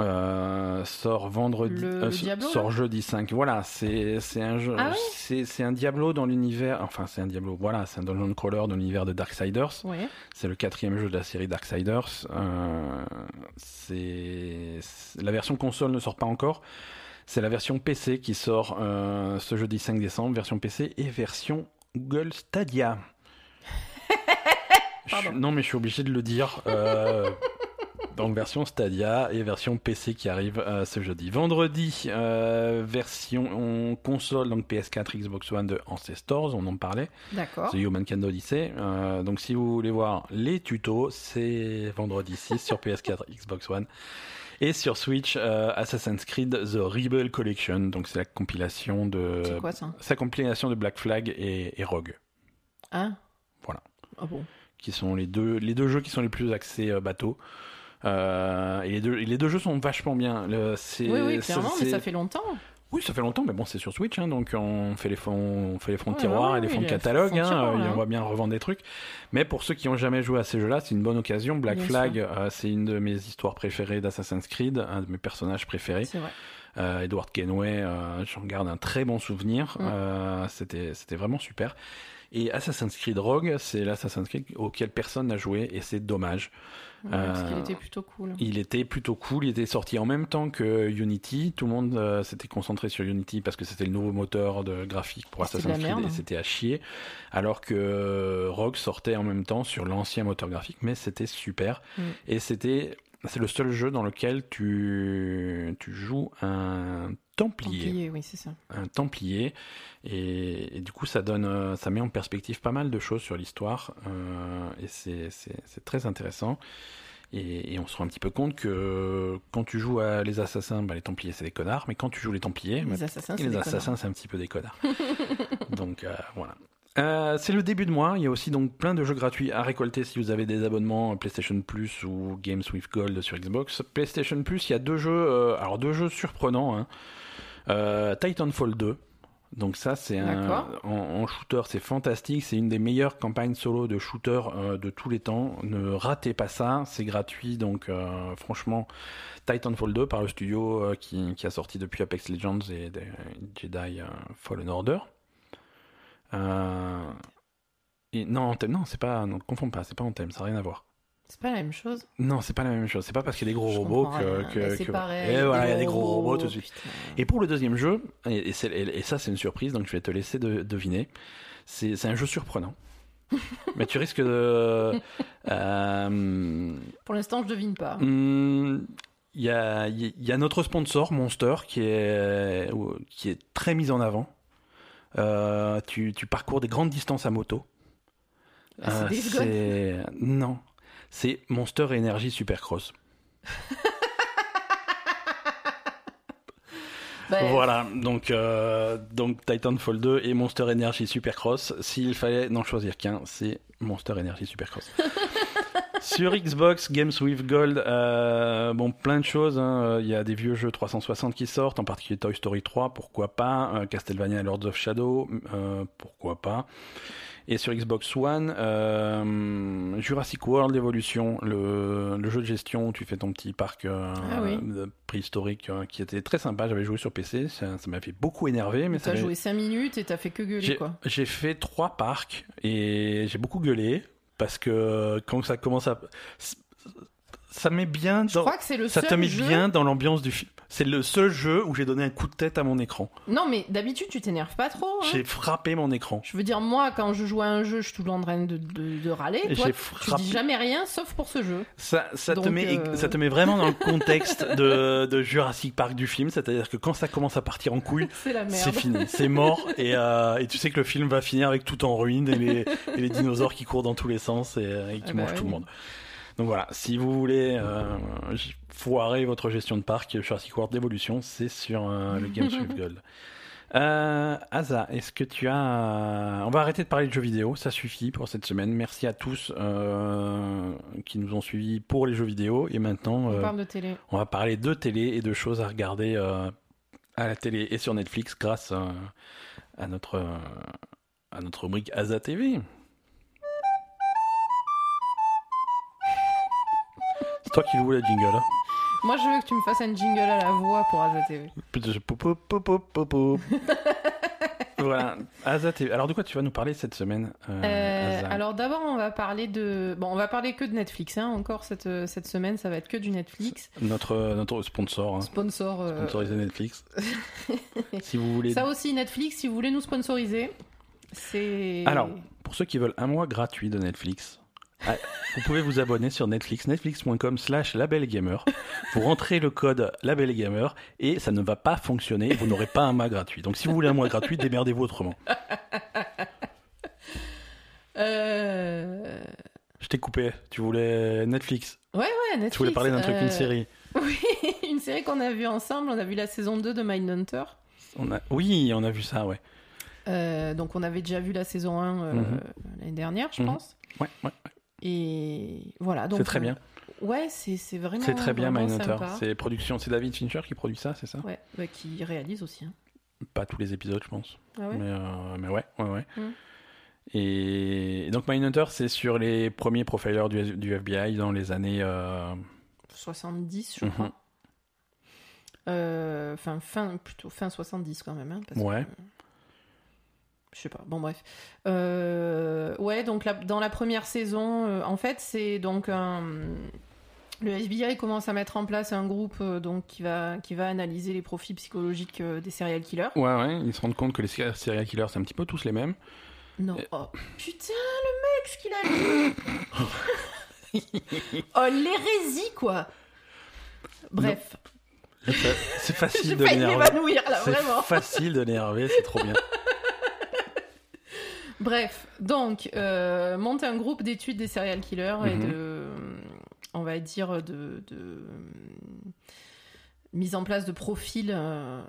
Speaker 1: euh, sort vendredi, euh,
Speaker 2: Diablo,
Speaker 1: sort jeudi 5. Voilà, c'est un jeu,
Speaker 2: Ah oui
Speaker 1: c'est un Diablo dans l'univers, enfin c'est un Diablo, voilà, c'est un dungeon crawler dans l'univers de Darksiders.
Speaker 2: Ouais.
Speaker 1: C'est le quatrième jeu de la série Darksiders. Euh, c'est la version console ne sort pas encore. C'est la version PC qui sort euh, ce jeudi 5 décembre, version PC et version Google Stadia. Je- non, mais je suis obligé de le dire. donc version Stadia et version PC qui arrive euh, ce jeudi. Vendredi, euh, version console, donc PS4, Xbox One de Ancestors, on en parlait.
Speaker 2: D'accord.
Speaker 1: The Humankind Odyssey. Euh, donc si vous voulez voir les tutos, c'est vendredi 6 sur PS4, Xbox One. Et sur Switch, euh, Assassin's Creed The Rebel Collection. Donc c'est la compilation de...
Speaker 2: C'est quoi ça?
Speaker 1: la compilation de Black Flag et, et Rogue.
Speaker 2: Hein
Speaker 1: Voilà.
Speaker 2: Ah bon
Speaker 1: Qui sont les deux, les deux jeux qui sont les plus axés bateau. Euh, et, les deux, et les deux jeux sont vachement bien. Le-
Speaker 2: Oui, oui, clairement, mais ça fait longtemps.
Speaker 1: Oui, ça fait longtemps, mais bon, c'est sur Switch, hein, donc on fait les fonds, on fait les fonds de tiroir
Speaker 2: ouais,
Speaker 1: et les fonds de catalogue, hein,
Speaker 2: tiroir,
Speaker 1: on
Speaker 2: hein.
Speaker 1: va bien revendre des trucs. Mais pour ceux qui ont jamais joué à ces jeux-là, c'est une bonne occasion. Black
Speaker 2: Bien
Speaker 1: Flag, euh, c'est une de mes histoires préférées d'Assassin's Creed, un de mes personnages préférés.
Speaker 2: C'est vrai.
Speaker 1: Euh, Edward Kenway, euh, j'en garde un très bon souvenir.
Speaker 2: Mm.
Speaker 1: C'était, c'était vraiment super. Et Assassin's Creed Rogue, c'est l'Assassin's Creed auquel personne n'a joué, et c'est dommage.
Speaker 2: Ouais, Parce
Speaker 1: Euh,
Speaker 2: qu'il était plutôt cool.
Speaker 1: Il était plutôt cool, il était sorti en même temps que Unity. Tout le monde euh, s'était concentré sur Unity parce que c'était le nouveau moteur de graphique pour Assassin's Creed
Speaker 2: merde.
Speaker 1: et c'était à chier. Alors que euh, Rogue sortait en même temps sur l'ancien moteur graphique, mais c'était super.
Speaker 2: Mm.
Speaker 1: Et c'était, c'est le seul jeu dans lequel tu, tu joues un Templier,
Speaker 2: Templier, oui, c'est ça.
Speaker 1: un Templier, et, et du coup ça donne, euh, ça met en perspective pas mal de choses sur l'histoire, euh, et c'est, très intéressant. Et, et on se rend un petit peu compte que quand tu joues à les assassins, bah, les Templiers c'est des connards, mais quand tu joues les Templiers, bah,
Speaker 2: Les assassins,
Speaker 1: et
Speaker 2: c'est
Speaker 1: les assassins c'est un petit peu des connards. donc euh, voilà. Euh, c'est le début de mois. Il y a aussi donc plein de jeux gratuits à récolter si vous avez des abonnements PlayStation Plus ou Games with Gold sur Xbox. PlayStation Plus, il y a deux jeux, euh, alors deux jeux surprenants. Hein. Euh, Titanfall 2. Donc ça, c'est un en, en shooter, c'est fantastique. C'est une des meilleures campagnes solo de shooter euh, de tous les temps. Ne ratez pas ça. C'est gratuit. Donc euh, franchement, Titanfall 2 par le studio euh, qui, qui a sorti depuis Apex Legends et des- Jedi Fallen Order. Et non, Anthem, non, c'est pas, non, confonds pas, c'est pas Anthem, ça n'a rien à voir.
Speaker 2: C'est pas la même chose.
Speaker 1: Non, c'est pas la même chose. C'est pas parce qu'il y a des gros
Speaker 2: Je
Speaker 1: robots que, que,
Speaker 2: Bah, c'est
Speaker 1: que-
Speaker 2: pareil.
Speaker 1: Et voilà, il y a des gros robots tout de suite.
Speaker 2: putain.
Speaker 1: Et pour le deuxième jeu, et, ça c'est une surprise, donc je vais te laisser de- deviner. C'est c'est un jeu surprenant. Mais tu risques de. euh,
Speaker 2: Pour l'instant, je devine pas.
Speaker 1: hum, Il y, a, il y a notre sponsor Monster qui est, qui est très mis en avant. Euh, tu, tu parcours des grandes distances à moto.
Speaker 2: Ah, c'est
Speaker 1: Euh, c'est- non, c'est Monster Energy Supercross. Voilà, donc, euh, donc Titanfall 2 et Monster Energy Supercross. S'il fallait n'en choisir qu'un, c'est Monster Energy Supercross. Sur Xbox, Games with Gold, euh, bon, plein de choses. hein. Il y a des vieux jeux 360 qui sortent, en particulier Toy Story 3, pourquoi pas. Euh, Castlevania Lords of Shadow, euh, pourquoi pas. Et sur Xbox One, euh, Jurassic World Evolution, le, le jeu de gestion où tu fais ton petit parc euh,
Speaker 2: Ah oui.
Speaker 1: préhistorique euh, qui était très sympa. J'avais joué sur PC, ça, ça m'avait beaucoup. Mais ça
Speaker 2: T'as joué 5 minutes et t'as fait que gueuler,
Speaker 1: j'ai
Speaker 2: quoi.
Speaker 1: j'ai fait trois parcs et j'ai beaucoup gueulé parce que quand ça commence à ça met bien
Speaker 2: Je
Speaker 1: dans,
Speaker 2: crois que c'est le
Speaker 1: ça
Speaker 2: seul
Speaker 1: te met
Speaker 2: jeu-
Speaker 1: bien dans l'ambiance du film. C'est le seul jeu où j'ai donné un coup de tête à mon écran.
Speaker 2: Non, mais d'habitude, tu t'énerves pas trop. hein.
Speaker 1: J'ai frappé mon écran.
Speaker 2: Je veux dire, moi, quand je joue à un jeu, je suis tout le temps en train de, de, de râler. Toi,
Speaker 1: j'ai
Speaker 2: tu
Speaker 1: frappé.
Speaker 2: dis jamais rien sauf pour ce jeu.
Speaker 1: Ça, ça, te
Speaker 2: Donc,
Speaker 1: met,
Speaker 2: euh,
Speaker 1: ça te met vraiment dans le contexte de, de Jurassic Park du film, c'est-à-dire que quand ça commence à partir en couille,
Speaker 2: C'est
Speaker 1: fini, c'est mort, et, euh, et tu sais que le film va finir avec tout en ruine et les, et les dinosaures qui courent dans tous les sens et, euh, et qui
Speaker 2: Ah bah
Speaker 1: mangent tout
Speaker 2: oui.
Speaker 1: le monde. Donc voilà, si vous voulez euh, foirer votre gestion de parc, Jurassic World Evolution, c'est sur euh, le Games with Gold. Euh, Asa, est-ce que tu as... On va arrêter de parler de jeux vidéo, ça suffit pour cette semaine. Merci à tous euh, qui nous ont suivis pour les jeux vidéo. Et maintenant,
Speaker 2: On
Speaker 1: euh,
Speaker 2: parle de télé.
Speaker 1: on va parler de télé et de choses à regarder à la télé et sur Netflix grâce à notre à notre rubrique Asa TV. C'est toi qui loue la jingle. Hein
Speaker 2: Moi, je veux que tu me fasses un jingle à la voix pour Asa TV.
Speaker 1: Putain, je- pop, pop, pop, pop, pop, pop. voilà, Asa TV. Alors de quoi tu vas nous parler cette semaine euh,
Speaker 2: Euh, alors d'abord, on va parler de. Bon, on va parler que de Netflix. Hein. Encore cette, cette semaine, ça va être que du Netflix.
Speaker 1: notre notre sponsor, hein,
Speaker 2: Sponsor. euh,
Speaker 1: sponsorisé Netflix. si vous voulez.
Speaker 2: Ça aussi, Netflix, si vous voulez nous sponsoriser, c'est.
Speaker 1: Alors, pour ceux qui veulent un mois gratuit de Netflix, vous pouvez vous abonner sur Netflix, netflix.com slash labelgamer. Vous rentrez le code labelgamer et ça ne va pas fonctionner, vous n'aurez pas un mois gratuit. Donc si vous voulez un mois gratuit, démerdez-vous autrement.
Speaker 2: Euh...
Speaker 1: Je t'ai coupé, tu voulais Netflix,
Speaker 2: Ouais, ouais, Netflix.
Speaker 1: tu voulais parler d'un truc,
Speaker 2: euh,
Speaker 1: une série.
Speaker 2: Oui, une série qu'on a vue ensemble. On a vu la saison 2 de Mindhunter.
Speaker 1: On a... Oui, on a vu ça, ouais.
Speaker 2: Euh, donc on avait déjà vu la saison 1 euh,
Speaker 1: Mhm.
Speaker 2: l'année dernière, je
Speaker 1: Mhm.
Speaker 2: pense.
Speaker 1: Ouais, ouais.
Speaker 2: Et voilà.
Speaker 1: C'est très
Speaker 2: euh,
Speaker 1: bien.
Speaker 2: Ouais, c'est vraiment.
Speaker 1: C'est très bien, Mindhunter. C'est production, c'est David Fincher qui produit ça, c'est ça?
Speaker 2: Ouais, bah, qui réalise aussi. hein.
Speaker 1: Pas tous les épisodes, je pense.
Speaker 2: Ah ouais?
Speaker 1: Mais, euh, mais ouais, ouais, ouais.
Speaker 2: Mm.
Speaker 1: Et donc Mindhunter, c'est sur les premiers profilers du, du FBI dans les années. euh,
Speaker 2: 70, je
Speaker 1: Mhm.
Speaker 2: crois. Euh, Enfin, fin, plutôt fin 70 quand même. hein, parce
Speaker 1: Ouais.
Speaker 2: que- je sais pas. Bon, bref. Euh, ouais, donc la- dans la première saison, euh, en fait, c'est donc un. Le FBI commence à mettre en place un groupe euh, donc qui va qui va analyser les profils psychologiques des serial killers.
Speaker 1: Ouais, ouais, ils se rendent compte que les ser- serial killers, c'est un petit peu tous les mêmes.
Speaker 2: Non. Oh, putain, le mec, ce qu'il a dit. oh, l'hérésie, quoi. Bref,
Speaker 1: C'est facile de
Speaker 2: m'évanouir là,
Speaker 1: C'est
Speaker 2: vraiment.
Speaker 1: facile de l'énerver, c'est trop bien.
Speaker 2: Bref, donc, euh, monte un groupe d'études des serial killers et
Speaker 1: Mhm.
Speaker 2: de, on va dire, de, de mise en place de profils euh,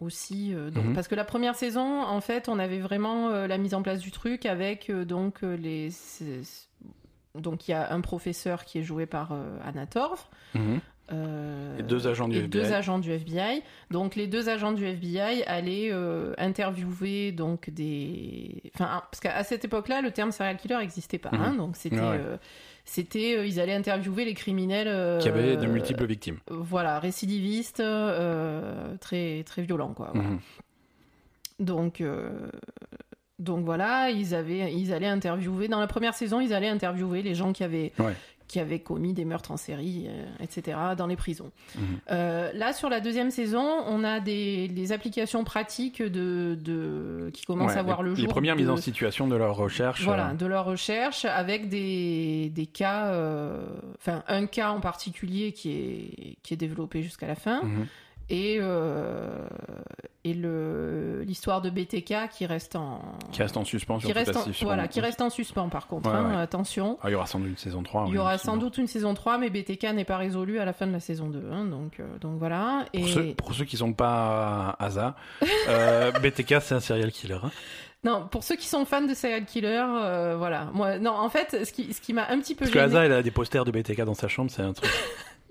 Speaker 2: aussi. euh, donc,
Speaker 1: Mhm.
Speaker 2: Parce que la première saison, en fait, on avait vraiment euh, la mise en place du truc avec donc les. Donc, il y a un professeur qui est joué par Anna Torv.
Speaker 1: Mhm.
Speaker 2: Euh,
Speaker 1: Et deux agents du
Speaker 2: et
Speaker 1: FBI.
Speaker 2: deux agents du FBI. Donc les deux agents du FBI allaient euh, interviewer donc des, enfin ah, parce qu'à cette époque-là le terme serial killer n'existait pas, hein,
Speaker 1: Mhm.
Speaker 2: donc c'était,
Speaker 1: Ouais.
Speaker 2: euh, c'était, euh, ils allaient interviewer les criminels
Speaker 1: Qui avait de multiples victimes.
Speaker 2: voilà, récidivistes, très très violents quoi. voilà.
Speaker 1: Mhm.
Speaker 2: Donc donc voilà, ils avaient, ils allaient interviewer dans la première saison, ils allaient interviewer les gens qui avaient
Speaker 1: Ouais.
Speaker 2: Qui avaient commis des meurtres en série, euh, etc., dans les prisons.
Speaker 1: Mhm.
Speaker 2: Euh, là, sur la deuxième saison, on a des, applications pratiques de, de, qui commencent
Speaker 1: Ouais,
Speaker 2: à voir
Speaker 1: les,
Speaker 2: le
Speaker 1: les
Speaker 2: jour.
Speaker 1: premières
Speaker 2: de-
Speaker 1: mises en situation de leur recherche.
Speaker 2: Voilà,
Speaker 1: euh,
Speaker 2: de leur recherche avec des, des cas, enfin un cas en particulier qui est, qui est développé jusqu'à la fin,
Speaker 1: mhm.
Speaker 2: Et, euh, et le, l'histoire de BTK qui reste en,
Speaker 1: Qui reste en suspens
Speaker 2: qui reste en, voilà, qui reste en suspens par contre,
Speaker 1: Ouais,
Speaker 2: hein,
Speaker 1: ouais.
Speaker 2: attention.
Speaker 1: Ah, il y aura sans doute une saison 3.
Speaker 2: Il y aura sans doute une saison 3, mais BTK n'est pas résolu à la fin de la saison 2. hein, donc, euh, donc voilà. Et...
Speaker 1: Pour, ceux, pour ceux qui sont pas Asa, euh, BTK c'est un serial killer. hein.
Speaker 2: Non, pour ceux qui sont fans de serial killer, voilà. Moi, non, en fait, ce qui, ce qui m'a un petit peu
Speaker 1: Parce que
Speaker 2: gênée-
Speaker 1: Asa, elle a des posters de BTK dans sa chambre, c'est un truc.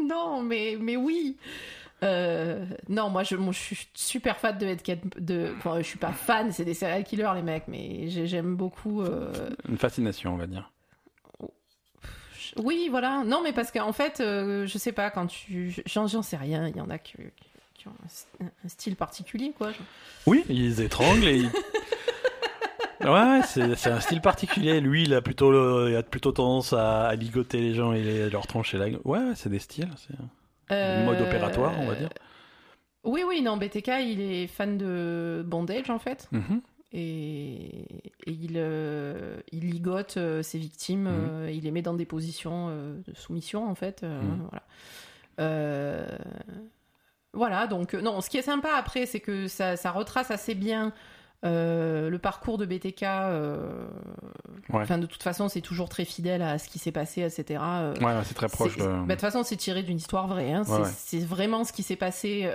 Speaker 2: Non, mais, mais oui. Euh, non, moi je, suis super fan de Ed Kemp- de Enfin, je suis pas fan, c'est des serial killers les mecs, mais j'ai- j'aime beaucoup. euh,
Speaker 1: Une fascination, on va dire.
Speaker 2: Oui, voilà. Non, mais parce qu'en fait, euh, je sais pas, quand tu. J'en sais rien, il y en a qui, qui ont un, un style particulier, quoi.
Speaker 1: Oui, ils étranglent et ils... Ouais, c'est un style particulier. Lui, il a plutôt, le- il a plutôt tendance à, à ligoter les gens et les- leur trancher la ouais, c'est des styles.
Speaker 2: Euh,
Speaker 1: Mode opératoire, on va dire.
Speaker 2: Oui, oui, non, BTK, il est fan de bondage en fait.
Speaker 1: Mhm.
Speaker 2: Et, et il, euh, il ligote euh, ses victimes,
Speaker 1: Mhm.
Speaker 2: il les met dans des positions de soumission en fait.
Speaker 1: Mhm.
Speaker 2: Voilà. Voilà, donc non, ce qui est sympa après, c'est que ça, ça retrace assez bien euh, le parcours de BTK. euh,
Speaker 1: Ouais.
Speaker 2: Enfin, de toute façon, c'est toujours très fidèle à ce qui s'est passé, etc. euh,
Speaker 1: Ouais, c'est très proche de.
Speaker 2: bah, De toute façon, c'est tiré d'une histoire vraie. hein.
Speaker 1: Ouais,
Speaker 2: c'est
Speaker 1: ouais.
Speaker 2: vraiment ce qui s'est passé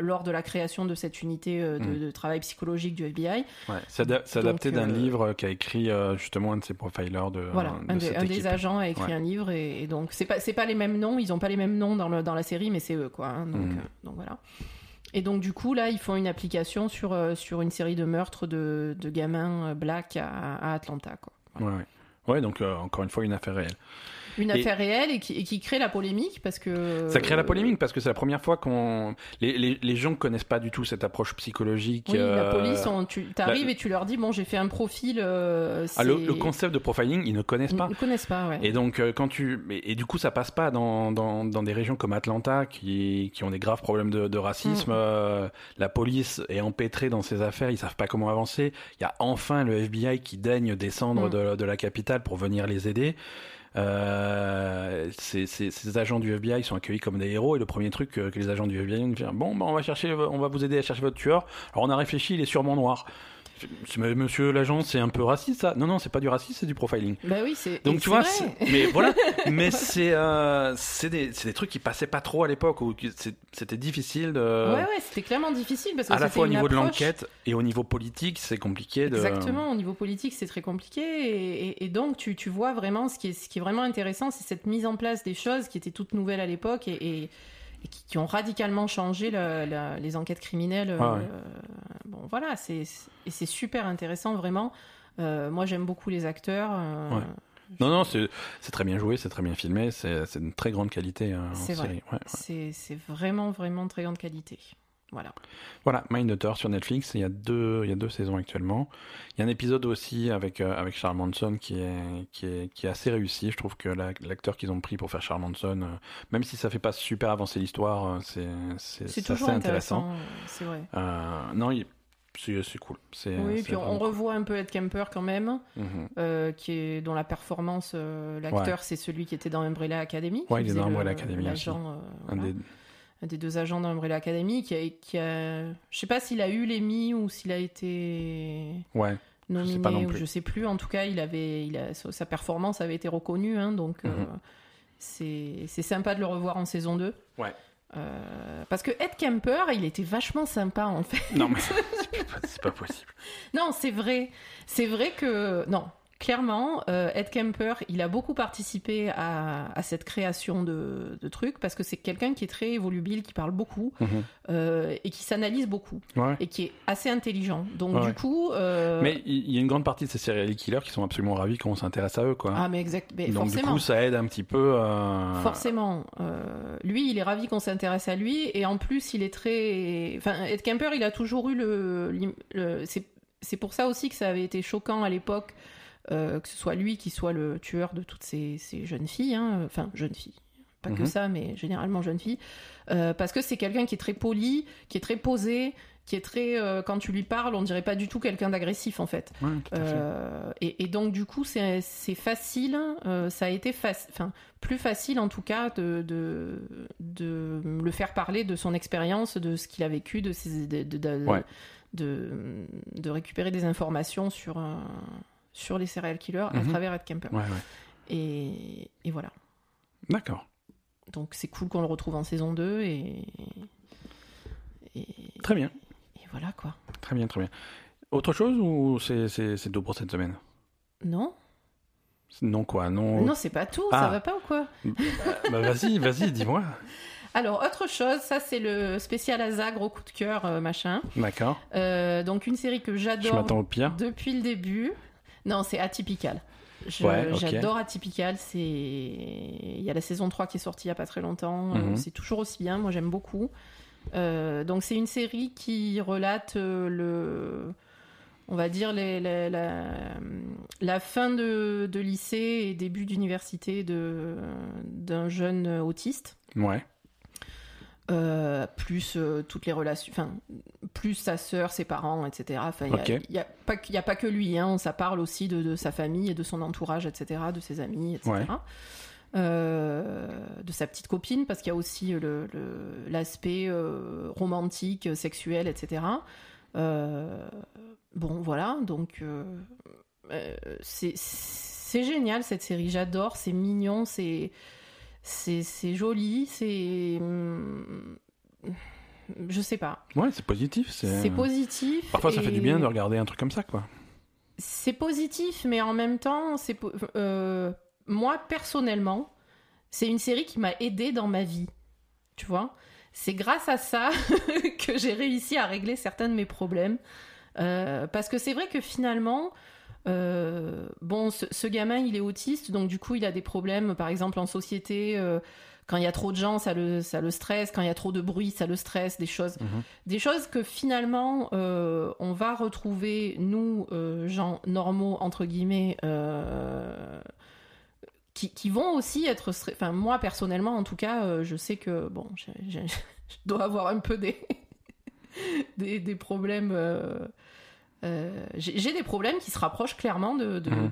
Speaker 2: lors de la création de cette unité de,
Speaker 1: Mm.
Speaker 2: de travail psychologique du FBI.
Speaker 1: C'est ada- c'est adapté d'un livre qu'a écrit justement un de ses profilers de,
Speaker 2: Voilà,
Speaker 1: de
Speaker 2: un, des,
Speaker 1: cette
Speaker 2: un des
Speaker 1: équipe.
Speaker 2: agents a écrit un livre et, et donc c'est pas pas les mêmes noms, ils ont pas les mêmes noms dans, le, dans la série, mais c'est eux quoi. hein. donc,
Speaker 1: Mm.
Speaker 2: donc voilà. Et donc du coup là, ils font une application sur euh, sur une série de meurtres de, de gamins euh, black à, Atlanta quoi.
Speaker 1: Ouais, ouais. Ouais, donc euh, encore une fois, une affaire réelle.
Speaker 2: Une
Speaker 1: Et-
Speaker 2: affaire réelle et qui, et qui crée la polémique parce que
Speaker 1: Ça crée la polémique parce que c'est la première fois qu'on. Les, les, les gens connaissent pas du tout cette approche psychologique.
Speaker 2: Oui, la
Speaker 1: euh,
Speaker 2: police, on- tu arrives
Speaker 1: la-
Speaker 2: et tu leur dis bon, j'ai fait un profil. euh,
Speaker 1: ah, le, le concept de profiling, ils ne connaissent
Speaker 2: Ils
Speaker 1: pas.
Speaker 2: ne connaissent pas, ouais.
Speaker 1: Et donc, euh, quand tu. Et, et du coup, ça passe pas dans, dans, dans des régions comme Atlanta qui, qui ont des graves problèmes de, de racisme.
Speaker 2: Mm.
Speaker 1: Euh, la police est empêtrée dans ces affaires, ils savent pas comment avancer. Il y a enfin le FBI qui daigne descendre
Speaker 2: Mm.
Speaker 1: de, de la capitale pour venir les aider. Euh, ces, agents du FBI sont accueillis comme des héros et le premier truc que, que les agents du FBI viennent faire, bon, bah, on va chercher, on va vous aider à chercher votre tueur. Alors on a réfléchi, il est sûrement noir. Mais Monsieur l'agent, c'est un peu raciste ça Non, non, c'est pas du racisme, c'est du profiling.
Speaker 2: Bah oui, c'est.
Speaker 1: Donc tu vois,
Speaker 2: vrai.
Speaker 1: mais voilà, mais c'est euh, c'est des, trucs qui passaient pas trop à l'époque où c'était difficile de
Speaker 2: Ouais, ouais, c'était clairement difficile parce que
Speaker 1: à la fois au niveau de l'enquête et au niveau politique, c'est compliqué de
Speaker 2: Exactement, au niveau politique, c'est très compliqué. Et, et- et donc, tu, tu vois vraiment ce qui est, ce qui est vraiment intéressant, c'est cette mise en place des choses qui étaient toutes nouvelles à l'époque et, et- et qui, qui ont radicalement changé les enquêtes criminelles.
Speaker 1: Ouais.
Speaker 2: euh, bon, voilà, c'est et c'est super intéressant, vraiment. Euh, moi, j'aime beaucoup les acteurs. euh,
Speaker 1: Ouais. Non, non, c'est très bien joué, c'est très bien filmé, c'est une très grande qualité hein, en
Speaker 2: C'est vrai.
Speaker 1: série. Ouais, ouais.
Speaker 2: C'est c'est vraiment, vraiment de très grande qualité. Voilà.
Speaker 1: Voilà, Mindhunter sur Netflix, il y a deux, il y a deux saisons actuellement. Il y a un épisode aussi avec euh, avec Charles Manson qui est qui est qui est assez réussi. Je trouve que la- l'acteur qu'ils ont pris pour faire Charles Manson, euh, même si ça fait pas super avancer l'histoire, euh, c'est assez intéressant.
Speaker 2: c'est vrai.
Speaker 1: Euh, non, il- c'est cool. C'est
Speaker 2: Oui, puis on,
Speaker 1: cool.
Speaker 2: revoit un peu Ed Kemper quand même,
Speaker 1: Mhm.
Speaker 2: euh, qui est dont la performance, euh, l'acteur, c'est celui qui était dans Umbrella Academy.
Speaker 1: Ouais,
Speaker 2: qui
Speaker 1: il est dans Umbrella Academy
Speaker 2: euh, voilà. un des deux agents dans Umbrella Academy, qui a, qui a, je sais pas s'il a eu l'Emmy ou s'il a été
Speaker 1: Ouais,
Speaker 2: nominé
Speaker 1: pas non
Speaker 2: ou
Speaker 1: plus.
Speaker 2: je sais plus. En tout cas, il avait, il a, sa performance avait été reconnue, hein, donc euh,
Speaker 1: Mhm.
Speaker 2: c'est c'est sympa de le revoir en saison 2.
Speaker 1: Ouais.
Speaker 2: Euh, parce que Ed Kemper, il était vachement sympa en fait.
Speaker 1: non mais c'est pas, c'est pas possible.
Speaker 2: Non, c'est vrai. C'est vrai que. Non, clairement, euh, Ed Kemper, il a beaucoup participé à, à cette création de, de trucs parce que c'est quelqu'un qui est très volubile, qui parle beaucoup
Speaker 1: Mhm.
Speaker 2: euh, et qui s'analyse beaucoup
Speaker 1: Ouais.
Speaker 2: et qui est assez intelligent. Donc,
Speaker 1: Ouais,
Speaker 2: du coup. euh,
Speaker 1: Mais il y a une grande partie de ces serial killers qui sont absolument ravis quand on s'intéresse à eux, quoi.
Speaker 2: Ah, mais exact. Mais
Speaker 1: Donc
Speaker 2: forcément.
Speaker 1: du coup, ça aide un petit peu.
Speaker 2: Forcément. Lui, il est ravi qu'on s'intéresse à lui. Et en plus, il est très. Enfin, Ed Kemper, il a toujours eu le. c'est, pour ça aussi que ça avait été choquant à l'époque, que ce soit lui qui soit le tueur de toutes ces, ces jeunes filles. hein. Enfin, jeunes filles. Pas que
Speaker 1: Mhm.
Speaker 2: ça, mais généralement jeunes filles. Euh, parce que c'est quelqu'un qui est très poli, qui est très posé, qui est très. euh, quand tu lui parles, on dirait pas du tout quelqu'un d'agressif, en fait.
Speaker 1: ouais.
Speaker 2: Euh, et, et donc du coup c'est facile, euh, ça a été enfin plus facile en tout cas de, de de le faire parler de son expérience, de ce qu'il a vécu, de ses de, de, de,
Speaker 1: Ouais.
Speaker 2: de, de récupérer des informations sur euh, sur les serial killers à
Speaker 1: Mhm.
Speaker 2: travers Ed Kemper.
Speaker 1: Ouais, ouais.
Speaker 2: Et, et voilà.
Speaker 1: D'accord.
Speaker 2: Donc c'est cool qu'on le retrouve en saison 2 et et,
Speaker 1: Très bien.
Speaker 2: et voilà quoi.
Speaker 1: Très bien, très bien. Autre chose ou c'est tout pour cette semaine?
Speaker 2: Non
Speaker 1: Non quoi, non.
Speaker 2: Non, c'est pas tout,
Speaker 1: Ah.
Speaker 2: ça va pas ou quoi?
Speaker 1: Bah vas-y, vas-y, dis-moi.
Speaker 2: Alors, autre chose, ça c'est le spécial Asa, gros coup de cœur, euh, machin.
Speaker 1: D'accord.
Speaker 2: Euh, donc, une série que
Speaker 1: Je
Speaker 2: j'adore
Speaker 1: m'attends au pire.
Speaker 2: depuis le début. Non, c'est Atypical.
Speaker 1: Ouais.
Speaker 2: J'adore Atypical. C'est... Il y a la saison 3 qui est sortie il n'y a pas très longtemps. Euh,
Speaker 1: Mhm.
Speaker 2: C'est toujours aussi bien. Moi, j'aime beaucoup. Euh, donc, c'est une série qui relate euh, le. on va dire, les, les- la, la fin de, de lycée et début d'université d'un jeune autiste.
Speaker 1: Ouais.
Speaker 2: Euh, plus euh, toutes les relations, enfin, plus sa sœur, ses parents, etc. Enfin, il y a-
Speaker 1: Ok.
Speaker 2: il y a, pas que- il y a pas que lui, hein, ça parle aussi de, de sa famille et de son entourage, etc., de ses amis, etc.
Speaker 1: Ouais.
Speaker 2: Euh, de sa petite copine, parce qu'il y a aussi le- le- l'aspect romantique, sexuel, etc. Bon, voilà, donc c'est c'est génial cette série, j'adore, c'est mignon, c'est c'est joli, c'est hum, je sais pas,
Speaker 1: Ouais, c'est positif. C'est
Speaker 2: positif.
Speaker 1: Parfois, ça fait du bien de regarder un truc comme ça, quoi.
Speaker 2: c'est positif, mais en même temps, c'est euh, moi personnellement, c'est une série qui m'a aidé dans ma vie. Tu vois, c'est grâce à ça que j'ai réussi à régler certains de mes problèmes. Euh, parce que c'est vrai que finalement, euh, bon, ce, ce gamin, il est autiste, donc du coup, il a des problèmes, par exemple en société. euh, quand il y a trop de gens, ça le, ça le stresse. Quand il y a trop de bruit, ça le stresse. Des choses,
Speaker 1: Mhm.
Speaker 2: des choses que finalement, euh, on va retrouver, nous, gens normaux, entre guillemets, qui, qui vont aussi être... Enfin, moi, personnellement, en tout cas, je sais que, bon, j'ai- je dois avoir un peu des, des, des problèmes... euh, j'ai des problèmes qui se rapprochent clairement de, de,
Speaker 1: Mhm.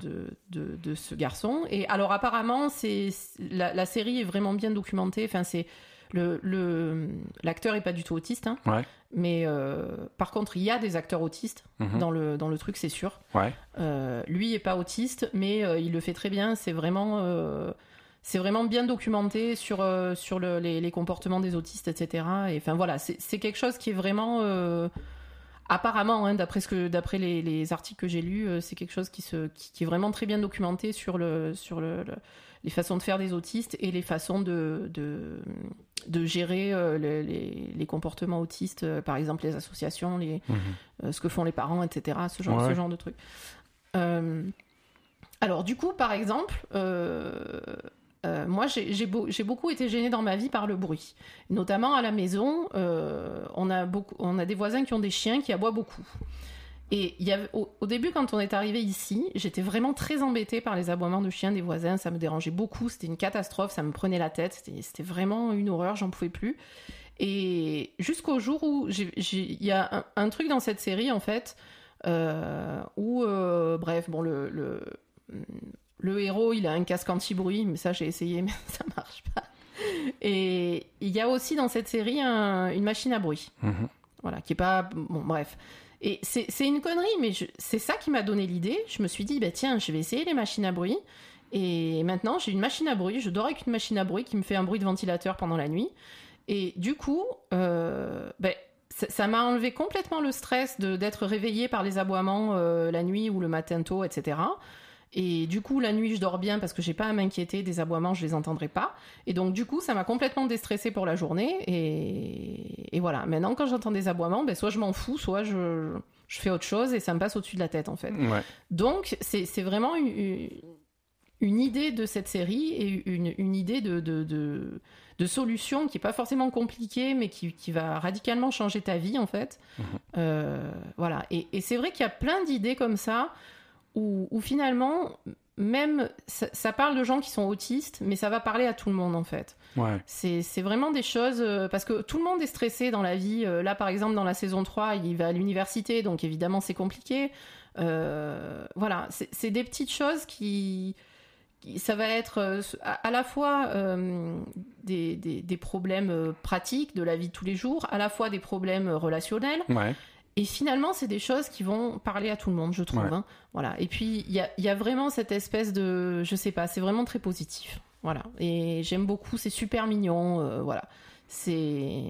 Speaker 2: de, ce garçon. Et alors apparemment, c'est la, la série est vraiment bien documentée. Enfin, c'est le l'acteur est pas du tout autiste, hein.
Speaker 1: Ouais.
Speaker 2: mais euh, par contre, il y a des acteurs autistes
Speaker 1: Mhm.
Speaker 2: dans le dans le truc, c'est sûr.
Speaker 1: Ouais.
Speaker 2: Euh, lui est pas autiste, mais il le fait très bien. C'est vraiment c'est vraiment bien documenté sur sur le- les, les comportements des autistes, etc. Et enfin voilà, c'est quelque chose qui est vraiment apparemment, hein, d'après ce que d'après les, les articles que j'ai lus, euh, c'est quelque chose qui se qui, qui est vraiment très bien documenté sur le sur le, le- les façons de faire des autistes et les façons de de, de gérer euh, le- les, les comportements autistes, euh, par exemple les associations, les
Speaker 1: Mhm.
Speaker 2: ce que font les parents, etc. Ce genre,
Speaker 1: Ouais.
Speaker 2: ce genre de trucs. Alors du coup, par exemple, euh, moi j'ai j'ai beau- j'ai beaucoup été gênée dans ma vie par le bruit. Notamment à la maison, euh, on, a des voisins qui ont des chiens qui aboient beaucoup. Et au, début, quand on est arrivé ici, j'étais vraiment très embêtée par les aboiements de chiens des voisins. Ça me dérangeait beaucoup. C'était une catastrophe. Ça me prenait la tête. C'était vraiment une horreur. J'en pouvais plus. Et jusqu'au jour où il y a un, truc dans cette série, en fait, euh, où, bref, bon, le, le héros, il a un casque anti-bruit, mais ça, j'ai essayé, mais ça marche pas. Et il y a aussi dans cette série un- une machine à bruit.
Speaker 1: Mhm.
Speaker 2: Voilà, qui est pas. Bon, bref. Et c'est une connerie, mais c'est ça qui m'a donné l'idée. Je me suis dit, bah tiens, je vais essayer les machines à bruit. Et maintenant, j'ai une machine à bruit. Je dors avec une machine à bruit qui me fait un bruit de ventilateur pendant la nuit. Et du coup, euh, ben, ça m'a enlevé complètement le stress de- d'être réveillée par les aboiements euh, la nuit ou le matin tôt, etc. Et du coup, la nuit, je dors bien parce que j'ai pas à m'inquiéter des aboiements, je les entendrai pas. Et donc, du coup, ça m'a complètement déstressée pour la journée. Et, et voilà. Maintenant, quand j'entends des aboiements, ben, soit je m'en fous, soit je, je fais autre chose et ça me passe au-dessus de la tête, en fait.
Speaker 1: Ouais.
Speaker 2: Donc, c'est vraiment une, une idée de cette série et une, une idée de, de, de, de solution qui est pas forcément compliquée, mais qui, qui va radicalement changer ta vie, en fait.
Speaker 1: Mhm.
Speaker 2: Euh, voilà. Et, et c'est vrai qu'il y a plein d'idées comme ça où, où finalement, même ça, ça parle de gens qui sont autistes, mais ça va parler à tout le monde, en fait.
Speaker 1: Ouais.
Speaker 2: C'est vraiment des choses. euh, parce que tout le monde est stressé dans la vie. Euh, là, par exemple, dans la saison 3, il va à l'université, donc évidemment, c'est compliqué. Euh, voilà, c'est des petites choses qui. qui- ça va être à, à la fois des, des- des problèmes pratiques de la vie de tous les jours, à la fois des problèmes relationnels,
Speaker 1: Ouais.
Speaker 2: Et finalement, c'est des choses qui vont parler à tout le monde, je trouve.
Speaker 1: Ouais.
Speaker 2: hein. Voilà. Et puis, il y a, il y a vraiment cette espèce de. Je sais pas, c'est vraiment très positif. Voilà. Et j'aime beaucoup, c'est super mignon. euh, voilà. C'est.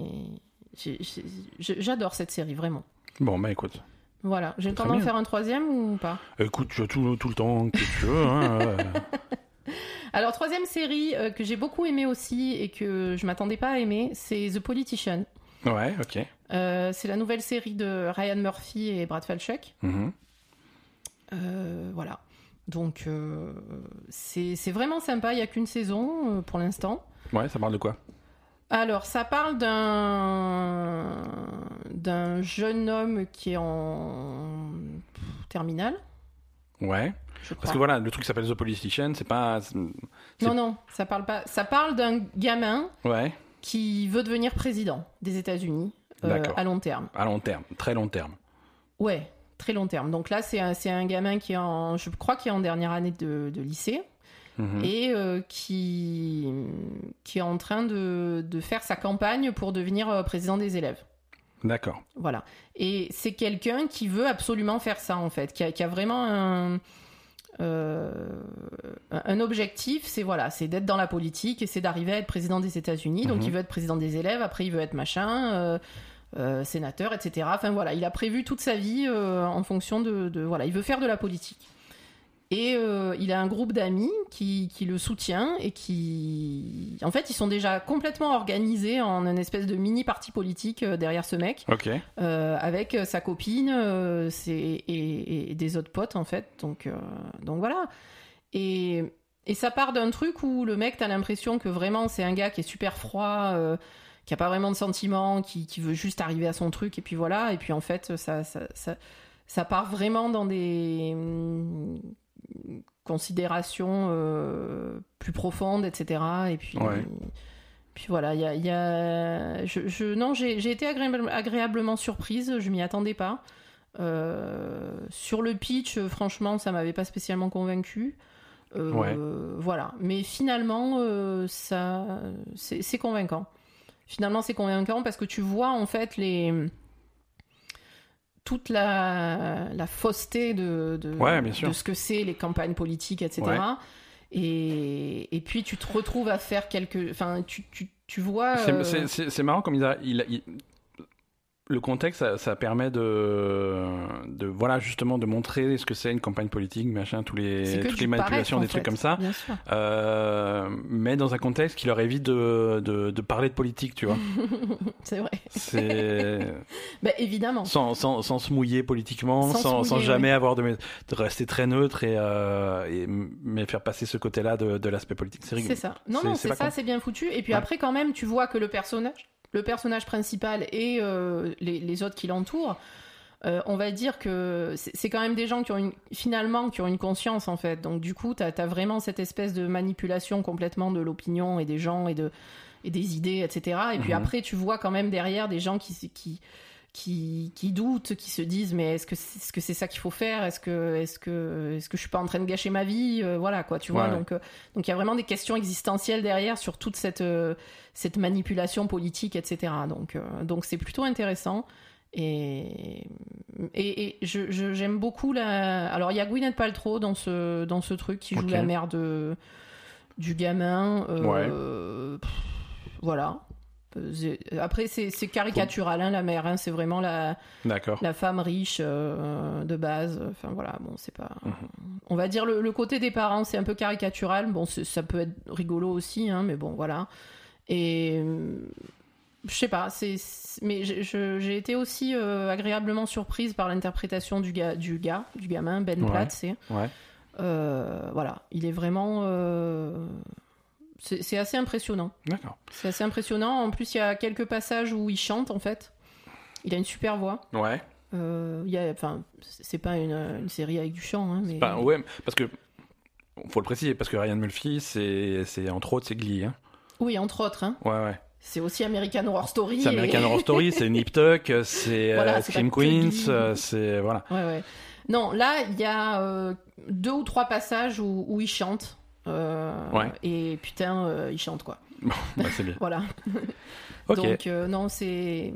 Speaker 2: J'adore cette série, vraiment.
Speaker 1: Bon, bah écoute.
Speaker 2: Voilà. J'ai le temps d'en faire un troisième ou pas?
Speaker 1: Écoute, tu as tout, tout le temps que tu veux. Hein.
Speaker 2: Alors, troisième série euh, que j'ai beaucoup aimée aussi et que je m'attendais pas à aimer, c'est The Politician.
Speaker 1: Ouais, ok.
Speaker 2: Euh, c'est la nouvelle série de Ryan Murphy et Brad Falchuk.
Speaker 1: Mhm.
Speaker 2: Euh, voilà. Donc, euh, c'est vraiment sympa. Il n'y a qu'une saison pour l'instant.
Speaker 1: Ouais, ça parle de quoi?
Speaker 2: Alors, ça parle d'un d'un jeune homme qui est en terminale.
Speaker 1: Ouais. Parce que voilà, le truc s'appelle The Politician, c'est pas.
Speaker 2: Non, non, ça parle pas. Ça parle d'un gamin
Speaker 1: Ouais,
Speaker 2: qui veut devenir président des États-Unis euh, à long terme.
Speaker 1: à long terme, très long terme.
Speaker 2: Ouais, très long terme. Donc là, c'est un, gamin qui est en, je crois, qui est en dernière année de, de lycée
Speaker 1: Mhm.
Speaker 2: et euh, qui, qui est en train de, de faire sa campagne pour devenir euh, président des élèves.
Speaker 1: D'accord.
Speaker 2: Voilà. Et c'est quelqu'un qui veut absolument faire ça, en fait, qui a, qui a vraiment un, un objectif, c'est voilà, c'est d'être dans la politique et c'est d'arriver à être président des États-Unis. Donc
Speaker 1: Mhm.
Speaker 2: il veut être président des élèves, après il veut être machin, euh, euh, sénateur, etc. Enfin voilà, il a prévu toute sa vie euh, en fonction de, de- voilà, il veut faire de la politique. Et euh, il a un groupe d'amis qui, qui le soutient et qui, en fait, ils sont déjà complètement organisés en une espèce de mini parti politique euh, derrière ce mec euh, avec sa copine euh, et, et des autres potes en fait. Donc, donc voilà. Et, et ça part d'un truc où le mec, t'as l'impression que vraiment c'est un gars qui est super froid, qui a pas vraiment de sentiments, qui, qui veut juste arriver à son truc et puis voilà. Et puis en fait, ça, ça, ça, ça part vraiment dans des considérations euh, plus profondes, etc. Et puis.
Speaker 1: Ouais.
Speaker 2: Puis voilà, il y a, il y a- je, je- non, j'ai été agréable- agréablement surprise, je m'y attendais pas. Euh, sur le pitch, franchement, ça m'avait pas spécialement convaincu. Euh,
Speaker 1: Ouais.
Speaker 2: Voilà, mais finalement, euh, ça, c'est c'est convaincant. Finalement, c'est convaincant parce que tu vois en fait les toute la, la fausseté de, de,
Speaker 1: Ouais,
Speaker 2: de ce que c'est les campagnes politiques, etc.
Speaker 1: Ouais.
Speaker 2: Et, et puis tu te retrouves à faire quelques. Enfin, tu, tu, tu vois.
Speaker 1: C'est-
Speaker 2: euh,
Speaker 1: C'est marrant comme il a, il a- il- le contexte, ça, ça permet de, de, voilà, justement, de montrer ce que c'est une campagne politique, machin, tous les, toutes les manipulations,
Speaker 2: paraître,
Speaker 1: des trucs
Speaker 2: fait.
Speaker 1: comme ça. Euh, mais dans un contexte qui leur évite de, de, de parler de politique, tu vois.
Speaker 2: c'est vrai.
Speaker 1: C'est
Speaker 2: Bah, évidemment.
Speaker 1: sans, sans, sans se mouiller politiquement,
Speaker 2: Sans
Speaker 1: sans, jamais avoir de, de rester très neutre et, euh, et mais faire passer ce côté-là de, de l'aspect politique. C'est rigolo.
Speaker 2: C'est ça. Non, non,
Speaker 1: c'est
Speaker 2: ça, c'est bien foutu. Et puis
Speaker 1: Ouais.
Speaker 2: après, quand même, tu vois que le personnage, le personnage principal et euh, les, les autres qui l'entourent, euh, on va dire que c'est quand même des gens qui ont une, finalement qui ont une conscience en fait. Donc du coup, tu as, vraiment cette espèce de manipulation complètement de l'opinion et des gens et de et des idées, etc. Et puis
Speaker 1: Mhm.
Speaker 2: après, tu vois quand même derrière des gens qui qui qui, qui doutent, qui se disent mais est-ce que c'est -ce que c'est ça qu'il faut faire? Est-ce que est-ce que est-ce que je suis pas en train de gâcher ma vie? Euh, Voilà quoi, tu vois.
Speaker 1: Ouais.
Speaker 2: Donc euh, donc il y a vraiment des questions existentielles derrière sur toute cette euh, cette manipulation politique, etc. Donc donc c'est plutôt intéressant. Et, et, et je- je- j'aime beaucoup la. Alors, il y a Gwyneth Paltrow dans ce, dans ce truc qui joue la mère de, du gamin. pff, Voilà. Euh, Après, c'est caricatural, hein, la mère. hein, c'est vraiment la, la femme riche euh, de base. Enfin, voilà, bon, c'est pas.
Speaker 1: Mhm.
Speaker 2: On va dire le, le côté des parents, c'est un peu caricatural. Bon, ça peut être rigolo aussi, hein, mais bon, voilà. Et. Je sais pas, c'est, mais j'ai été aussi euh, agréablement surprise par l'interprétation du gars, du gars, du gamin Ben
Speaker 1: Ouais.
Speaker 2: Platt. C'est,
Speaker 1: Ouais.
Speaker 2: euh, voilà, il est vraiment, c'est, assez impressionnant.
Speaker 1: D'accord.
Speaker 2: C'est assez impressionnant. En plus, il y a quelques passages où il chante en fait. Il a une super voix.
Speaker 1: Ouais.
Speaker 2: Euh, y a, enfin, c'est pas une, une série avec du chant, hein, mais
Speaker 1: Bah, ouais, parce que faut le préciser, parce que Ryan Murphy, c'est c'est- entre autres c'est Glee. Hein.
Speaker 2: oui, entre autres. Hein.
Speaker 1: Ouais, ouais.
Speaker 2: C'est aussi American Horror Story.
Speaker 1: C'est
Speaker 2: et-
Speaker 1: American Horror Story, c'est Nip Tuck, c'est
Speaker 2: Voilà,
Speaker 1: euh, Scream
Speaker 2: pas que
Speaker 1: Queens, euh, c'est voilà.
Speaker 2: Ouais, ouais. Non, là, il y a euh, deux ou trois passages où, où il chante. Euh,
Speaker 1: Ouais.
Speaker 2: Et putain, euh, il chante quoi.
Speaker 1: Ouais, c'est bien.
Speaker 2: Voilà. Donc, euh, non, c'est.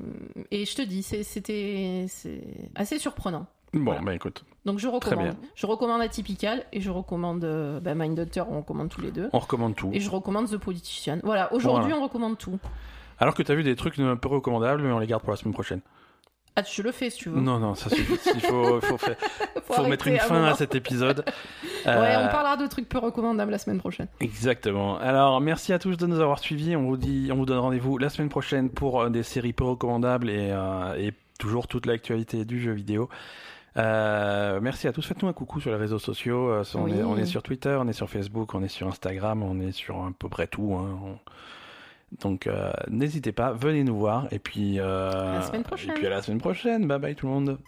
Speaker 2: Et je te dis, c'était assez surprenant.
Speaker 1: bon,
Speaker 2: voilà.
Speaker 1: bah écoute,
Speaker 2: Donc, je
Speaker 1: Très
Speaker 2: recommande.
Speaker 1: bien.
Speaker 2: Je recommande Atypical et je recommande euh, bah, Mindhunter, on recommande tous les deux.
Speaker 1: on recommande tout.
Speaker 2: Et je recommande The Politician. Voilà, aujourd'hui,
Speaker 1: Voilà.
Speaker 2: on recommande tout.
Speaker 1: Alors que t'as vu des trucs un peu recommandables, mais on les garde pour la semaine prochaine.
Speaker 2: Ah, je le fais si tu veux.
Speaker 1: Non, non, ça suffit. Il faut, faut, faire-
Speaker 2: Faut
Speaker 1: faut mettre une
Speaker 2: un
Speaker 1: fin à cet épisode.
Speaker 2: Ouais,
Speaker 1: Euh,
Speaker 2: on parlera de trucs peu recommandables la semaine prochaine.
Speaker 1: Exactement. Alors, merci à tous de nous avoir suivis. On vous dit, on vous donne rendez-vous la semaine prochaine pour euh, des séries peu recommandables et, euh, et toujours toute l'actualité du jeu vidéo. Euh, merci à tous. Faites-nous un coucou sur les réseaux sociaux. Euh, on,
Speaker 2: Oui.
Speaker 1: est, on est sur Twitter, on est sur Facebook, on est sur Instagram, on est sur à peu près tout. hein. On- Donc, euh, n'hésitez pas, venez nous voir. Et puis, euh,
Speaker 2: À la semaine prochaine.
Speaker 1: Et puis à la semaine prochaine. Bye bye tout le monde.